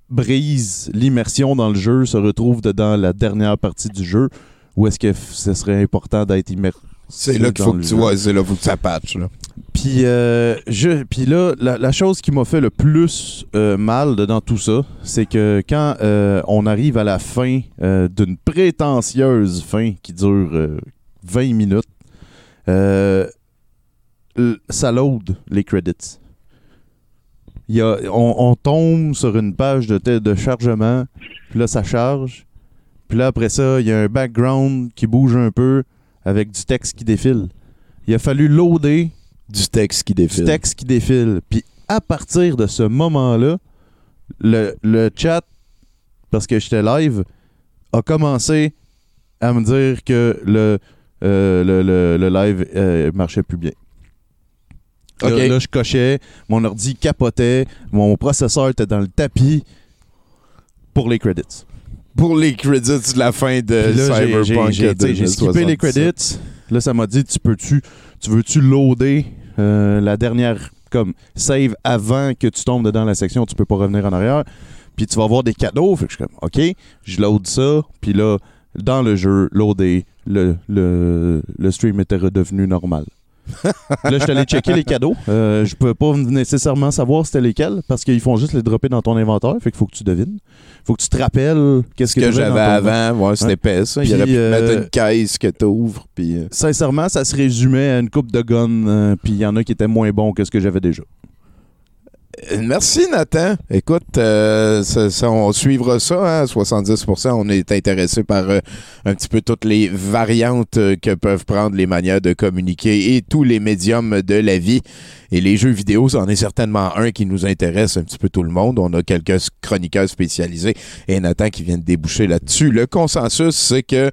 brise l'immersion dans le jeu se retrouve dedans la dernière partie du jeu où est-ce que ce serait important d'être immersif C'est là qu'il faut que tu vois, c'est là qu'il faut que ça patch. Là. Puis, euh, je, puis là, la, la chose qui m'a fait le plus euh, mal dans tout ça, c'est que quand euh, on arrive à la fin d'une prétentieuse fin qui dure euh, 20 minutes, ça load les credits. Il y a, on, on tombe sur une page de, de chargement, puis là, ça charge. Puis là, après ça, il y a un background qui bouge un peu avec du texte qui défile. Il a fallu loader du texte qui défile. Du texte qui défile. Puis à partir de ce moment-là, le, le chat, parce que j'étais live, a commencé à me dire que le, euh, le, le- le live euh, marchait plus bien. Là- je cochais, mon ordi capotait, mon processeur était dans le tapis pour les credits. Pour les credits de la fin de là, Cyberpunk j'ai- skippé les 2077. credits. Là, ça m'a dit tu peux-tu tu veux-tu loader euh, la dernière comme save avant que tu tombes dedans la section, tu peux pas revenir en arrière. Puis tu vas avoir des cadeaux. Fait que je suis comme OK, je load ça. Puis là, dans le jeu, loader, le, le, le stream était redevenu normal. Là, je suis allé checker les cadeaux. Euh, je peux pas nécessairement savoir c'était lesquels parce qu'ils font juste les dropper dans ton inventaire. Fait qu'il faut que tu devines. Faut que tu te rappelles qu'est-ce Ce que t'avais j'avais avant, ouais, c'était Ouais. épais, ça. Il aurait pu euh, mettre une caisse que t'ouvres, puis... euh, Sincèrement, ça se résumait à une coupe de guns, euh, puis il y en a qui étaient moins bons que ce que j'avais déjà. Merci Nathan. Écoute, euh, ça- ça, on suivra ça. Hein, 70%, on est intéressé par euh, un petit peu toutes les variantes euh, que peuvent prendre les manières de communiquer et tous les médiums de la vie. Et les jeux vidéo, c'en est certainement un qui nous intéresse un petit peu tout le monde. On a quelques chroniqueurs spécialisés et Nathan qui vient de déboucher là-dessus. Le consensus, c'est que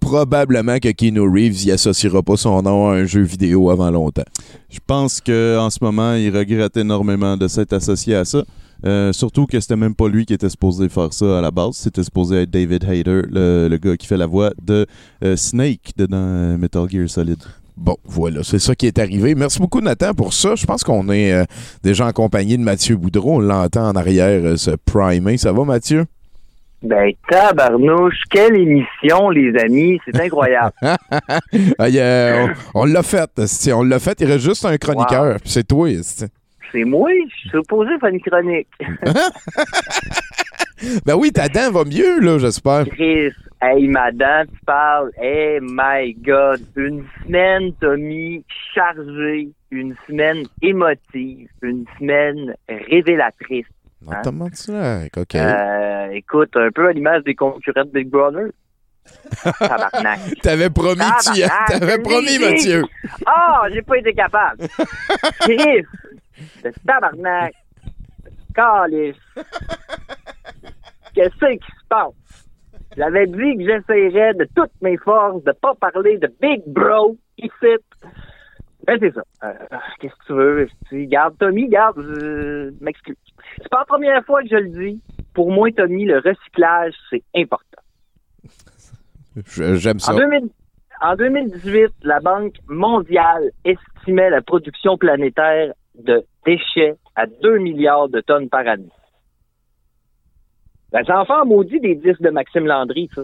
probablement que Keanu Reeves y associera pas son nom à un jeu vidéo avant longtemps. Je pense qu'en ce moment, il regrette énormément de s'être associé à ça. Euh, surtout que c'était même pas lui qui était supposé faire ça à la base. C'était supposé être David Hayter, le, le gars qui fait la voix de euh, Snake de- dans euh, Metal Gear Solid. Bon, voilà, c'est ça qui est arrivé. Merci beaucoup, Nathan, pour ça. Je pense qu'on est euh, déjà en compagnie de Mathieu Boudreau. On l'entend en arrière se primer. Ça va, Mathieu? Ben, tabarnouche, quelle émission, les amis, c'est incroyable. Ah, on on l'a fait. On l'a fait. Il reste juste un chroniqueur. C'est toi. c'est moi, je suis supposé faire une chronique. Ben oui, ta dent va mieux, là, j'espère. Chris, hey, madame, tu parles, hey, my God, une semaine, Tommy, chargée, une semaine émotive, une semaine révélatrice. Hein? OK. Euh, écoute, un peu à l'image des concurrents de Big Brother. Tabarnak. T'avais promis, tu Tabarnak, t'avais je promis. Mathieu. Ah, j'ai pas été capable. Chris, tabarnak. Calice. Qu'est-ce qui se passe? J'avais dit que j'essayerais de toutes mes forces de pas parler de Big Bro ici. Ben, c'est ça. Euh, Qu'est-ce que tu veux? Tu garde Tommy, garde, je m'excuse. C'est pas la première fois que je le dis. Pour moi, Tommy, le recyclage, c'est important. J'aime ça. En, 2000 en 2018, la Banque mondiale estimait la production planétaire de déchets à 2 milliards de tonnes par année. Ben, ça en fait un maudit des disques de Maxime Landry, ça.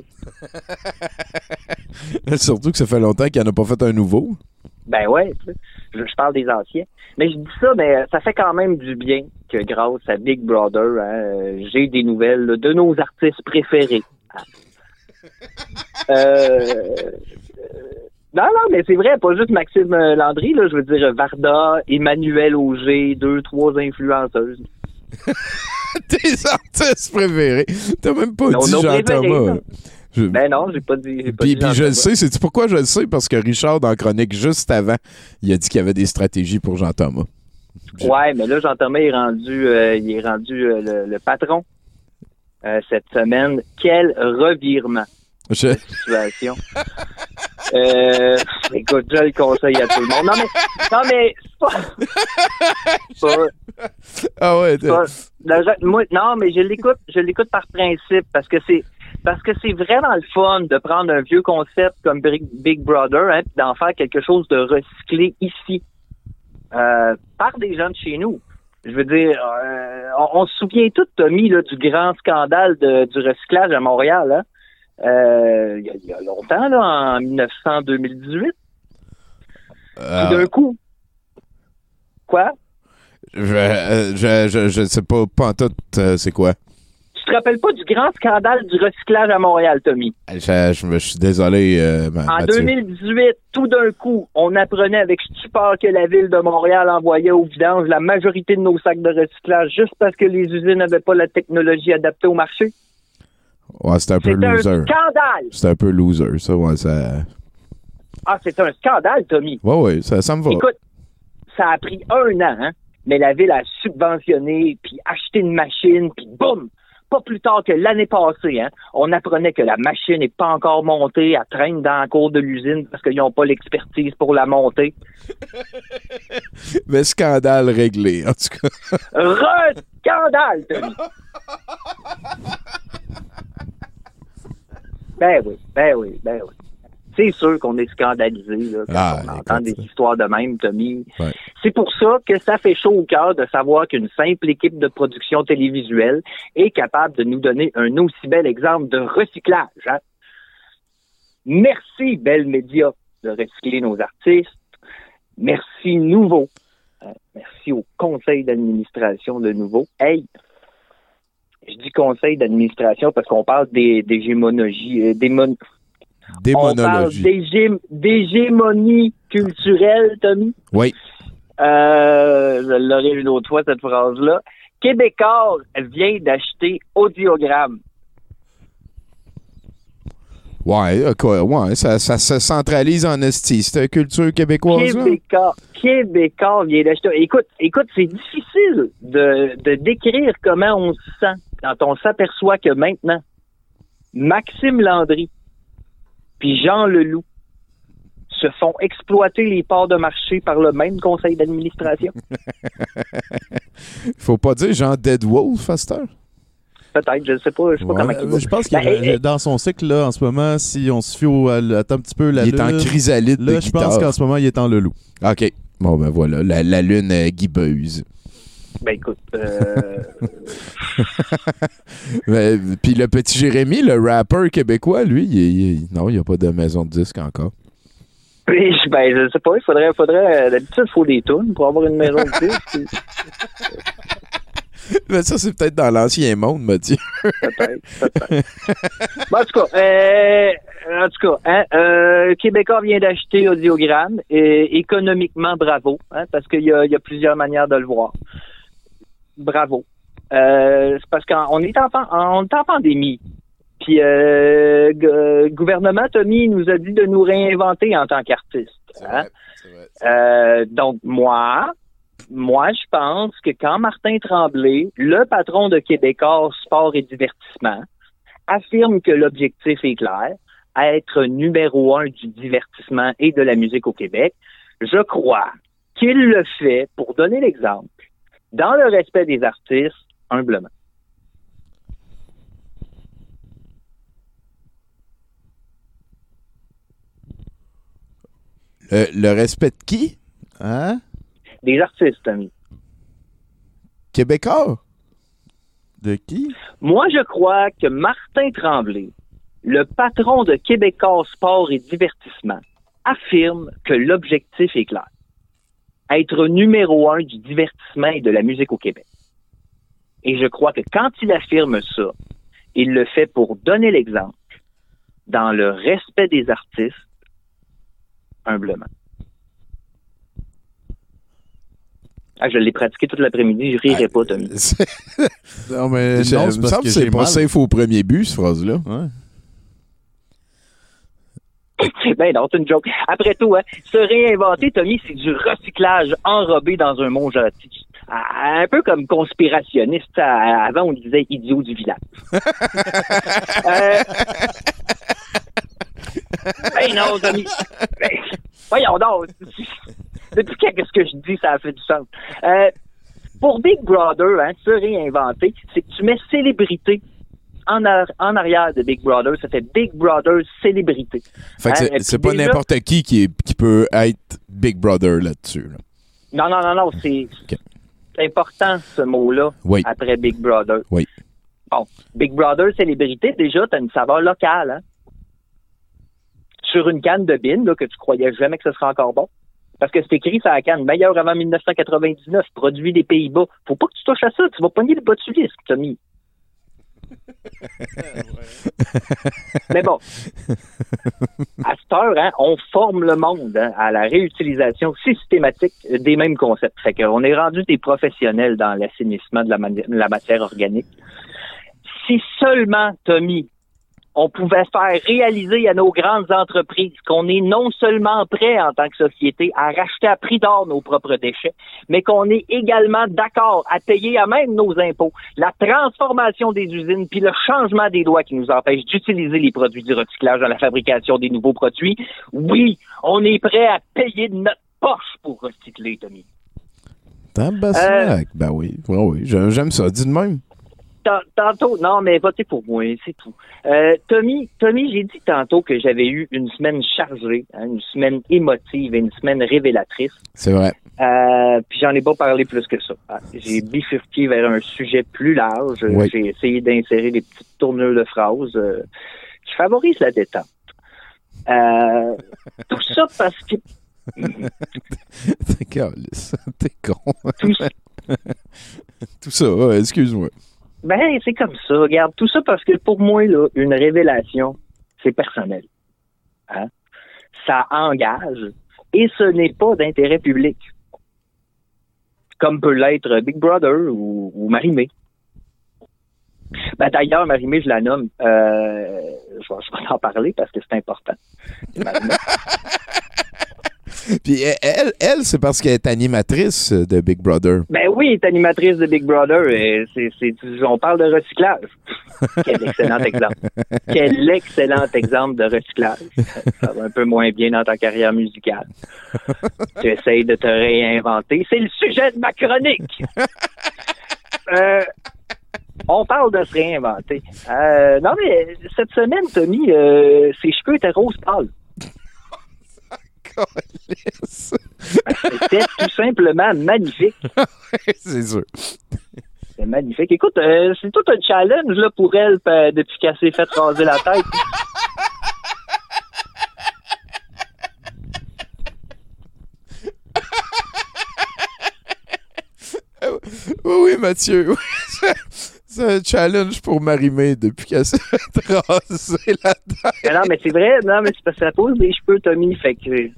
Surtout que ça fait longtemps qu'il n'y en a pas fait un nouveau. Ben ouais, tu sais. je, je parle des anciens. Mais je dis ça, mais euh, ça fait quand même du bien que grâce à Big Brother, hein, euh, j'ai des nouvelles là, de nos artistes préférés. hein. Euh, Non, non, mais c'est vrai, pas juste Maxime euh, Landry, là, je veux dire Varda, Emmanuel Auger, deux, trois influenceuses. Tes artistes préférés. T'as même pas Non, dit nos Je- Ben non, j'ai pas dit. j'ai pas Puis, dit Jean puis je le sais, c'est pourquoi je le sais? Parce que Richard, dans la chronique juste avant, il a dit qu'il y avait des stratégies pour Jean Thomas. Ouais, mais là, Jean-Thomas est rendu, euh, il est rendu euh, le, le patron euh, cette semaine. Quel revirement Je- de situation. euh, écoute, je le conseille à tout le monde. Non, mais, non, mais c'est pas... Ah ouais, t'es- pas- moi, non, mais je l'écoute, je l'écoute par principe parce que c'est parce que c'est vraiment le fun de prendre un vieux concept comme Big, Brother hein, d'en faire quelque chose de recyclé ici euh, par des gens de chez nous. Je veux dire, euh, on, on se souvient tous, Tommy, là, du grand scandale de- du recyclage à Montréal. Hein? Euh, il y, a- il y a longtemps, là, en 1900-2018. Ah. Puis d'un coup. Quoi? Je, euh, je, je, je sais pas, pas en tout, euh, c'est quoi. Tu te rappelles pas du grand scandale du recyclage à Montréal, Tommy? Je, je, me- je suis désolé, euh, En Mathieu. 2018, tout d'un coup, on apprenait avec stupeur que la ville de Montréal envoyait au vidange la majorité de nos sacs de recyclage juste parce que les usines n'avaient pas la technologie adaptée au marché. Ouais, c'était un peu C'est un loser. scandale! C'était un peu loser, ça, ouais, ça... Ah, c'est un scandale, Tommy. Ouais, ça, ça me va. Écoute, ça a pris un an, hein, mais la ville a subventionné, puis acheté une machine, puis boum! Pas plus tard que l'année passée, hein, on apprenait que la machine n'est pas encore montée, elle traîne dans la cour de l'usine parce qu'ils n'ont pas l'expertise pour la monter. Mais scandale réglé, en tout cas. Re-scandale! Ben oui, ben oui, ben oui. C'est sûr qu'on est scandalisé là, quand Ah, on entend des histoires de même, Tommy. Ouais. C'est pour ça que ça fait chaud au cœur de savoir qu'une simple équipe de production télévisuelle est capable de nous donner un aussi bel exemple de recyclage. hein. Merci, Belle Média, de recycler nos artistes. Merci, Nouveau. Euh, merci au conseil d'administration de Nouveau. Hey, je dis conseil d'administration parce qu'on parle des- d'hégémonologie, euh, démon- on parle Démonologie. d'hégé- d'hégémonie culturelle, Tommy? Oui. Euh, je l'aurais une autre fois, cette phrase-là. Québécois vient d'acheter Audiogramme. Ouais, euh, ouais, ça, ça se centralise en esti. C'est culture québécoise. Québécois, Québécois vient d'acheter. Écoute, écoute, c'est difficile de, de décrire comment on se sent quand on s'aperçoit que maintenant, Maxime Landry puis Jean Leloup se font exploiter les parts de marché par le même conseil d'administration. Faut pas dire genre Dead Wolf, heure. Peut-être, je ne sais pas, je sais pas comment Je pense qu'il Ben, est dans son cycle là en ce moment. Si on se fie au, attends un petit peu la Il est en chrysalide de Là, je pense qu'en ce moment il est en lelou. OK. Bon, ben voilà, la, la lune euh, guibeuse. Ben écoute, euh, Mais, Puis le petit Jérémy, le rappeur québécois, lui, il, il- non, il n'y a pas de maison de disque encore. ben, je sais pas, il faudrait, faudrait, euh, d'habitude, il faut des tunes pour avoir une maison de disques. Mais ça, c'est peut-être dans l'ancien monde, Mathieu. Peut-être, peut-être. Bon, en tout cas, euh, en tout cas, hein, euh, Québécois vient d'acheter Audiogramme. Et économiquement, bravo, hein, parce qu'il y a plusieurs manières de le voir. Bravo. Euh, c'est parce qu'on est en, on est en pandémie. Puis, euh, le gouvernement, Tommy, nous a dit de nous réinventer en tant qu'artistes. hein? Euh, donc, moi, moi, je pense que quand Martin Tremblay, le patron de Québécois Sport et Divertissement, affirme que l'objectif est clair, être numéro un du divertissement et de la musique au Québec, je crois qu'il le fait pour donner l'exemple, dans le respect des artistes, humblement. Le, le respect de qui? Hein? Des artistes, ami. Québécois? De qui? Moi, je crois que Martin Tremblay, le patron de Québécois Sport et Divertissement, affirme que l'objectif est clair. Être numéro un du divertissement et de la musique au Québec. Et je crois que quand il affirme ça, il le fait pour donner l'exemple, dans le respect des artistes, humblement. Ah, je l'ai pratiqué toute l'après-midi, je rirai pas, Tommy. non, mais Je- non, parce que que c'est pas mal. safe au premier but, cette phrase-là. ben non, c'est une joke. Après tout, hein, se réinventer, Tommy, c'est du recyclage enrobé dans un mot gentil. Ah, Un peu comme conspirationniste. Avant, on disait idiot du village. Euh, Ben non, Tommy. Ben, voyons donc. Depuis quand qu'est-ce que je dis, ça a fait du sens? Euh, pour Big Brother, hein, se réinventer, c'est que tu mets célébrité en, ar- en arrière de Big Brother. Ça fait Big Brother célébrité. Fait que Hein, c'est- pas déjà- n'importe qui qui, est- qui peut être Big Brother là-dessus. là. Non, non, non, non, c'est important ce mot-là Oui. après Big Brother. Oui. Bon, Big Brother célébrité, déjà, t'as une saveur locale, hein? Sur une canne de bin, là, que tu croyais jamais que ce serait encore bon. Parce que c'est écrit sur la canne, meilleur avant 1999, produit des Pays-Bas. Faut pas que tu touches à ça, tu vas pogner le botulisme, Tommy. Mais bon, à cette heure, hein, on forme le monde hein, à la réutilisation systématique des mêmes concepts. Fait qu'on est rendu des professionnels dans l'assainissement de la matière organique. Si seulement, Tommy, on pouvait faire réaliser à nos grandes entreprises qu'on est non seulement prêt en tant que société à racheter à prix d'or nos propres déchets, mais qu'on est également d'accord à payer à même nos impôts la transformation des usines puis le changement des lois qui nous empêchent d'utiliser les produits du recyclage dans la fabrication des nouveaux produits, oui, on est prêt à payer de notre poche pour recycler, Tommy. Tabarnak. Ben oui, ouais, oui, j'aime j'aime ça. Dis de même. Tant- Tantôt, non, mais votez pour moi, c'est tout. Euh, Tommy, Tommy, j'ai dit tantôt que j'avais eu une semaine chargée, hein, une semaine émotive et une semaine révélatrice. C'est vrai. Euh, puis j'en ai pas parlé plus que ça. Ah, J'ai bifurqué vers un sujet plus large. Oui. J'ai essayé d'insérer des petites tournures de phrases euh, qui favorisent la détente. Tout ça parce que T'es con. Tout, Tout ça, ouais, excuse-moi. Ben, c'est comme ça. Regarde, tout ça parce que pour moi, là, une révélation, c'est personnel. Hein? Ça engage et ce n'est pas d'intérêt public. Comme peut l'être Big Brother ou, ou Marie-Mé. Ben, D'ailleurs, Marie-Mé, je la nomme. Euh, je, vais, je vais en parler parce que c'est important. Puis elle, elle c'est parce qu'elle est animatrice de Big Brother. Ben oui, elle est animatrice de Big Brother et on parle de recyclage. Quel excellent exemple. Quel excellent exemple de recyclage. Ça va un peu moins bien dans ta carrière musicale. Tu essayes de te réinventer. C'est le sujet de ma chronique. Euh, on parle de se réinventer. Euh, non, mais cette semaine, Tommy, euh, ses cheveux étaient rose pâle. C'était tout simplement magnifique. c'est sûr. C'est magnifique. Écoute, euh, c'est tout un challenge là, pour elle depuis qu'elle s'est fait raser la tête. Oui, oui, Mathieu. C'est un challenge pour Marie-Mé depuis qu'elle s'est raser la tête. Mais non, mais c'est vrai, non, mais c'est parce que ça pose des cheveux, Tommy, fait que...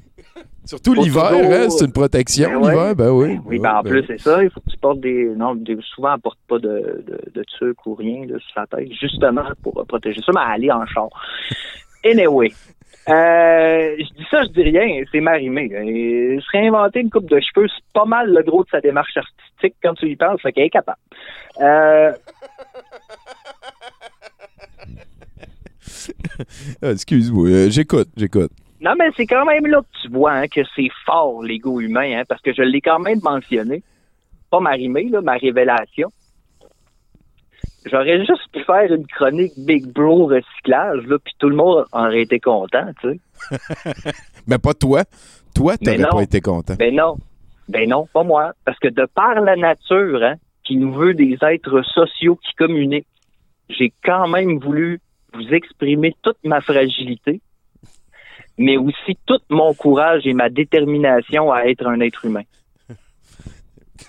Surtout l'hiver, hein, c'est une protection, Ben ouais. l'hiver, ben oui. Oui, ben en Ben plus, c'est ça, il faut que tu portes des... Non, des- souvent, on porte pas de, de, ou rien là, sur la tête, justement pour protéger ça, mais aller en char. Anyway, euh, je dis ça, je dis rien, c'est Marimé. Et se réinventer une coupe de cheveux, c'est pas mal le gros de sa démarche artistique quand tu y penses, fait qu'elle est capable. Euh, Excuse-moi, euh, j'écoute, j'écoute. Non, mais c'est quand même là que tu vois hein, que c'est fort, l'ego humain, hein, parce que je l'ai quand même mentionné. Pas ma rimée, là, ma révélation. J'aurais juste pu faire une chronique Big Bro recyclage, là, puis tout le monde aurait été content, tu sais. Mais pas toi. Toi, t'aurais pas été content. Ben non. Ben non, pas moi. Parce que de par la nature, hein, qui nous veut des êtres sociaux qui communiquent, j'ai quand même voulu vous exprimer toute ma fragilité, mais aussi tout mon courage et ma détermination à être un être humain.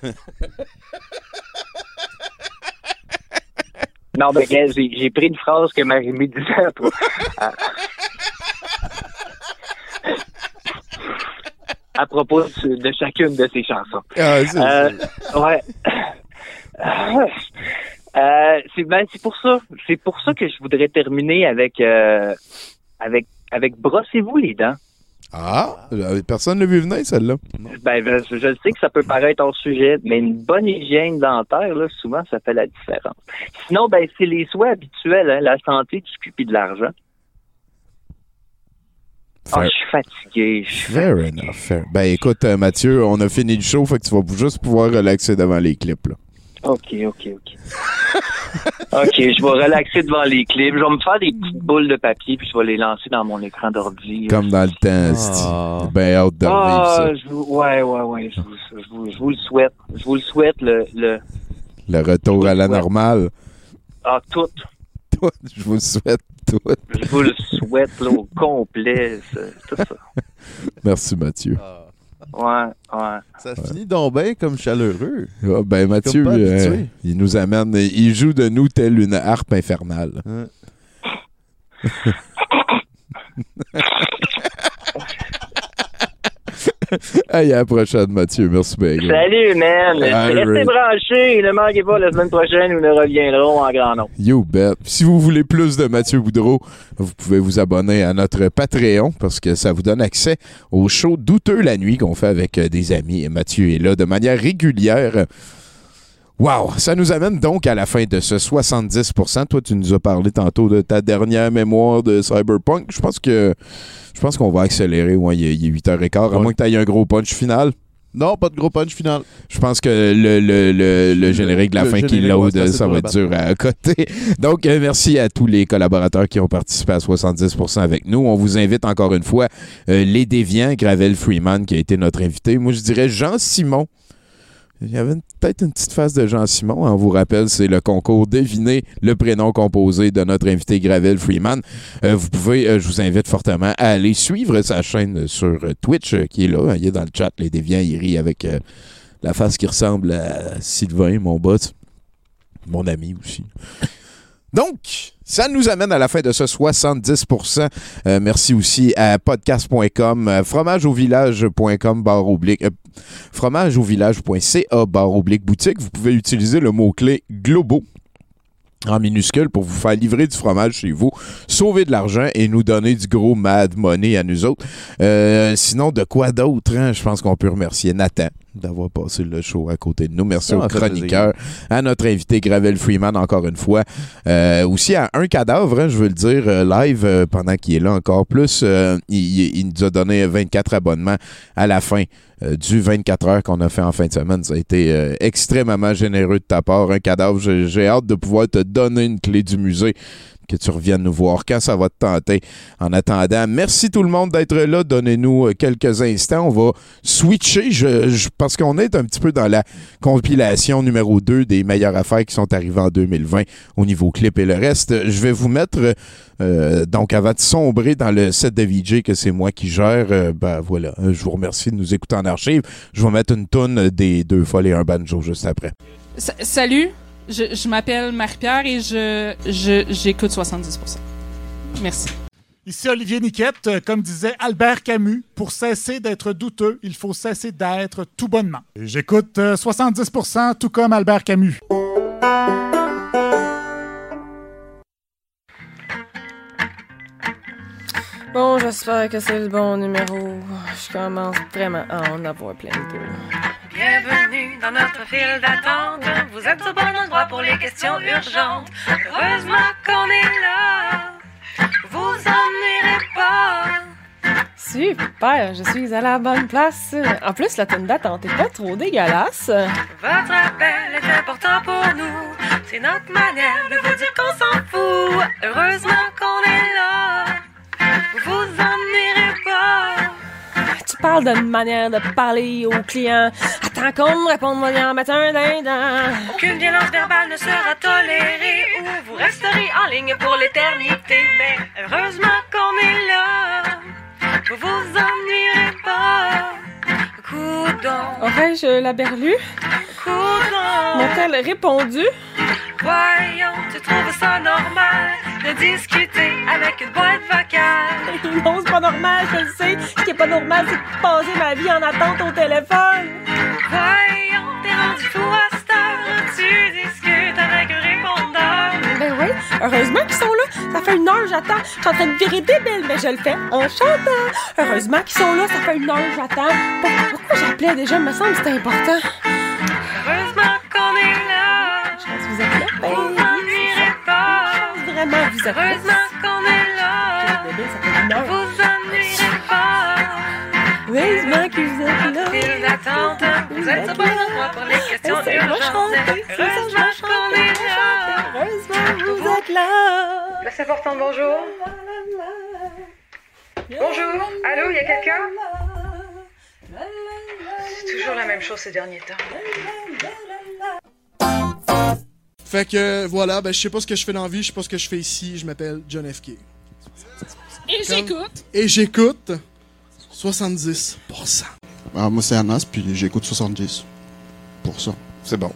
Non, ben, gars, j'ai j'ai pris une phrase que Marie-Mé disait après. Ah. à propos de, de chacune de ses chansons. Ah, c'est Euh, ouais. Euh, c'est ben, c'est pour ça. C'est pour ça que je voudrais terminer avec euh, avec avec brossez-vous les dents. Ah, euh, personne ne l'a vu venir, celle-là. Ben, ben, je, je sais que ça peut paraître hors sujet, mais une bonne hygiène dentaire, là, souvent, ça fait la différence. Sinon, ben, c'est les souhaits habituels, hein, la santé, du cul de l'argent. Ah, je suis fatigué. je suis Fair enough. fair. Ben écoute, euh, Mathieu, on a fini le show, fait que tu vas juste pouvoir relaxer devant les clips. Là. OK, OK, OK. OK, je vais relaxer devant les clips. Je vais me faire des petites boules de papier puis je vais les lancer dans mon écran d'ordi. Comme dans le temps, c'est ben hâte de revivre Ah, ça. je vous- ouais, ouais, ouais. Je vous, je vous- je vous le souhaite. Je vous le souhaite, le, le, Le retour à la normale. ah, tout. Tout, je vous le souhaite tout. Je vous le souhaite, là, au complet. Tout ça. Merci, Mathieu. Ouais, ouais. Ça finit donc bien comme chaleureux. Ah, ben Mathieu, Comme pas euh, il nous amène, il joue de nous telle une harpe infernale. Hey, à la prochaine, Mathieu. Merci bien. Salut, man. All Restez right. branchés. Ne manquez pas la semaine prochaine où nous reviendrons en grand nombre. You bet. Si vous voulez plus de Mathieu Boudreau, vous pouvez vous abonner à notre Patreon parce que ça vous donne accès au show douteux la nuit qu'on fait avec euh, des amis. Et Mathieu est là de manière régulière. Wow! Ça nous amène donc à la fin de ce 70% Toi, tu nous as parlé tantôt de ta dernière mémoire de Cyberpunk. Je pense que je pense qu'on va accélérer. Ouais, il est- il est 8h15, à moins que tu aies un gros punch final. Non, pas de gros punch final. Je pense que le, le, le, le générique de la fin qui load, ouais, ça va être dur à côté. Donc, euh, merci à tous les collaborateurs qui ont participé à 70% avec nous. On vous invite encore une fois, euh, les déviants, Gravel Freeman qui a été notre invité. Moi, je dirais Jean-Simon. Il y avait peut-être une petite face de Jean-Simon. On vous rappelle, c'est le concours Devinez le prénom composé de notre invité Gravel Freeman. Euh, vous pouvez, euh, je vous invite fortement à aller suivre sa chaîne sur Twitch euh, qui est là. Il est dans le chat. Les déviants, il rit avec la face qui ressemble à Sylvain, mon boss. Mon ami aussi. Donc, ça nous amène à la fin de ce 70%. Euh, merci aussi à podcast.com, euh, fromageauvillage.com, barre oblique, euh, fromageauvillage.ca, barre oblique boutique. Vous pouvez utiliser le mot-clé Globo en minuscule pour vous faire livrer du fromage chez vous, sauver de l'argent et nous donner du gros mad money à nous autres. Euh, sinon, de quoi d'autre? hein? Je pense qu'on peut remercier Nathan d'avoir passé le show à côté de nous. Merci Ça aux chroniqueurs, à notre invité Gravel Freeman encore une fois. Euh, aussi à un cadavre, hein, je veux le dire, euh, live euh, pendant qu'il est là encore plus. euh, il, nous a donné 24 abonnements à la fin du 24 heures qu'on a fait en fin de semaine. Ça a été extrêmement généreux de ta part. Un cadavre, j'ai hâte de pouvoir te donner une clé du musée que tu reviennes nous voir quand ça va te tenter. En attendant, merci tout le monde d'être là. Donnez-nous euh, quelques instants. On va switcher je- parce qu'on est un petit peu dans la compilation numéro 2 des meilleures affaires qui sont arrivées en 2020 au niveau clip et le reste. Je vais vous mettre, euh, donc avant de sombrer dans le set de VJ que c'est moi qui gère, euh, ben voilà, je vous remercie de nous écouter en archive. Je vais mettre une tonne des deux folles et un banjo juste après. Sa- salut, je, je m'appelle Marie-Pierre et je, je, j'écoute 70%. Merci. Ici Olivier Niquette, Euh, comme disait Albert Camus, pour cesser d'être douteux, il faut cesser d'être tout bonnement. Et J'écoute euh, 70% tout comme Albert Camus. Bon, j'espère que c'est le bon numéro. Je commence vraiment à en avoir plein le dos. Bienvenue dans notre file d'attente. Vous êtes au bon endroit pour les questions urgentes. Heureusement qu'on est là. Vous ennuierez pas. Super, je suis à la bonne place. En plus, la tonne d'attente est pas trop dégueulasse. Votre appel est important pour nous. C'est notre manière de vous dire qu'on s'en fout. Heureusement qu'on est là. Vous ennuierez pas. Tu parles d'une manière de parler aux clients. Attends qu'on me réponde, y en un dindon. Aucune violence verbale ne sera tolérée ou vous resterez en ligne pour l'éternité. Mais heureusement qu'on est là. Vous vous ennuierez pas. Aurais-je la berlue? M'a-t-elle répondu? Voyons, tu trouves ça normal de discuter avec une boîte vocale? non, c'est pas normal, je le sais. Ce qui est pas normal, c'est de passer ma vie en attente au téléphone. Voyons, t'es rendu fou à cette heure, tu discutes avec un. Ben oui, heureusement qu'ils sont là. Ça fait une heure, j'attends. Je suis en train de virer débile, mais je le fais en chantant. Heureusement qu'ils sont là, ça fait une heure, j'attends. Pour- Pourquoi j'appelais déjà? Il me semble que c'était important. Heureusement qu'on est là. Vous êtes là? Ben, Vous ennuierez pas. Vraiment, vous êtes là. Heureusement qu'on est là. Vous ennuierez pas. Heureusement que vous êtes là. File d'attente, vous êtes au bon endroit pour les questions C'est. C'est ça, Heureusement je qu'on est là. Heureusement, vous êtes là. Place importante, bonjour. Bonjour. Allô, il y a quelqu'un? C'est toujours la même chose ces derniers temps. Fait que voilà, ben je sais pas ce que je fais dans la vie, je sais pas ce que je fais ici, je m'appelle John F. K. Et j'écoute. Et j'écoute 70%. Ah, moi, c'est Anas, puis j'écoute 70 pour ça. C'est bon.